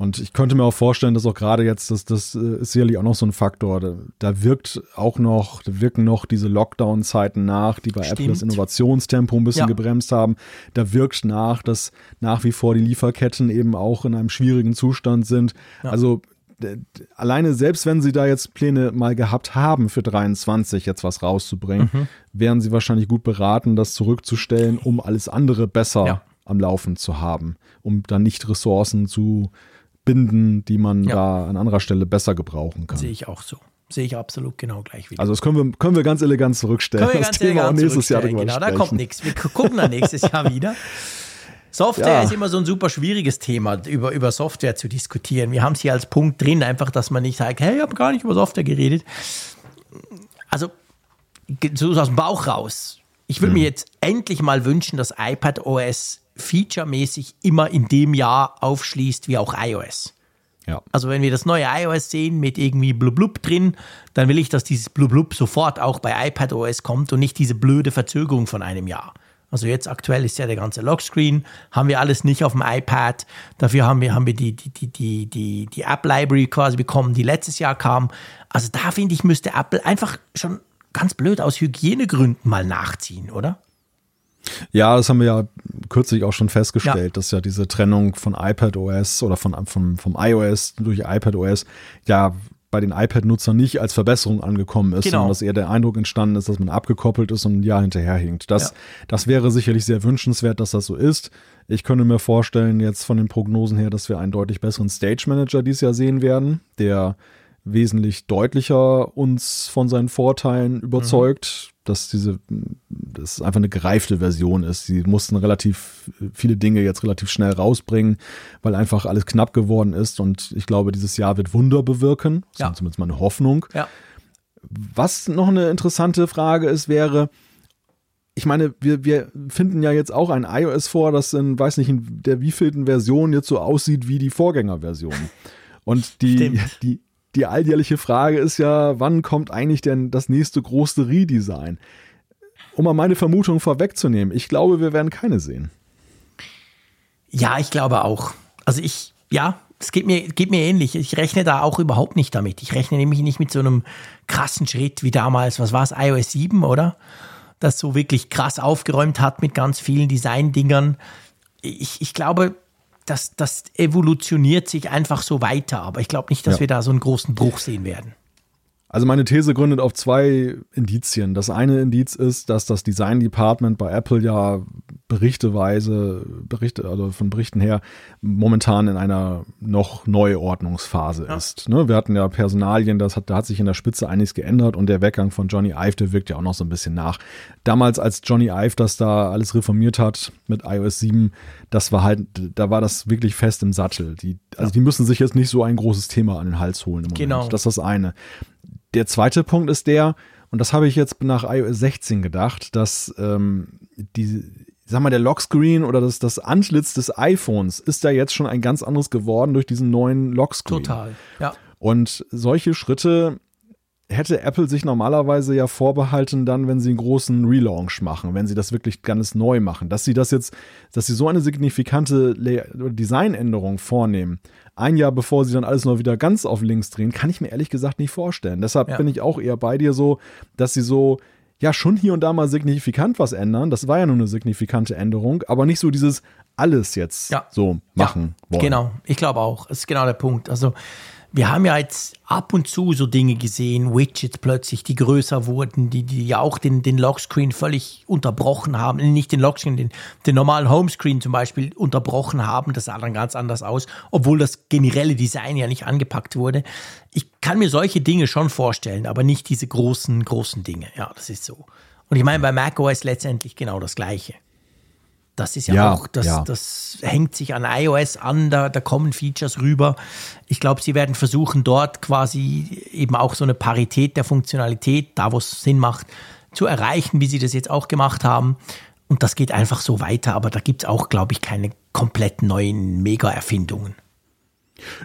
Und ich könnte mir auch vorstellen, dass auch gerade jetzt, das, das äh, ist sicherlich auch noch so ein Faktor, da, da wirkt auch noch, da wirken noch diese Lockdown-Zeiten nach, die bei Apple das Stimmt. Innovationstempo ein bisschen Ja. gebremst haben. Da wirkt nach, dass nach wie vor die Lieferketten eben auch in einem schwierigen Zustand sind. Also d- d- alleine selbst wenn sie da jetzt Pläne mal gehabt haben für 23 jetzt was rauszubringen, Mhm. wären sie wahrscheinlich gut beraten, das zurückzustellen, um alles andere besser Ja. am Laufen zu haben, um dann nicht Ressourcen zu binden, die man Ja. da an anderer Stelle besser gebrauchen kann. Sehe ich auch so. Sehe ich absolut genau gleich wieder. Also das können wir, können wir ganz elegant zurückstellen. Können wir das ganz Thema auch elegant nächstes Jahr drüber Genau, da sprechen. kommt nichts. Wir gucken dann nächstes Jahr wieder. Software Ja. ist immer so ein super schwieriges Thema, über, über Software zu diskutieren. Wir haben es hier als Punkt drin, einfach, dass man nicht sagt, hey, ich habe gar nicht über Software geredet. Also, so aus dem Bauch raus. Ich würde mir jetzt endlich mal wünschen, dass iPad OS featuremäßig immer in dem Jahr aufschließt wie auch iOS. Ja. Also wenn wir das neue iOS sehen mit irgendwie Blub drin, dann will ich, dass dieses Blub sofort auch bei iPadOS kommt und nicht diese blöde Verzögerung von einem Jahr. Also jetzt aktuell ist ja der ganze Lockscreen, haben wir alles nicht auf dem iPad. Dafür haben wir, haben wir die, die, die, die, die, App-Library quasi bekommen, die letztes Jahr kam. Also da finde ich, müsste Apple einfach schon ganz blöd aus Hygienegründen mal nachziehen, oder? Ja, das haben wir ja kürzlich auch schon festgestellt, Ja. dass ja diese Trennung von iPadOS oder von, vom, vom iOS durch iPadOS ja bei den iPad-Nutzern nicht als Verbesserung angekommen ist, Genau. sondern dass eher der Eindruck entstanden ist, dass man abgekoppelt ist und ein Jahr hinterherhinkt. Das, Ja. das wäre sicherlich sehr wünschenswert, dass das so ist. Ich könnte mir vorstellen, jetzt von den Prognosen her, dass wir einen deutlich besseren Stage Manager dieses Jahr sehen werden, der wesentlich deutlicher uns von seinen Vorteilen überzeugt. Mhm. Dass diese, das einfach eine gereifte Version ist. Sie mussten relativ viele Dinge jetzt relativ schnell rausbringen, weil einfach alles knapp geworden ist. Und ich glaube, dieses Jahr wird Wunder bewirken. Das Ja. ist zumindest meine Hoffnung. Ja. Was noch eine interessante Frage ist, wäre, ich meine, wir, wir finden ja jetzt auch ein iOS vor, das in, weiß nicht, in der wievielten Version jetzt so aussieht wie die Vorgängerversion. Und die, Stimmt. die, die alljährliche Frage ist ja, wann kommt eigentlich denn das nächste große Redesign? Um mal meine Vermutung vorwegzunehmen, ich glaube, wir werden keine sehen. Ja, ich glaube auch. Also ich, ja, es geht mir, geht mir ähnlich. Ich rechne da auch überhaupt nicht damit. Ich rechne nämlich nicht mit so einem krassen Schritt wie damals, was war es, iOS 7, oder? Das so wirklich krass aufgeräumt hat mit ganz vielen Design-Dingern. Ich, ich glaube, das, das evolutioniert sich einfach so weiter. Aber ich glaube nicht, dass Ja. wir da so einen großen Bruch sehen werden. Also meine These gründet auf zwei Indizien. Das eine Indiz ist, dass das Design Department bei Apple ja berichteweise, Berichte, also von Berichten her, momentan in einer noch Neuordnungsphase ist. Ne? Wir hatten ja Personalien, das hat, da hat sich in der Spitze einiges geändert und der Weggang von Johnny Ive, der wirkt ja auch noch so ein bisschen nach. Damals, als Johnny Ive das da alles reformiert hat mit iOS 7, das war halt, da war das wirklich fest im Sattel. Die, also die müssen sich jetzt nicht so ein großes Thema an den Hals holen im Moment. Genau. Das ist das eine. Der zweite Punkt ist der, und das habe ich jetzt nach iOS 16 gedacht, dass ähm, die, sag mal, der Lockscreen oder das, das Antlitz des iPhones ist da jetzt schon ein ganz anderes geworden durch diesen neuen Lockscreen. Total. Ja. Und solche Schritte hätte Apple sich normalerweise ja vorbehalten, dann, wenn sie einen großen Relaunch machen, wenn sie das wirklich ganz neu machen, dass sie das jetzt, dass sie so eine signifikante Designänderung vornehmen, ein Jahr bevor sie dann alles noch wieder ganz auf links drehen, kann ich mir ehrlich gesagt nicht vorstellen. Deshalb Ja. bin ich auch eher bei dir so, dass sie so ja schon hier und da mal signifikant was ändern. Das war ja nur eine signifikante Änderung, aber nicht so dieses alles jetzt Ja. so machen ja, wollen. Genau, ich glaube auch. Das ist genau der Punkt. Also wir haben ja jetzt ab und zu so Dinge gesehen, Widgets plötzlich, die größer wurden, die, die ja auch den, den Lockscreen völlig unterbrochen haben. Äh, Nicht den Lockscreen, den, den normalen Homescreen zum Beispiel unterbrochen haben. Das sah dann ganz anders aus, obwohl das generelle Design ja nicht angepackt wurde. Ich kann mir solche Dinge schon vorstellen, aber nicht diese großen, großen Dinge. Ja, das ist so. Und ich meine, bei macOS letztendlich genau das Gleiche. Das ist ja, Ja, auch, das, ja. das hängt sich an iOS an, da, da kommen Features rüber. Ich glaube, sie werden versuchen, dort quasi eben auch so eine Parität der Funktionalität, da wo es Sinn macht, zu erreichen, wie sie das jetzt auch gemacht haben. Und das geht einfach so weiter, aber da gibt es auch, glaube ich, keine komplett neuen Mega-Erfindungen.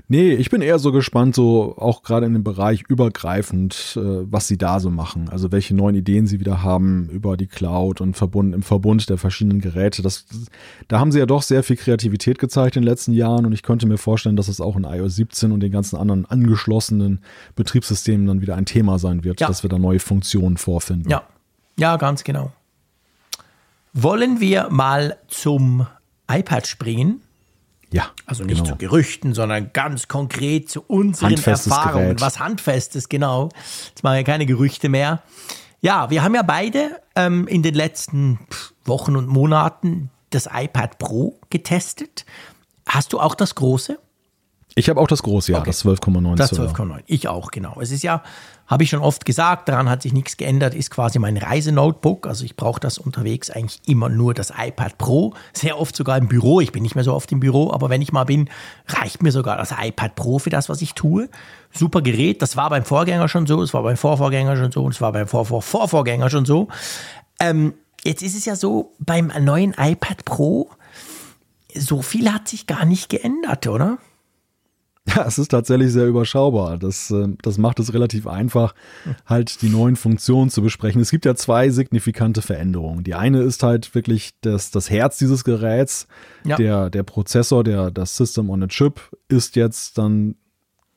Nee, ich bin eher so gespannt, so auch gerade in dem Bereich übergreifend, äh, was sie da so machen. Also welche neuen Ideen sie wieder haben über die Cloud und Verbund, im Verbund der verschiedenen Geräte. Das, da haben sie ja doch sehr viel Kreativität gezeigt in den letzten Jahren und ich könnte mir vorstellen, dass es auch in iOS 17 und den ganzen anderen angeschlossenen Betriebssystemen dann wieder ein Thema sein wird, Ja. dass wir da neue Funktionen vorfinden. Ja, ja, ganz genau. Wollen wir mal zum iPad springen? Ja, Also nicht genau. zu Gerüchten, sondern ganz konkret zu unseren Handfestes Erfahrungen. Gerät. Was Handfestes, genau. Jetzt machen wir keine Gerüchte mehr. Ja, wir haben ja beide ähm, in den letzten Wochen und Monaten das iPad Pro getestet. Hast du auch das große? Ich habe auch das große, ja, Okay. das 12,9 Das Zoll. 12,9. Ich auch, genau. Es ist ja, habe ich schon oft gesagt, daran hat sich nichts geändert, ist quasi mein Reisenotebook. Also ich brauche das unterwegs eigentlich immer nur das iPad Pro. Sehr oft sogar im Büro. Ich bin nicht mehr so oft im Büro, aber wenn ich mal bin, reicht mir sogar das iPad Pro für das, was ich tue. Super Gerät. Das war beim Vorgänger schon so, es war beim Vorvorgänger schon so und es war beim Vorvorvorvorgänger schon so. Ähm, jetzt ist es ja so, beim neuen iPad Pro, so viel hat sich gar nicht geändert, oder? Ja, es ist tatsächlich sehr überschaubar. Das, äh, das macht es relativ einfach, halt die neuen Funktionen zu besprechen. Es gibt ja zwei signifikante Veränderungen. Die eine ist halt wirklich das, das Herz dieses Geräts. Ja. Der, der Prozessor, der, das System on a Chip ist jetzt dann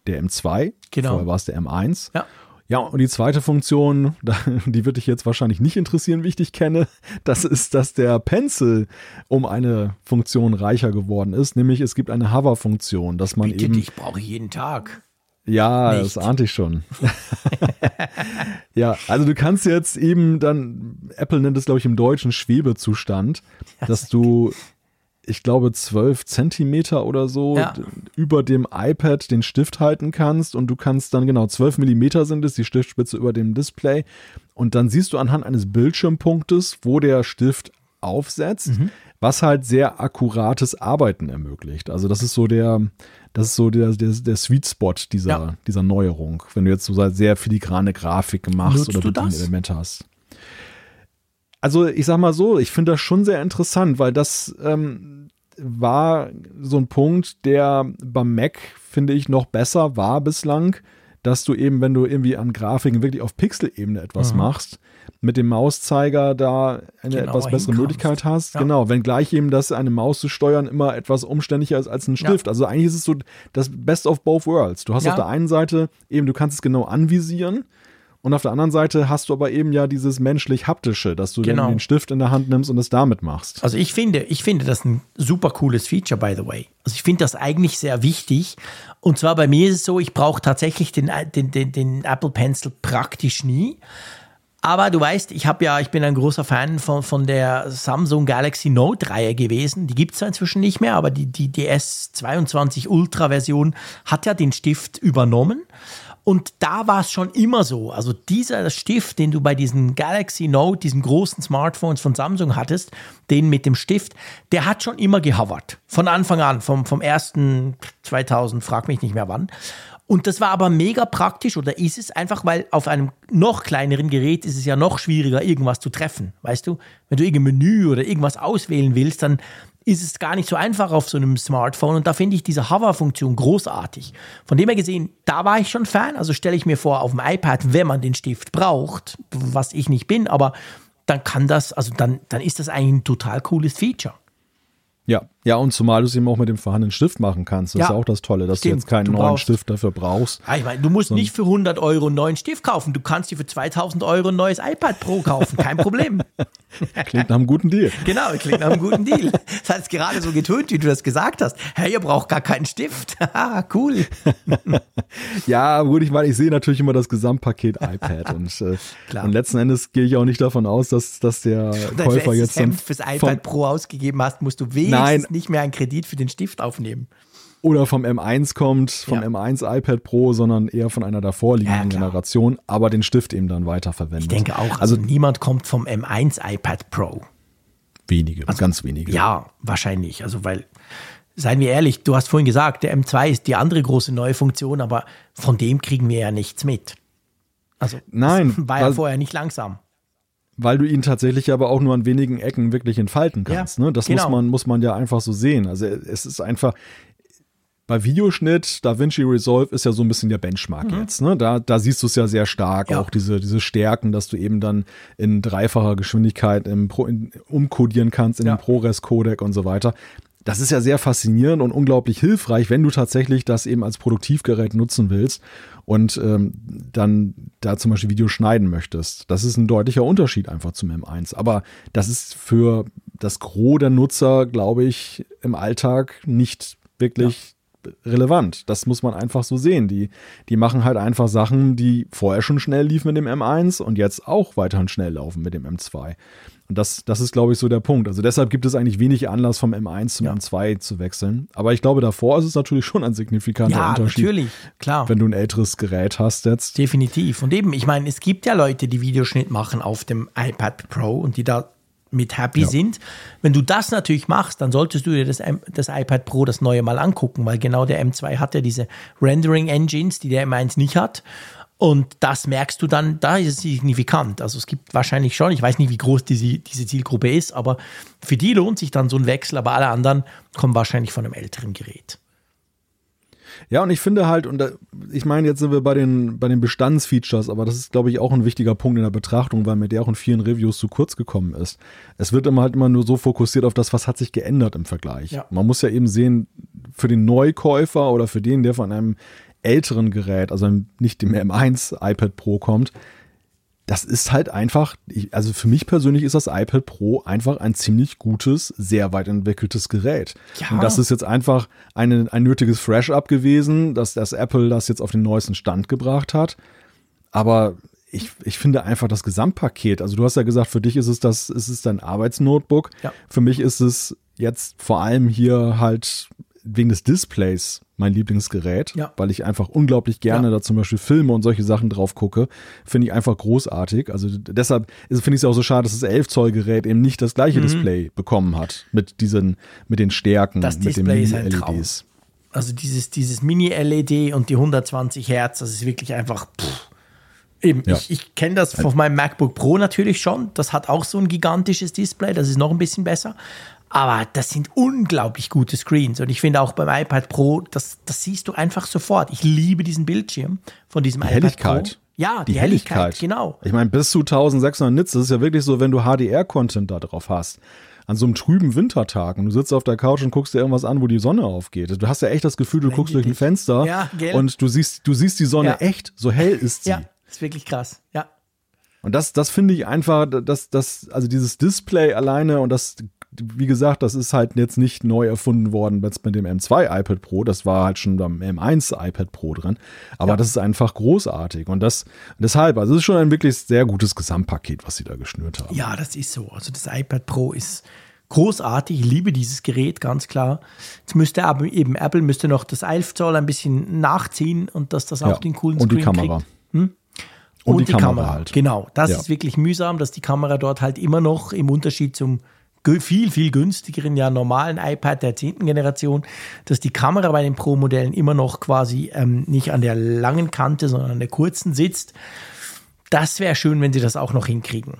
der M2. Genau. Vorher war es der M1. Ja. Ja, und die zweite Funktion, die wird dich jetzt wahrscheinlich nicht interessieren, wie ich dich kenne, das ist, dass der Pencil um eine Funktion reicher geworden ist, nämlich es gibt eine Hover-Funktion, dass man Bitte eben dich, brauche ich jeden Tag. ja, Nicht. das ahnte ich schon. ja, also du kannst jetzt eben dann, Apple nennt es, glaube ich, im deutschen Schwebezustand, dass du ich glaube, 12 Zentimeter oder so Ja. über dem iPad den Stift halten kannst und du kannst dann genau 12 Millimeter sind es, die Stiftspitze über dem Display und dann siehst du anhand eines Bildschirmpunktes, wo der Stift aufsetzt, Mhm. was halt sehr akkurates Arbeiten ermöglicht. Also das ist so der, das ist so der, der, der Sweet Spot dieser, Ja. dieser Neuerung, wenn du jetzt so sehr filigrane Grafik machst Nutzt oder du das? Bedienelemente hast. Also ich sag mal so, ich finde das schon sehr interessant, weil das ähm, war so ein Punkt, der beim Mac, finde ich, noch besser war bislang, dass du eben, wenn du irgendwie an Grafiken wirklich auf Pixelebene etwas machst, mit dem Mauszeiger da eine Genauer etwas bessere hinkommst. Möglichkeit hast. Ja. Genau, wenngleich eben das eine Maus zu steuern immer etwas umständlicher ist als ein Stift. Also eigentlich ist es so das Best of both worlds. Du hast Ja. auf der einen Seite eben, du kannst es genau anvisieren. Und auf der anderen Seite hast du aber eben ja dieses menschlich-haptische, dass du Genau. den Stift in der Hand nimmst und es damit machst. Also ich finde, ich finde das ein super cooles Feature, by the way. Also ich finde das eigentlich sehr wichtig. Und zwar bei mir ist es so, ich brauche tatsächlich den, den, den, den Apple Pencil praktisch nie. Aber du weißt, ich habe ja, ich bin ein großer Fan von, von der Samsung Galaxy Note Reihe gewesen. Die gibt es inzwischen nicht mehr, aber die, die, die S22 Ultra Version hat ja den Stift übernommen. Und da war es schon immer so. Also dieser Stift, den du bei diesen Galaxy Note, diesen großen Smartphones von Samsung hattest, den mit dem Stift, der hat schon immer gehovert. Von Anfang an, vom, vom ersten 2000, frag mich nicht mehr wann. Und das war aber mega praktisch oder ist es einfach, weil auf einem noch kleineren Gerät ist es ja noch schwieriger, irgendwas zu treffen. Weißt du, wenn du irgendein Menü oder irgendwas auswählen willst, dann ist es gar nicht so einfach auf so einem Smartphone. Und da finde ich diese Hover-Funktion großartig. Von dem her gesehen, da war ich schon Fan. Also stelle ich mir vor, auf dem iPad, wenn man den Stift braucht, was ich nicht bin, aber dann kann das, also dann, dann ist das eigentlich ein total cooles Feature. Ja, ja, und zumal du es eben auch mit dem vorhandenen Stift machen kannst. Das ist Ja, auch das Tolle, dass stimmt. du jetzt keinen Du neuen brauchst- Stift dafür brauchst. Ja, ich meine, du musst nicht für 100 Euro einen neuen Stift kaufen. Du kannst dir für 2000 Euro ein neues iPad Pro kaufen. Kein Problem. Klingt nach einem guten Deal. Genau, klingt nach einem guten Deal. Das hat es gerade so getönt, wie du das gesagt hast. Hey, ihr braucht gar keinen Stift. Haha, cool. Ja, gut, ich meine, ich sehe natürlich immer das Gesamtpaket iPad und, äh, und letzten Endes gehe ich auch nicht davon aus, dass, dass der Käufer jetzt dann Hemd fürs vom, iPad Pro ausgegeben hast, musst du wenigstens Nein. Nicht mehr einen Kredit für den Stift aufnehmen. oder vom M1 kommt, vom Ja. M1 iPad Pro, sondern eher von einer davorliegenden Ja. Generation, aber den Stift eben dann weiterverwendet. Ich denke auch, also niemand kommt vom M1 iPad Pro. wenige, ganz wenige. Ja, wahrscheinlich. Also, weil, seien wir ehrlich, du hast vorhin gesagt, der M2 ist die andere große neue Funktion, aber von dem kriegen wir ja nichts mit. Also, Nein, war ja weil- vorher nicht langsam. Weil du ihn tatsächlich aber auch nur an wenigen Ecken wirklich entfalten kannst. Ja, ne? Das genau. muss, man, muss man ja einfach so sehen. Also es ist einfach, bei Videoschnitt, DaVinci Resolve ist ja so ein bisschen der Benchmark jetzt. Ne? Da, da siehst du es ja sehr stark, Mhm. Ja. auch diese, diese Stärken, dass du eben dann in dreifacher Geschwindigkeit im Pro, in, umkodieren kannst in Ja. den ProRes-Codec und so weiter. Das ist ja sehr faszinierend und unglaublich hilfreich, wenn du tatsächlich das eben als Produktivgerät nutzen willst und ähm, dann da zum Beispiel Video schneiden möchtest. Das ist ein deutlicher Unterschied einfach zum M1. Aber das ist für das Gros der Nutzer, glaube ich, im Alltag nicht wirklich relevant. Das muss man einfach so sehen. Die, die machen halt einfach Sachen, die vorher schon schnell liefen mit dem M1 und jetzt auch weiterhin schnell laufen mit dem M2. Und das, das ist, glaube ich, so der Punkt. Also deshalb gibt es eigentlich wenig Anlass vom M1 zum Ja. M2 zu wechseln. Aber ich glaube, davor ist es natürlich schon ein signifikanter Ja, Unterschied. natürlich, klar. Wenn du ein älteres Gerät hast jetzt. Definitiv. Und eben, ich meine, es gibt ja Leute, die Videoschnitt machen auf dem iPad Pro und die da mit happy sind. Wenn du das natürlich machst, dann solltest du dir das, das iPad Pro das neue mal angucken, weil genau der M2 hat ja diese Rendering Engines, die der M1 nicht hat. Und das merkst du dann, da ist es signifikant. Also es gibt wahrscheinlich schon, ich weiß nicht, wie groß diese, diese Zielgruppe ist, aber für die lohnt sich dann so ein Wechsel, aber alle anderen kommen wahrscheinlich von einem älteren Gerät. Ja, und ich finde halt, und da, ich meine, jetzt sind wir bei den, bei den Bestandsfeatures, aber das ist, glaube ich, auch ein wichtiger Punkt in der Betrachtung, weil mir der auch in vielen Reviews zu kurz gekommen ist. Es wird immer halt immer nur so fokussiert auf das, was hat sich geändert im Vergleich. Ja. Man muss ja eben sehen, für den Neukäufer oder für den, der von einem älteren Gerät, also nicht dem M1 iPad Pro kommt, das ist halt einfach, also für mich persönlich ist das iPad Pro einfach ein ziemlich gutes, sehr weit entwickeltes Gerät. Ja. Und das ist jetzt einfach eine, ein nötiges Fresh-Up gewesen, dass das Apple das jetzt auf den neuesten Stand gebracht hat. Aber ich, ich finde einfach das Gesamtpaket, also du hast ja gesagt, für dich ist es das, ist es dein Arbeitsnotebook. Ja. Für mich ist es jetzt vor allem hier halt wegen des Displays mein Lieblingsgerät, Ja. weil ich einfach unglaublich gerne Ja. da zum Beispiel Filme und solche Sachen drauf gucke. Finde ich einfach großartig. Also deshalb finde ich es auch so schade, dass das 11 Zoll Gerät eben nicht das gleiche Display bekommen hat mit diesen, mit den Stärken, Mhm. Das mit den Display Traum. Mini-LEDs. Also dieses, dieses Mini-LED und die 120 Hertz, das ist wirklich einfach. Pff. Eben, Ja. ich, ich kenne das von meinem MacBook Pro natürlich schon. Das hat auch so ein gigantisches Display, das ist noch ein bisschen besser. Aber das sind unglaublich gute Screens. Und ich finde auch beim iPad Pro, das, das siehst du einfach sofort. Ich liebe diesen Bildschirm von diesem Die iPad Helligkeit. Pro. Ja, die, Helligkeit, genau. Ich meine, bis zu 1600 Nits, das ist ja wirklich so, wenn du HDR-Content da drauf hast. An so einem trüben Wintertag und du sitzt auf der Couch und guckst dir irgendwas an, wo die Sonne aufgeht. Du hast ja echt das Gefühl, du guckst durch ein. Fenster Ja, und du siehst, du siehst die Sonne Ja. echt, so hell ist sie. Ja, ist wirklich krass. Ja. Und das, das finde ich einfach, das, das, also dieses Display alleine und das, wie gesagt, das ist halt jetzt nicht neu erfunden worden jetzt mit dem M2 iPad Pro, das war halt schon beim M1 iPad Pro drin. Aber Ja. das ist einfach großartig. Und das, deshalb, also es ist schon ein wirklich sehr gutes Gesamtpaket, was sie da geschnürt haben. Ja, das ist so. Also das iPad Pro ist großartig. Ich liebe dieses Gerät, ganz klar. Jetzt müsste aber eben Apple müsste noch das 11 Zoll ein bisschen nachziehen und dass das auch Ja. den coolen Und die Screen Kamera. Hm? Und die Kamera halt. Genau, das Ja. ist wirklich mühsam, dass die Kamera dort halt immer noch im Unterschied zum viel, viel günstigeren, ja normalen iPad der 10. Generation, dass die Kamera bei den Pro-Modellen immer noch quasi ähm, nicht an der langen Kante, sondern an der kurzen sitzt. Das wäre schön, wenn sie das auch noch hinkriegen.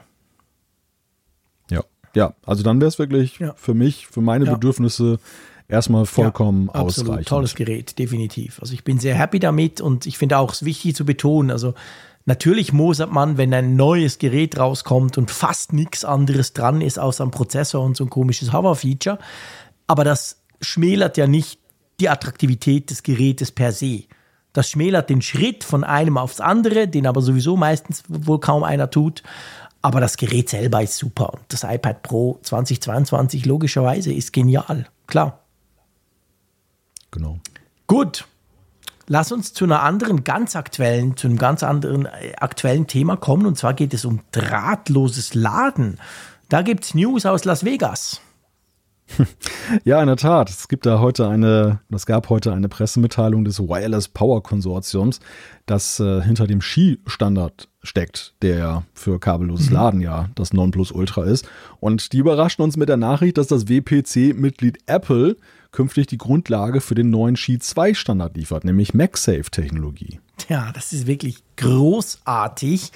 Ja. Ja, also dann wäre es wirklich Ja. für mich, für meine Ja. Bedürfnisse erstmal vollkommen Ja, absolut. ausreichend. Tolles Gerät, definitiv. Also ich bin sehr happy damit und ich finde auch es wichtig zu betonen, also natürlich mosert man, wenn ein neues Gerät rauskommt und fast nichts anderes dran ist außer ein Prozessor und so ein komisches Hover-Feature, aber das schmälert ja nicht die Attraktivität des Gerätes per se. Das schmälert den Schritt von einem aufs andere, den aber sowieso meistens wohl kaum einer tut. Aber das Gerät selber ist super. Und das iPad Pro 2022 logischerweise ist genial. Klar. Genau. Gut. Lass uns zu einer anderen ganz aktuellen, zu einem ganz anderen äh, aktuellen Thema kommen. Und zwar geht es um drahtloses Laden. Da gibt es News aus Las Vegas. Ja, in der Tat. Es gibt da heute eine, es gab heute eine Pressemitteilung des Wireless Power Konsortiums, das äh, hinter dem Ski-Standard steckt, der für kabelloses Laden ja das Nonplusultra ist. Und die überraschten uns mit der Nachricht, dass das WPC-Mitglied Apple künftig die Grundlage für den neuen Ski 2 Standard liefert, nämlich MagSafe-Technologie. Ja, das ist wirklich großartig.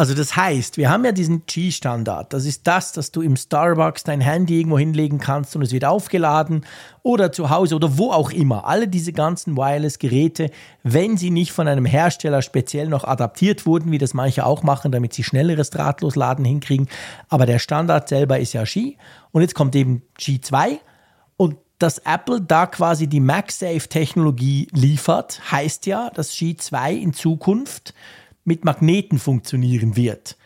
Also das heißt, wir haben ja diesen G-Standard. Das ist das, dass du im Starbucks dein Handy irgendwo hinlegen kannst und es wird aufgeladen oder zu Hause oder wo auch immer. Alle diese ganzen Wireless-Geräte, wenn sie nicht von einem Hersteller speziell noch adaptiert wurden, wie das manche auch machen, damit sie schnelleres Drahtlosladen hinkriegen. Aber der Standard selber ist ja Qi. Und jetzt kommt eben G2 und dass Apple da quasi die MagSafe-Technologie liefert, heißt ja, dass G2 in Zukunft mit Magneten funktionieren wird.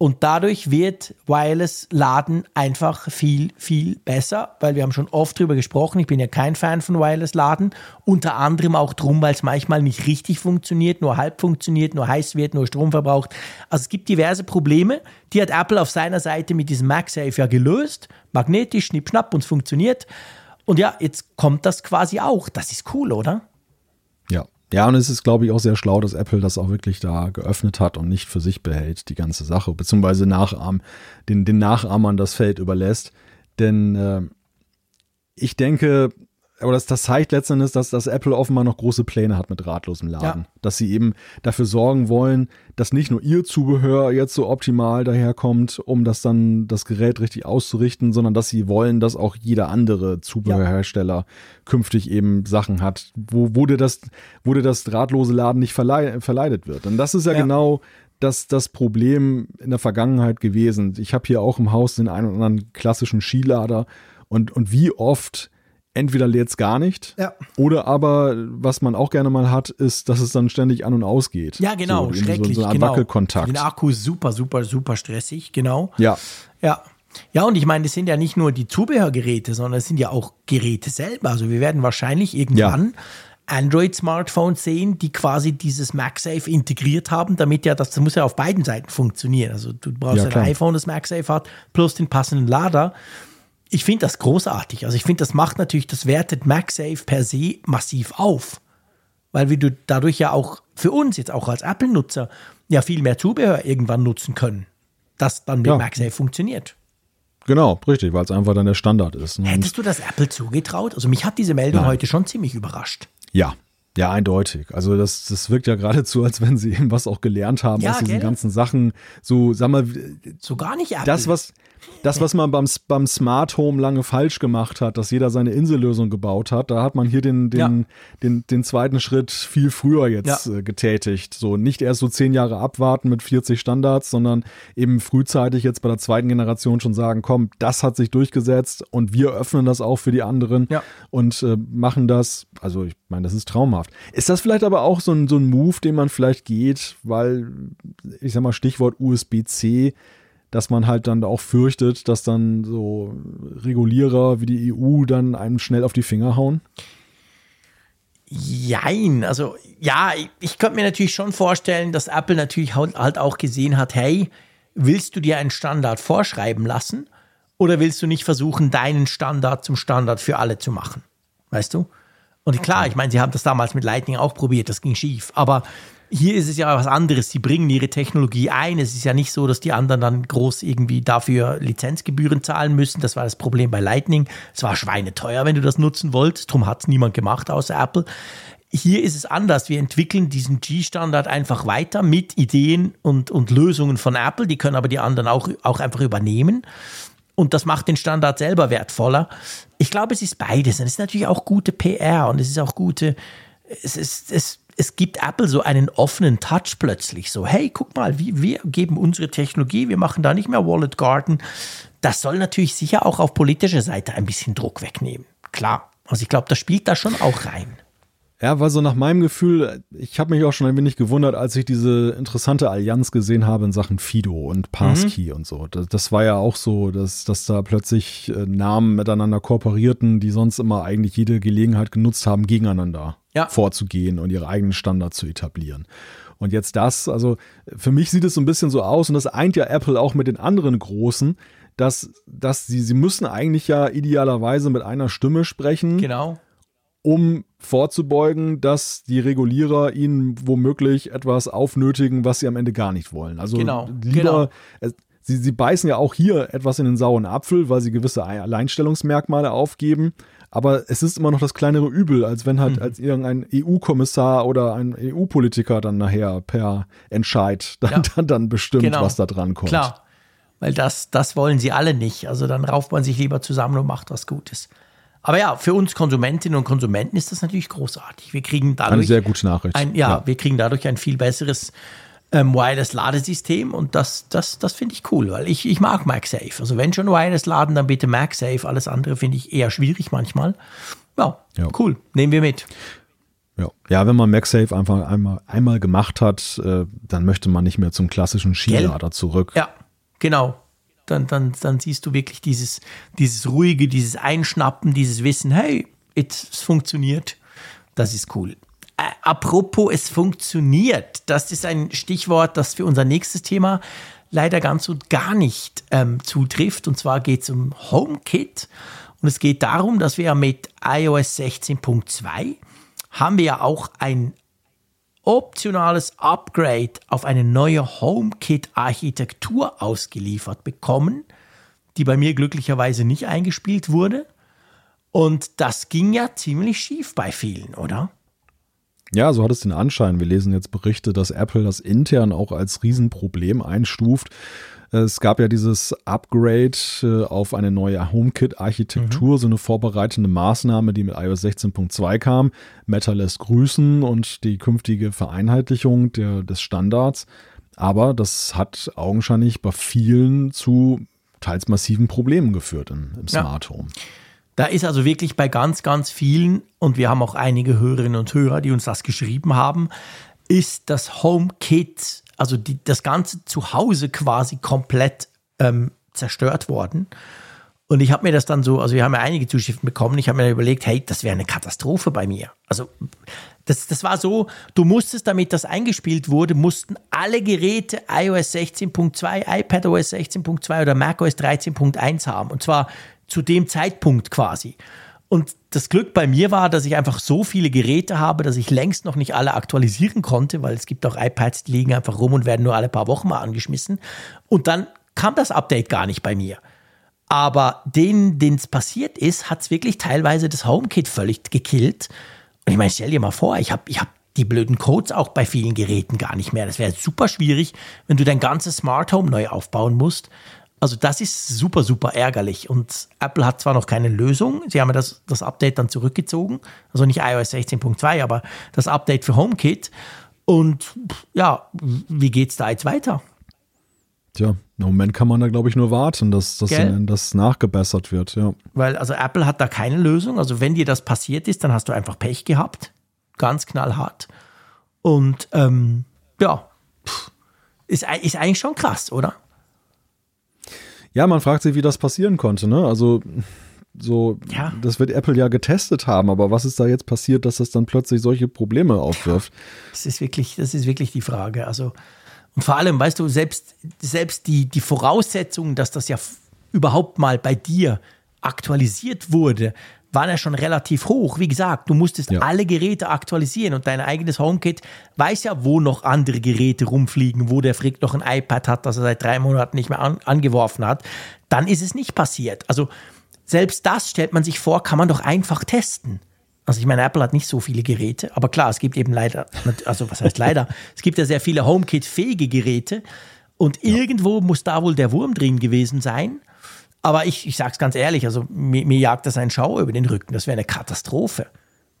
Und dadurch wird Wireless-Laden einfach viel, viel besser, weil wir haben schon oft drüber gesprochen. Ich bin ja kein Fan von Wireless-Laden. Unter anderem auch drum, weil es manchmal nicht richtig funktioniert, nur halb funktioniert, nur heiß wird, nur Strom verbraucht. Also es gibt diverse Probleme. Die hat Apple auf seiner Seite mit diesem MagSafe ja gelöst. Magnetisch, schnipp, schnapp und es funktioniert. Und ja, jetzt kommt das quasi auch. Das ist cool, oder? Ja. Ja, und es ist, glaube ich, auch sehr schlau, dass Apple das auch wirklich da geöffnet hat und nicht für sich behält, die ganze Sache, beziehungsweise nachahmen, den, den Nachahmern das Feld überlässt. Denn äh, ich denke, aber das, das zeigt letztendlich, dass, dass Apple offenbar noch große Pläne hat mit drahtlosem Laden. Ja. Dass sie eben dafür sorgen wollen, dass nicht nur ihr Zubehör jetzt so optimal daherkommt, um das dann das Gerät richtig auszurichten, sondern dass sie wollen, dass auch jeder andere Zubehörhersteller künftig eben Sachen hat, wo, wo dir das, wo dir das drahtlose Laden nicht verlei verleidet wird. Und das ist ja, Ja. genau das, das Problem in der Vergangenheit gewesen. Ich habe hier auch im Haus den einen oder anderen klassischen Skilader und, und wie oft entweder lädt es gar nicht Ja. oder aber, was man auch gerne mal hat, ist, dass es dann ständig an und ausgeht. Ja, genau, so, schrecklich. So, so ein genau. Wackelkontakt. Den Akku ist super, super, super stressig, genau. Ja, Ja. Ja, und ich meine, das sind ja nicht nur die Zubehörgeräte, sondern es sind ja auch Geräte selber. Also wir werden wahrscheinlich irgendwann Android-Smartphones sehen, die quasi dieses MagSafe integriert haben, damit ja das, das muss ja auf beiden Seiten funktionieren. Also du brauchst Ja, ein iPhone, das MagSafe hat, plus den passenden Lader. Ich finde das großartig. Also ich finde, das macht natürlich, das wertet MagSafe per se massiv auf. Weil wir dadurch ja auch für uns jetzt auch als Apple-Nutzer ja viel mehr Zubehör irgendwann nutzen können, das dann mit ja. MagSafe funktioniert. Genau, richtig, weil es einfach dann der Standard ist. Ne? Hättest du das Apple zugetraut? Also mich hat diese Meldung Nein. heute schon ziemlich überrascht. Ja, ja, eindeutig. Also das, das wirkt ja geradezu, als wenn sie eben was auch gelernt haben ja, aus diesen gell? ganzen Sachen. So, sag mal, so gar nicht Apple. Das, was, das, was man beim, beim Smart Home lange falsch gemacht hat, dass jeder seine Insellösung gebaut hat, da hat man hier den, den, ja. den, den zweiten Schritt viel früher jetzt ja. äh, getätigt. So nicht erst so zehn Jahre abwarten mit 40 Standards, sondern eben frühzeitig jetzt bei der zweiten Generation schon sagen, komm, das hat sich durchgesetzt und wir öffnen das auch für die anderen ja. und äh, machen das. Also ich meine, das ist traumhaft. Ist das vielleicht aber auch so ein, so ein Move, den man vielleicht geht, weil, ich sag mal, Stichwort USB-C, dass man halt dann auch fürchtet, dass dann so Regulierer wie die EU dann einem schnell auf die Finger hauen? Jein, also ja, ich, ich könnte mir natürlich schon vorstellen, dass Apple natürlich halt, halt auch gesehen hat, hey, willst du dir einen Standard vorschreiben lassen oder willst du nicht versuchen, deinen Standard zum Standard für alle zu machen? Weißt du? Und klar, ich meine, sie haben das damals mit Lightning auch probiert, das ging schief, aber hier ist es ja was anderes. Sie bringen ihre Technologie ein. Es ist ja nicht so, dass die anderen dann groß irgendwie dafür Lizenzgebühren zahlen müssen. Das war das Problem bei Lightning. Es war schweineteuer, wenn du das nutzen wolltest. Darum hat es niemand gemacht außer Apple. Hier ist es anders. Wir entwickeln diesen G-Standard einfach weiter mit Ideen und, und Lösungen von Apple. Die können aber die anderen auch, auch einfach übernehmen. Und das macht den Standard selber wertvoller. Ich glaube, es ist beides. Und es ist natürlich auch gute PR und es ist auch gute, es ist, es es gibt Apple so einen offenen Touch plötzlich. So, hey, guck mal, wie, wir geben unsere Technologie, wir machen da nicht mehr Wallet Garden. Das soll natürlich sicher auch auf politischer Seite ein bisschen Druck wegnehmen. Klar. Also ich glaube, das spielt da schon auch rein. Ja, weil so nach meinem Gefühl, ich habe mich auch schon ein wenig gewundert, als ich diese interessante Allianz gesehen habe in Sachen Fido und Passkey mhm. und so. Das, das, war ja auch so, dass, dass da plötzlich äh, Namen miteinander kooperierten, die sonst immer eigentlich jede Gelegenheit genutzt haben, gegeneinander ja. vorzugehen und ihre eigenen Standards zu etablieren. Und jetzt das, also für mich sieht es so ein bisschen so aus, und das eint ja Apple auch mit den anderen Großen, dass, dass sie, sie müssen eigentlich ja idealerweise mit einer Stimme sprechen. Genau um vorzubeugen, dass die Regulierer ihnen womöglich etwas aufnötigen, was sie am Ende gar nicht wollen. Also genau, lieber, genau. sie, sie beißen ja auch hier etwas in den sauren Apfel, weil sie gewisse Alleinstellungsmerkmale aufgeben. Aber es ist immer noch das kleinere Übel, als wenn halt mhm. als irgendein EU-Kommissar oder ein EU-Politiker dann nachher per Entscheid dann, ja. dann, dann bestimmt, genau. was da dran kommt. Klar, weil das, das wollen sie alle nicht. Also dann rauft man sich lieber zusammen und macht was Gutes. Aber ja, für uns Konsumentinnen und Konsumenten ist das natürlich großartig. Wir kriegen dadurch eine sehr gute Nachricht. Ein, ja, ja, wir kriegen dadurch ein viel besseres ähm, Wireless-Ladesystem und das, das, das finde ich cool, weil ich, ich mag MagSafe. Also wenn schon Wireless laden, dann bitte MagSafe. Alles andere finde ich eher schwierig manchmal. Ja, ja, cool. Nehmen wir mit. Ja. ja, wenn man MagSafe einfach einmal, einmal gemacht hat, äh, dann möchte man nicht mehr zum klassischen Skilader zurück. Ja, genau dann, dann, dann siehst du wirklich dieses, dieses ruhige, dieses Einschnappen, dieses Wissen, hey, es funktioniert. Das ist cool. Äh, apropos, es funktioniert. Das ist ein Stichwort, das für unser nächstes Thema leider ganz und gar nicht ähm, zutrifft. Und zwar geht es um HomeKit. Und es geht darum, dass wir mit iOS 16.2 haben wir ja auch ein optionales Upgrade auf eine neue HomeKit-Architektur ausgeliefert bekommen, die bei mir glücklicherweise nicht eingespielt wurde. Und das ging ja ziemlich schief bei vielen, oder? Ja, so hat es den Anschein. Wir lesen jetzt Berichte, dass Apple das intern auch als Riesenproblem einstuft. Es gab ja dieses Upgrade äh, auf eine neue HomeKit-Architektur, mhm. so eine vorbereitende Maßnahme, die mit iOS 16.2 kam. Meta lässt grüßen und die künftige Vereinheitlichung der, des Standards. Aber das hat augenscheinlich bei vielen zu teils massiven Problemen geführt im, im Smart Home. Da ist also wirklich bei ganz, ganz vielen, und wir haben auch einige Hörerinnen und Hörer, die uns das geschrieben haben, ist das HomeKit also die, das ganze Zuhause quasi komplett ähm, zerstört worden. Und ich habe mir das dann so, also wir haben ja einige Zuschriften bekommen, ich habe mir überlegt, hey, das wäre eine Katastrophe bei mir. Also das, das war so, du musstest, damit das eingespielt wurde, mussten alle Geräte iOS 16.2, iPadOS 16.2 oder macOS 13.1 haben. Und zwar zu dem Zeitpunkt quasi. Und das Glück bei mir war, dass ich einfach so viele Geräte habe, dass ich längst noch nicht alle aktualisieren konnte, weil es gibt auch iPads, die liegen einfach rum und werden nur alle paar Wochen mal angeschmissen. Und dann kam das Update gar nicht bei mir. Aber denen, denen es passiert ist, hat es wirklich teilweise das HomeKit völlig gekillt. Und ich meine, stell dir mal vor, ich habe ich hab die blöden Codes auch bei vielen Geräten gar nicht mehr. Das wäre super schwierig, wenn du dein ganzes Smart Home neu aufbauen musst. Also das ist super, super ärgerlich. Und Apple hat zwar noch keine Lösung, sie haben ja das, das Update dann zurückgezogen, also nicht iOS 16.2, aber das Update für HomeKit. Und ja, wie geht es da jetzt weiter? Tja, im Moment kann man da, glaube ich, nur warten, dass, dass das nachgebessert wird, ja. Weil, also Apple hat da keine Lösung. Also wenn dir das passiert ist, dann hast du einfach Pech gehabt. Ganz knallhart. Und ähm, ja, ist, ist eigentlich schon krass, oder? Ja, man fragt sich, wie das passieren konnte, ne? Also so, ja. das wird Apple ja getestet haben, aber was ist da jetzt passiert, dass das dann plötzlich solche Probleme aufwirft? Das ist wirklich, das ist wirklich die Frage. Also, und vor allem, weißt du, selbst, selbst die, die Voraussetzungen, dass das ja überhaupt mal bei dir aktualisiert wurde, waren ja schon relativ hoch. Wie gesagt, du musstest ja. alle Geräte aktualisieren und dein eigenes HomeKit weiß ja, wo noch andere Geräte rumfliegen, wo der Frick noch ein iPad hat, das er seit drei Monaten nicht mehr an, angeworfen hat. Dann ist es nicht passiert. Also selbst das stellt man sich vor, kann man doch einfach testen. Also ich meine, Apple hat nicht so viele Geräte, aber klar, es gibt eben leider, also was heißt leider, es gibt ja sehr viele HomeKit-fähige Geräte und ja. irgendwo muss da wohl der Wurm drin gewesen sein. Aber ich, ich sage es ganz ehrlich, also mir, mir jagt das ein Schauer über den Rücken. Das wäre eine Katastrophe.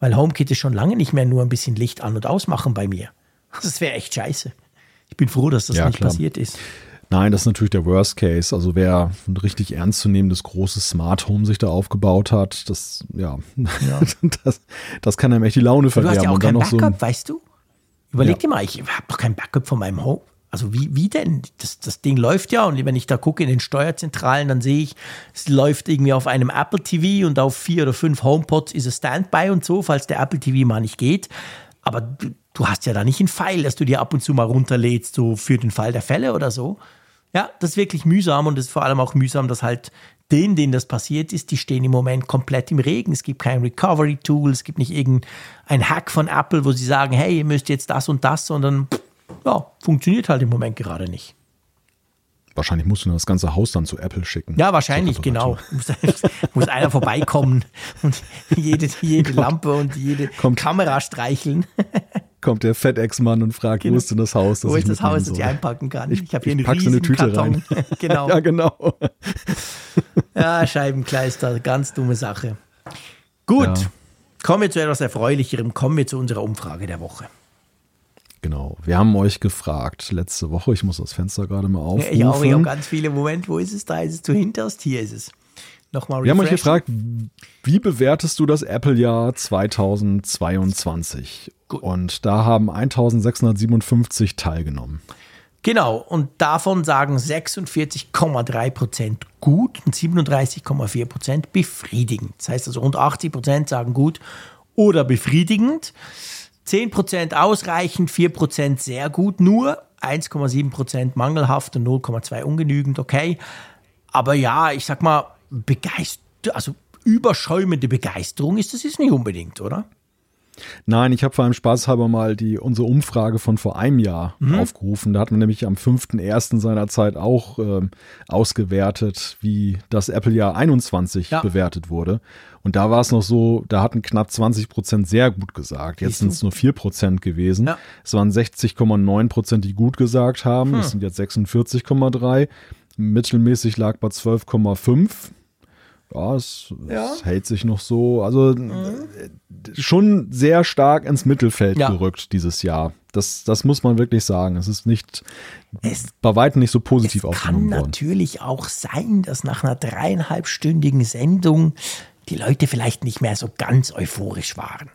Weil HomeKit ist schon lange nicht mehr nur ein bisschen Licht an- und ausmachen bei mir. Das wäre echt scheiße. Ich bin froh, dass das ja, nicht klar. passiert ist. Nein, das ist natürlich der Worst Case. Also wer ein richtig ernstzunehmendes großes Smart Home sich da aufgebaut hat, das, ja, ja. das, das kann einem echt die Laune verderben. Du hast ja auch kein Backup, so weißt du? Überleg ja. dir mal, ich habe doch kein Backup von meinem Home. Also wie, wie denn? Das, das Ding läuft ja und wenn ich da gucke in den Steuerzentralen, dann sehe ich, es läuft irgendwie auf einem Apple TV und auf vier oder fünf HomePods ist es Standby und so, falls der Apple TV mal nicht geht. Aber du, hast ja da nicht einen Pfeil, dass du dir ab und zu mal runterlädst, so für den Fall der Fälle oder so. Ja, das ist wirklich mühsam und es ist vor allem auch mühsam, dass halt denen, denen das passiert ist, die stehen im Moment komplett im Regen. Es gibt kein Recovery-Tool, es gibt nicht irgendein Hack von Apple, wo sie sagen, hey, ihr müsst jetzt das und das, sondern pff, ja, funktioniert halt im Moment gerade nicht. Wahrscheinlich musst du das ganze Haus dann zu Apple schicken. Ja, wahrscheinlich, genau. Muss, muss einer vorbeikommen und jede, jede Lampe und jede kommt, Kamera streicheln. Kommt der FedEx-Mann und fragt, genau. wo ist denn das Haus? Wo ist das Haus, das ich einpacken kann? Ich, ich habe hier einen riesen eine Tüte Karton. Rein. genau. Ja, genau. ja, Scheibenkleister, ganz dumme Sache. Gut, ja. kommen wir zu etwas Erfreulicherem. Kommen wir zu unserer Umfrage der Woche. Genau. Wir haben euch gefragt letzte Woche, ich muss das Fenster gerade mal aufrufen. Ja, ich habe ganz viele Momente, wo ist es da? Ist es zu hinterst? Hier ist es. Nochmal Wir haben euch gefragt, wie bewertest du das Apple-Jahr 2022? Gut. Und da haben 1657 teilgenommen. Genau, und davon sagen 46,3 Prozent gut und 37,4 Prozent befriedigend. Das heißt also rund 80 Prozent sagen gut oder befriedigend. 10% ausreichend, 4% sehr gut, nur 1,7% mangelhaft und 0,2 ungenügend, okay. Aber ja, ich sag mal, begeistert, also überschäumende Begeisterung ist das jetzt nicht unbedingt, oder? Nein, ich habe vor allem spaßhalber mal die, unsere Umfrage von vor einem Jahr mhm. aufgerufen. Da hat man nämlich am 5.1. seiner Zeit auch ähm, ausgewertet, wie das Apple-Jahr 21 ja. bewertet wurde. Und da war es noch so, da hatten knapp 20 Prozent sehr gut gesagt. Jetzt sind es nur 4 Prozent gewesen. Ja. Es waren 60,9 Prozent, die gut gesagt haben. Hm. Das sind jetzt 46,3. Mittelmäßig lag bei 12,5 ja, es, ja. es, hält sich noch so. Also mhm. schon sehr stark ins Mittelfeld ja. gerückt dieses Jahr. Das, das muss man wirklich sagen. Es ist nicht es, bei weitem nicht so positiv aufgenommen worden. Es kann natürlich auch sein, dass nach einer dreieinhalbstündigen Sendung die Leute vielleicht nicht mehr so ganz euphorisch waren.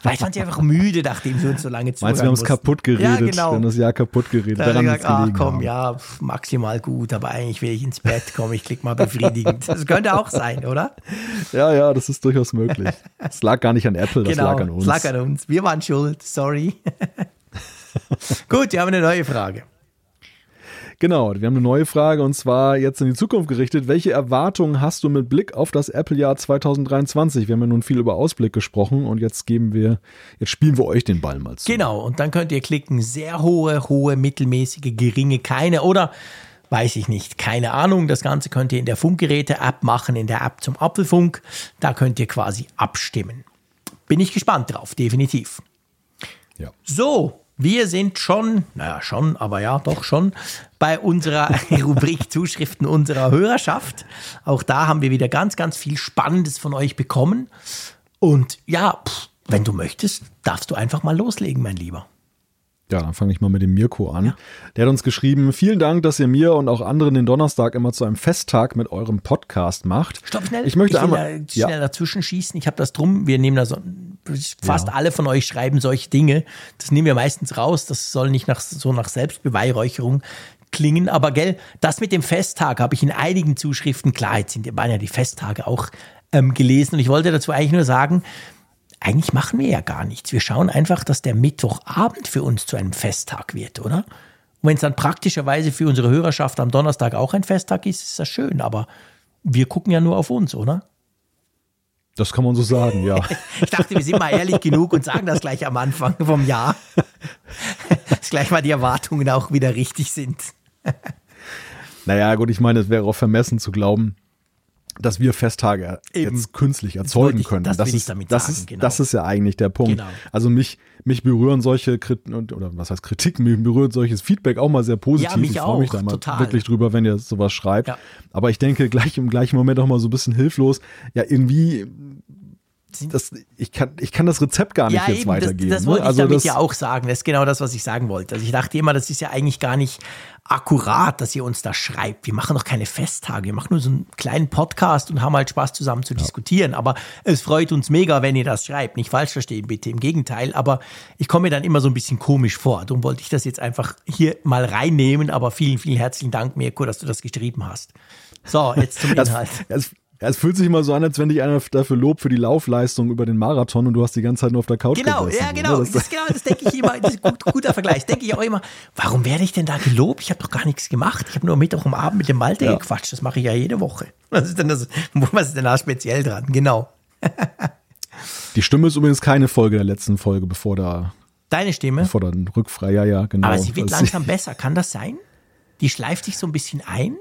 Vielleicht waren sie einfach müde, nachdem sie uns so lange zuhören Meinst du, wir haben es kaputt geredet? Ja, genau. Wir haben das Jahr kaputt geredet. Da daran gesagt, ach komm, haben. ja, maximal gut, aber eigentlich will ich ins Bett kommen, ich klicke mal befriedigend. Das könnte auch sein, oder? Ja, ja, das ist durchaus möglich. Es lag gar nicht an Apple, das genau, lag an uns. Es lag an uns. Wir waren schuld, sorry. gut, wir haben eine neue Frage. Genau, wir haben eine neue Frage und zwar jetzt in die Zukunft gerichtet. Welche Erwartungen hast du mit Blick auf das Apple-Jahr 2023? Wir haben ja nun viel über Ausblick gesprochen und jetzt geben wir, jetzt spielen wir euch den Ball mal zu. Genau, und dann könnt ihr klicken, sehr hohe, hohe, mittelmäßige, geringe, keine oder weiß ich nicht, keine Ahnung. Das Ganze könnt ihr in der Funkgeräte-App machen, in der App zum Apfelfunk. Da könnt ihr quasi abstimmen. Bin ich gespannt drauf, definitiv. Ja. So, wir sind schon, naja, schon, aber ja, doch schon bei unserer Rubrik Zuschriften unserer Hörerschaft. Auch da haben wir wieder ganz, ganz viel Spannendes von euch bekommen. Und ja, pff, wenn du möchtest, darfst du einfach mal loslegen, mein Lieber. Ja, dann fange ich mal mit dem Mirko an. Ja. Der hat uns geschrieben, vielen Dank, dass ihr mir und auch anderen den Donnerstag immer zu einem Festtag mit eurem Podcast macht. Stopp schnell. Ich möchte ich einmal da schnell ja. dazwischen schießen. Ich habe das drum. Wir nehmen da so fast ja. alle von euch schreiben solche Dinge. Das nehmen wir meistens raus. Das soll nicht nach so nach Selbstbeweihräucherung klingen. Aber gell, das mit dem Festtag habe ich in einigen Zuschriften, klar, jetzt sind, waren ja die Festtage auch ähm, gelesen. Und ich wollte dazu eigentlich nur sagen, eigentlich machen wir ja gar nichts. Wir schauen einfach, dass der Mittwochabend für uns zu einem Festtag wird, oder? Und wenn es dann praktischerweise für unsere Hörerschaft am Donnerstag auch ein Festtag ist, ist das schön. Aber wir gucken ja nur auf uns, oder? Das kann man so sagen, ja. ich dachte, wir sind mal ehrlich genug und sagen das gleich am Anfang vom Jahr. dass gleich mal die Erwartungen auch wieder richtig sind. naja, gut, ich meine, es wäre auch vermessen zu glauben, dass wir Festtage Eben. jetzt künstlich erzeugen ich, können. Das, das ist, das, sagen, ist, genau. das ist ja eigentlich der Punkt. Genau. Also mich, mich berühren solche Kritiken oder was heißt Kritik, mich berührt solches Feedback auch mal sehr positiv. Ja, mich ich freue mich da mal total. wirklich drüber, wenn ihr sowas schreibt. Ja. Aber ich denke gleich im gleichen Moment auch mal so ein bisschen hilflos. Ja, irgendwie das, ich, kann, ich kann das Rezept gar nicht ja, jetzt eben, weitergeben. Das, das ne? wollte also ich damit das, ja auch sagen. Das ist genau das, was ich sagen wollte. Also ich dachte immer, das ist ja eigentlich gar nicht akkurat, dass ihr uns da schreibt. Wir machen doch keine Festtage. Wir machen nur so einen kleinen Podcast und haben halt Spaß zusammen zu ja. diskutieren. Aber es freut uns mega, wenn ihr das schreibt. Nicht falsch verstehen, bitte. Im Gegenteil. Aber ich komme mir dann immer so ein bisschen komisch vor. Darum wollte ich das jetzt einfach hier mal reinnehmen. Aber vielen, vielen herzlichen Dank, Mirko, dass du das geschrieben hast. So, jetzt zum Inhalt. Das, das, ja, es fühlt sich immer so an, als wenn dich einer dafür lobt für die Laufleistung über den Marathon und du hast die ganze Zeit nur auf der Couch Genau, gesessen. ja, genau. Das, das, genau, das denke ich immer. Das ist ein gut, guter Vergleich. Denke ich auch immer. Warum werde ich denn da gelobt? Ich habe doch gar nichts gemacht. Ich habe nur Mittwoch am Abend mit dem Malte ja. gequatscht. Das mache ich ja jede Woche. Was ist denn das? Was ist denn da speziell dran? Genau. die Stimme ist übrigens keine Folge der letzten Folge, bevor da. Deine Stimme? Bevor da ein Rückfrei, ja, ja, genau. Aber sie wird langsam besser. Kann das sein? Die schleift sich so ein bisschen ein?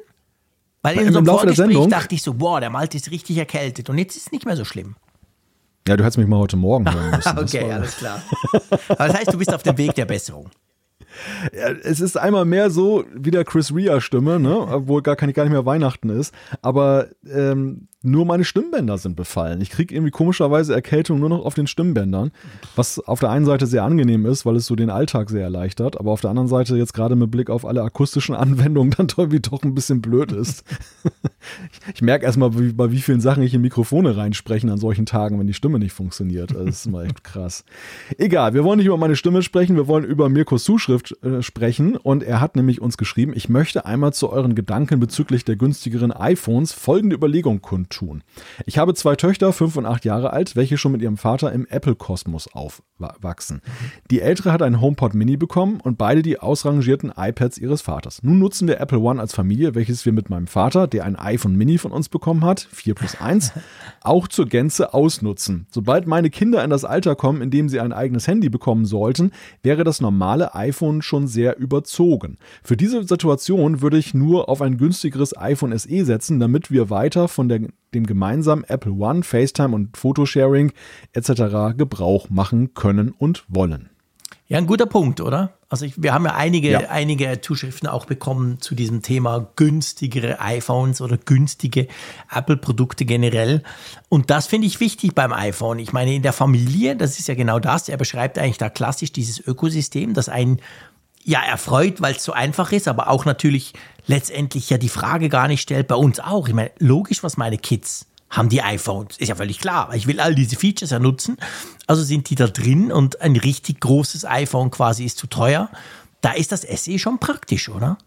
Weil in Im unserem Laufe der Sendung? dachte ich so, boah, der Malte ist richtig erkältet. Und jetzt ist es nicht mehr so schlimm. Ja, du hättest mich mal heute Morgen hören müssen. Okay, war- alles klar. Aber das heißt, du bist auf dem Weg der Besserung. Ja, es ist einmal mehr so wie der Chris Rea Stimme, ne? obwohl gar, kann, gar nicht mehr Weihnachten ist. Aber ähm, nur meine Stimmbänder sind befallen. Ich kriege irgendwie komischerweise Erkältung nur noch auf den Stimmbändern, was auf der einen Seite sehr angenehm ist, weil es so den Alltag sehr erleichtert, aber auf der anderen Seite jetzt gerade mit Blick auf alle akustischen Anwendungen dann irgendwie doch ein bisschen blöd ist. ich ich merke erstmal, wie, bei wie vielen Sachen ich in Mikrofone reinsprechen an solchen Tagen, wenn die Stimme nicht funktioniert. Das ist mal echt krass. Egal, wir wollen nicht über meine Stimme sprechen, wir wollen über Mirkos Zuschrift äh, sprechen und er hat nämlich uns geschrieben, ich möchte einmal zu euren Gedanken bezüglich der günstigeren iPhones folgende Überlegung kundtun. Ich habe zwei Töchter, fünf und acht Jahre alt, welche schon mit ihrem Vater im Apple-Kosmos aufwachsen. Die ältere hat einen HomePod Mini bekommen und beide die ausrangierten iPads ihres Vaters. Nun nutzen wir Apple One als Familie, welches wir mit meinem Vater, der ein iPhone Mini von uns bekommen hat, 4 plus 1, auch zur Gänze ausnutzen. Sobald meine Kinder in das Alter kommen, in dem sie ein eigenes Handy bekommen sollten, wäre das normale iPhone schon sehr überzogen. Für diese Situation würde ich nur auf ein günstigeres iPhone SE setzen, damit wir weiter von der, dem gemeinsamen Apple One, FaceTime und Photosharing etc. Gebrauch machen können und wollen. Ja, ein guter Punkt, oder? Also ich, wir haben ja einige, Ja. einige Zuschriften auch bekommen zu diesem Thema günstigere iPhones oder günstige Apple-Produkte generell. Und das finde ich wichtig beim iPhone. Ich meine, in der Familie, das ist ja genau das, er beschreibt eigentlich da klassisch dieses Ökosystem, das einen ja erfreut, weil es so einfach ist, aber auch natürlich letztendlich ja die Frage gar nicht stellt, bei uns auch. Ich meine, logisch, was meine Kids haben die iPhones. Ist ja völlig klar. Ich will all diese Features ja nutzen. Also sind die da drin und ein richtig großes iPhone quasi ist zu teuer. Da ist das SE schon praktisch, oder?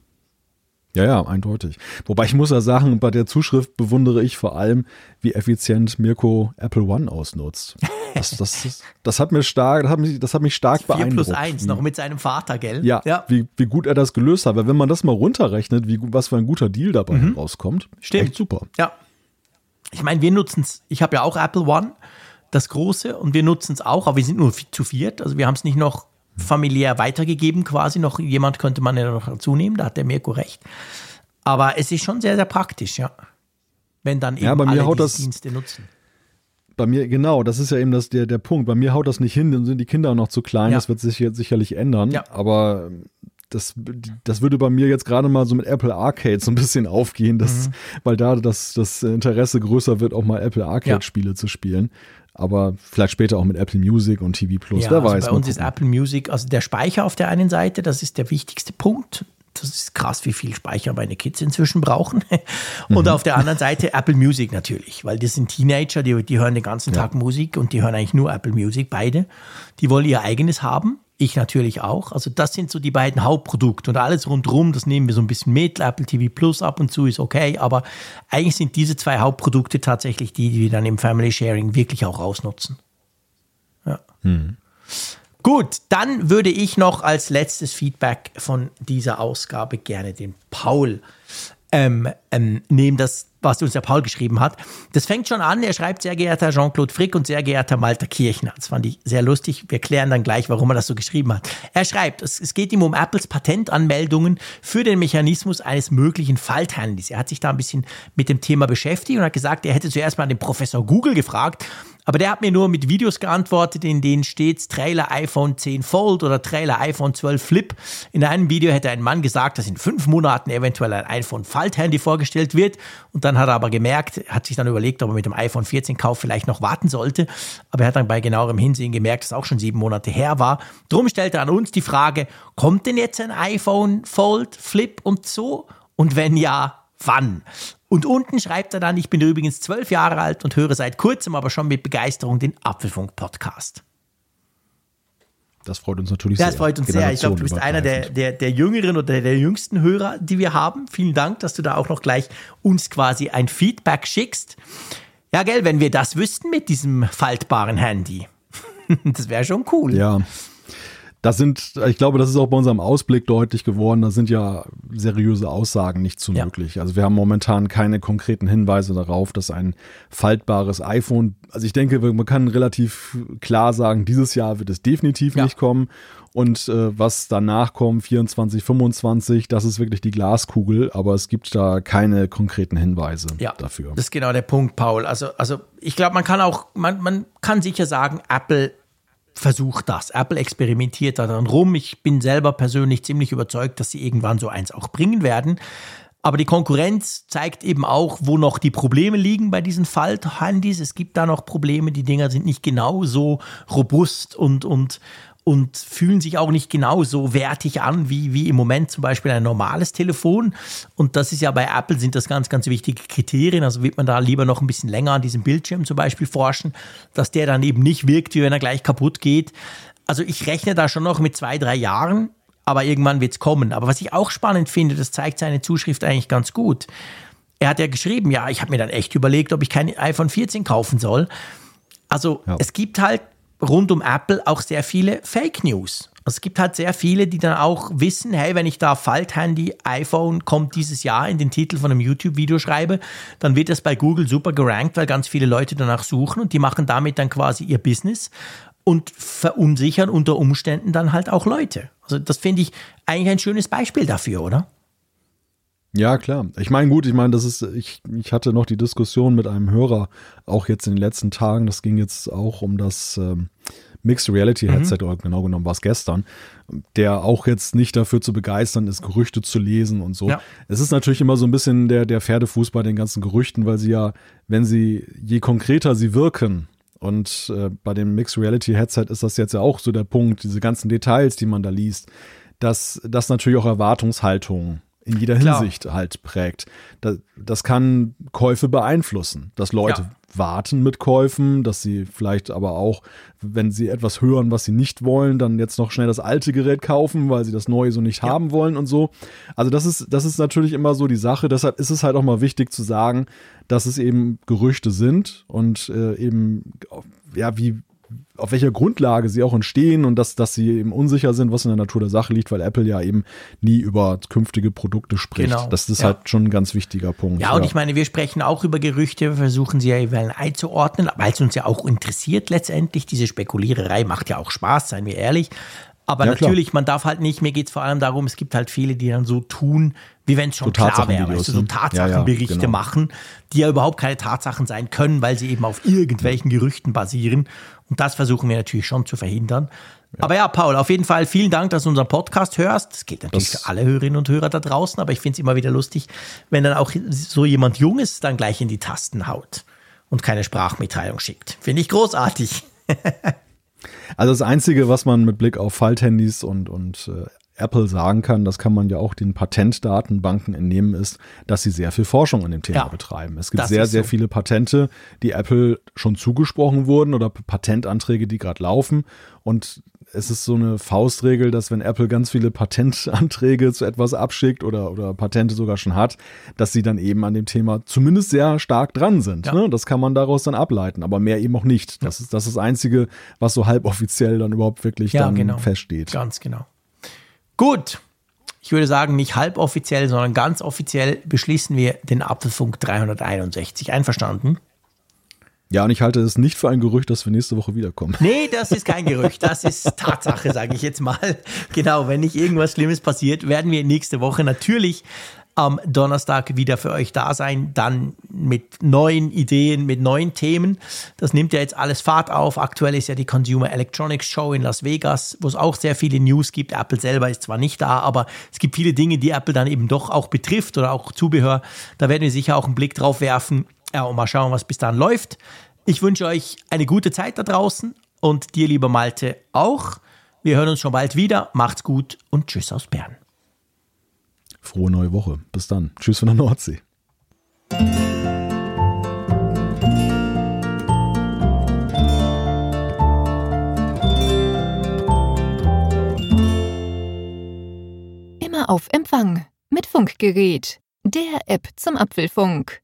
Ja, ja, eindeutig. Wobei ich muss ja sagen, bei der Zuschrift bewundere ich vor allem, wie effizient Mirko Apple One ausnutzt. Das, das, das, das hat mir stark, das hat mich, das hat mich stark 4 beeindruckt. 4 plus 1, noch mit seinem Vater, gell? Ja, ja. Wie, wie gut er das gelöst hat. Weil wenn man das mal runterrechnet, wie, was für ein guter Deal dabei mhm. rauskommt, Stimmt. echt super. Ja. Ich meine, wir nutzen es, ich habe ja auch Apple One, das große, und wir nutzen es auch, aber wir sind nur zu viert. Also wir haben es nicht noch familiär weitergegeben quasi. Noch jemand könnte man ja noch dazu nehmen, da hat der Mirko recht. Aber es ist schon sehr, sehr praktisch, ja. Wenn dann eben ja, bei mir alle haut diese das, Dienste nutzen. Bei mir, genau, das ist ja eben das, der, der Punkt. Bei mir haut das nicht hin, dann sind die Kinder noch zu klein. Ja. Das wird sich jetzt sicherlich ändern. Ja. Aber das, das würde bei mir jetzt gerade mal so mit Apple Arcade so ein bisschen aufgehen, dass, mhm. weil da das, das Interesse größer wird, auch mal Apple Arcade-Spiele ja. zu spielen aber vielleicht später auch mit Apple Music und TV Plus, ja, wer also weiß. Bei uns ist Apple Music, also der Speicher auf der einen Seite, das ist der wichtigste Punkt. Das ist krass, wie viel Speicher meine Kids inzwischen brauchen. Und mhm. auf der anderen Seite Apple Music natürlich, weil das sind Teenager, die, die hören den ganzen ja. Tag Musik und die hören eigentlich nur Apple Music, beide. Die wollen ihr eigenes haben. Ich natürlich auch. Also das sind so die beiden Hauptprodukte und alles rundherum, das nehmen wir so ein bisschen mit. Apple TV Plus ab und zu ist okay, aber eigentlich sind diese zwei Hauptprodukte tatsächlich die, die wir dann im Family Sharing wirklich auch ausnutzen. Ja. Hm. Gut, dann würde ich noch als letztes Feedback von dieser Ausgabe gerne den Paul ähm, ähm, nehmen, das, was uns der Paul geschrieben hat. Das fängt schon an, er schreibt, sehr geehrter Jean-Claude Frick und sehr geehrter Malter Kirchner. Das fand ich sehr lustig. Wir klären dann gleich, warum er das so geschrieben hat. Er schreibt, es, es geht ihm um Apples Patentanmeldungen für den Mechanismus eines möglichen Falthandys. Er hat sich da ein bisschen mit dem Thema beschäftigt und hat gesagt, er hätte zuerst mal den Professor Google gefragt, aber der hat mir nur mit Videos geantwortet, in denen steht Trailer iPhone 10 Fold oder Trailer iPhone 12 Flip. In einem Video hätte ein Mann gesagt, dass in fünf Monaten eventuell ein iPhone Falthandy vorgestellt wird. Und dann hat er aber gemerkt, hat sich dann überlegt, ob er mit dem iPhone 14 Kauf vielleicht noch warten sollte. Aber er hat dann bei genauerem Hinsehen gemerkt, dass es auch schon sieben Monate her war. Drum stellt er an uns die Frage, kommt denn jetzt ein iPhone Fold, Flip und so? Und wenn ja, wann? Und unten schreibt er dann, ich bin übrigens zwölf Jahre alt und höre seit kurzem aber schon mit Begeisterung den Apfelfunk-Podcast. Das freut uns natürlich das sehr. Das freut uns sehr. Ich glaube, du bist einer der, der, der jüngeren oder der jüngsten Hörer, die wir haben. Vielen Dank, dass du da auch noch gleich uns quasi ein Feedback schickst. Ja, gell, wenn wir das wüssten mit diesem faltbaren Handy. das wäre schon cool. Ja das sind, ich glaube, das ist auch bei unserem Ausblick deutlich geworden, da sind ja seriöse Aussagen nicht zu ja. möglich. Also wir haben momentan keine konkreten Hinweise darauf, dass ein faltbares iPhone, also ich denke, man kann relativ klar sagen, dieses Jahr wird es definitiv ja. nicht kommen. Und äh, was danach kommt, 24, 25, das ist wirklich die Glaskugel, aber es gibt da keine konkreten Hinweise ja, dafür. Das ist genau der Punkt, Paul. Also, also ich glaube, man kann auch, man, man kann sicher sagen, Apple versucht das. Apple experimentiert da dran rum. Ich bin selber persönlich ziemlich überzeugt, dass sie irgendwann so eins auch bringen werden. Aber die Konkurrenz zeigt eben auch, wo noch die Probleme liegen bei diesen Falthandys. Es gibt da noch Probleme. Die Dinger sind nicht genau so robust und, und, und fühlen sich auch nicht genauso wertig an wie, wie im Moment zum Beispiel ein normales Telefon. Und das ist ja bei Apple sind das ganz, ganz wichtige Kriterien. Also wird man da lieber noch ein bisschen länger an diesem Bildschirm zum Beispiel forschen, dass der dann eben nicht wirkt, wie wenn er gleich kaputt geht. Also ich rechne da schon noch mit zwei, drei Jahren, aber irgendwann wird es kommen. Aber was ich auch spannend finde, das zeigt seine Zuschrift eigentlich ganz gut. Er hat ja geschrieben, ja, ich habe mir dann echt überlegt, ob ich kein iPhone 14 kaufen soll. Also ja. es gibt halt rund um Apple auch sehr viele Fake News. Also es gibt halt sehr viele, die dann auch wissen, hey, wenn ich da Falthandy iPhone kommt dieses Jahr in den Titel von einem YouTube-Video schreibe, dann wird das bei Google super gerankt, weil ganz viele Leute danach suchen und die machen damit dann quasi ihr Business und verunsichern unter Umständen dann halt auch Leute. Also das finde ich eigentlich ein schönes Beispiel dafür, oder? Ja, klar. Ich meine, gut, ich meine, das ist, ich, ich hatte noch die Diskussion mit einem Hörer, auch jetzt in den letzten Tagen, das ging jetzt auch um das ähm, Mixed Reality Headset, mhm. oder genau genommen war es gestern, der auch jetzt nicht dafür zu begeistern ist, Gerüchte zu lesen und so. Ja. Es ist natürlich immer so ein bisschen der, der Pferdefuß bei den ganzen Gerüchten, weil sie ja, wenn sie, je konkreter sie wirken, und äh, bei dem Mixed Reality Headset ist das jetzt ja auch so der Punkt, diese ganzen Details, die man da liest, dass das natürlich auch Erwartungshaltungen in jeder Klar. Hinsicht halt prägt. Das, das kann Käufe beeinflussen, dass Leute Ja. warten mit Käufen, dass sie vielleicht aber auch, wenn sie etwas hören, was sie nicht wollen, dann jetzt noch schnell das alte Gerät kaufen, weil sie das neue so nicht haben wollen und so. Also das ist, das ist natürlich immer so die Sache. Deshalb ist es halt auch mal wichtig zu sagen, dass es eben Gerüchte sind und äh, eben, ja, wie, auf welcher Grundlage sie auch entstehen und dass, dass sie eben unsicher sind, was in der Natur der Sache liegt, weil Apple ja eben nie über künftige Produkte spricht. Genau, Das ist ja. halt schon ein ganz wichtiger Punkt. Ja, und ich meine, wir sprechen auch über Gerüchte, wir versuchen sie ja jeweils einzuordnen, weil es uns ja auch interessiert letztendlich. Diese Spekuliererei macht ja auch Spaß, seien wir ehrlich. Aber Ja, klar. natürlich, man darf halt nicht, mir geht es vor allem darum, es gibt halt viele, die dann so tun, wie wenn es schon So klar wäre, weißt du, so ne? Ja, ja, Tatsachenberichte genau. machen, die ja überhaupt keine Tatsachen sein können, weil sie eben auf irgendwelchen Gerüchten basieren. Und das versuchen wir natürlich schon zu verhindern. Aber ja, Paul, auf jeden Fall vielen Dank, dass du unseren Podcast hörst. Das gilt natürlich Das- für alle Hörerinnen und Hörer da draußen, aber ich finde es immer wieder lustig, wenn dann auch so jemand Junges dann gleich in die Tasten haut und keine Sprachmitteilung schickt. Finde ich großartig. Also das Einzige, was man mit Blick auf Falthandys und, und äh, Apple sagen kann, das kann man ja auch den Patentdatenbanken entnehmen, ist, dass sie sehr viel Forschung an dem Thema Ja, betreiben. Es gibt sehr, sehr so. viele Patente, die Apple schon zugesprochen wurden oder Patentanträge, die gerade laufen. Und es ist so eine Faustregel, dass wenn Apple ganz viele Patentanträge zu etwas abschickt oder, oder Patente sogar schon hat, dass sie dann eben an dem Thema zumindest sehr stark dran sind. Ja. Ne? Das kann man daraus dann ableiten, aber mehr eben auch nicht. Das ist das, ist das Einzige, was so halboffiziell dann überhaupt wirklich Ja, dann genau. feststeht. Ganz genau. Gut. Ich würde sagen, nicht halboffiziell, sondern ganz offiziell beschließen wir den Apfelfunk 361. Einverstanden? Ja, und ich halte es nicht für ein Gerücht, dass wir nächste Woche wiederkommen. Nee, das ist kein Gerücht, das ist Tatsache, sage ich jetzt mal. Genau, wenn nicht irgendwas Schlimmes passiert, werden wir nächste Woche natürlich am Donnerstag wieder für euch da sein, dann mit neuen Ideen, mit neuen Themen. Das nimmt ja jetzt alles Fahrt auf. Aktuell ist ja die Consumer Electronics Show in Las Vegas, wo es auch sehr viele News gibt. Apple selber ist zwar nicht da, aber es gibt viele Dinge, die Apple dann eben doch auch betrifft oder auch Zubehör. Da werden wir sicher auch einen Blick drauf werfen. Ja, und mal schauen, was bis dann läuft. Ich wünsche euch eine gute Zeit da draußen und dir, lieber Malte, auch. Wir hören uns schon bald wieder. Macht's gut und tschüss aus Bern. Frohe neue Woche. Bis dann. Tschüss von der Nordsee. Immer auf Empfang mit Funkgerät, der App zum Apfelfunk.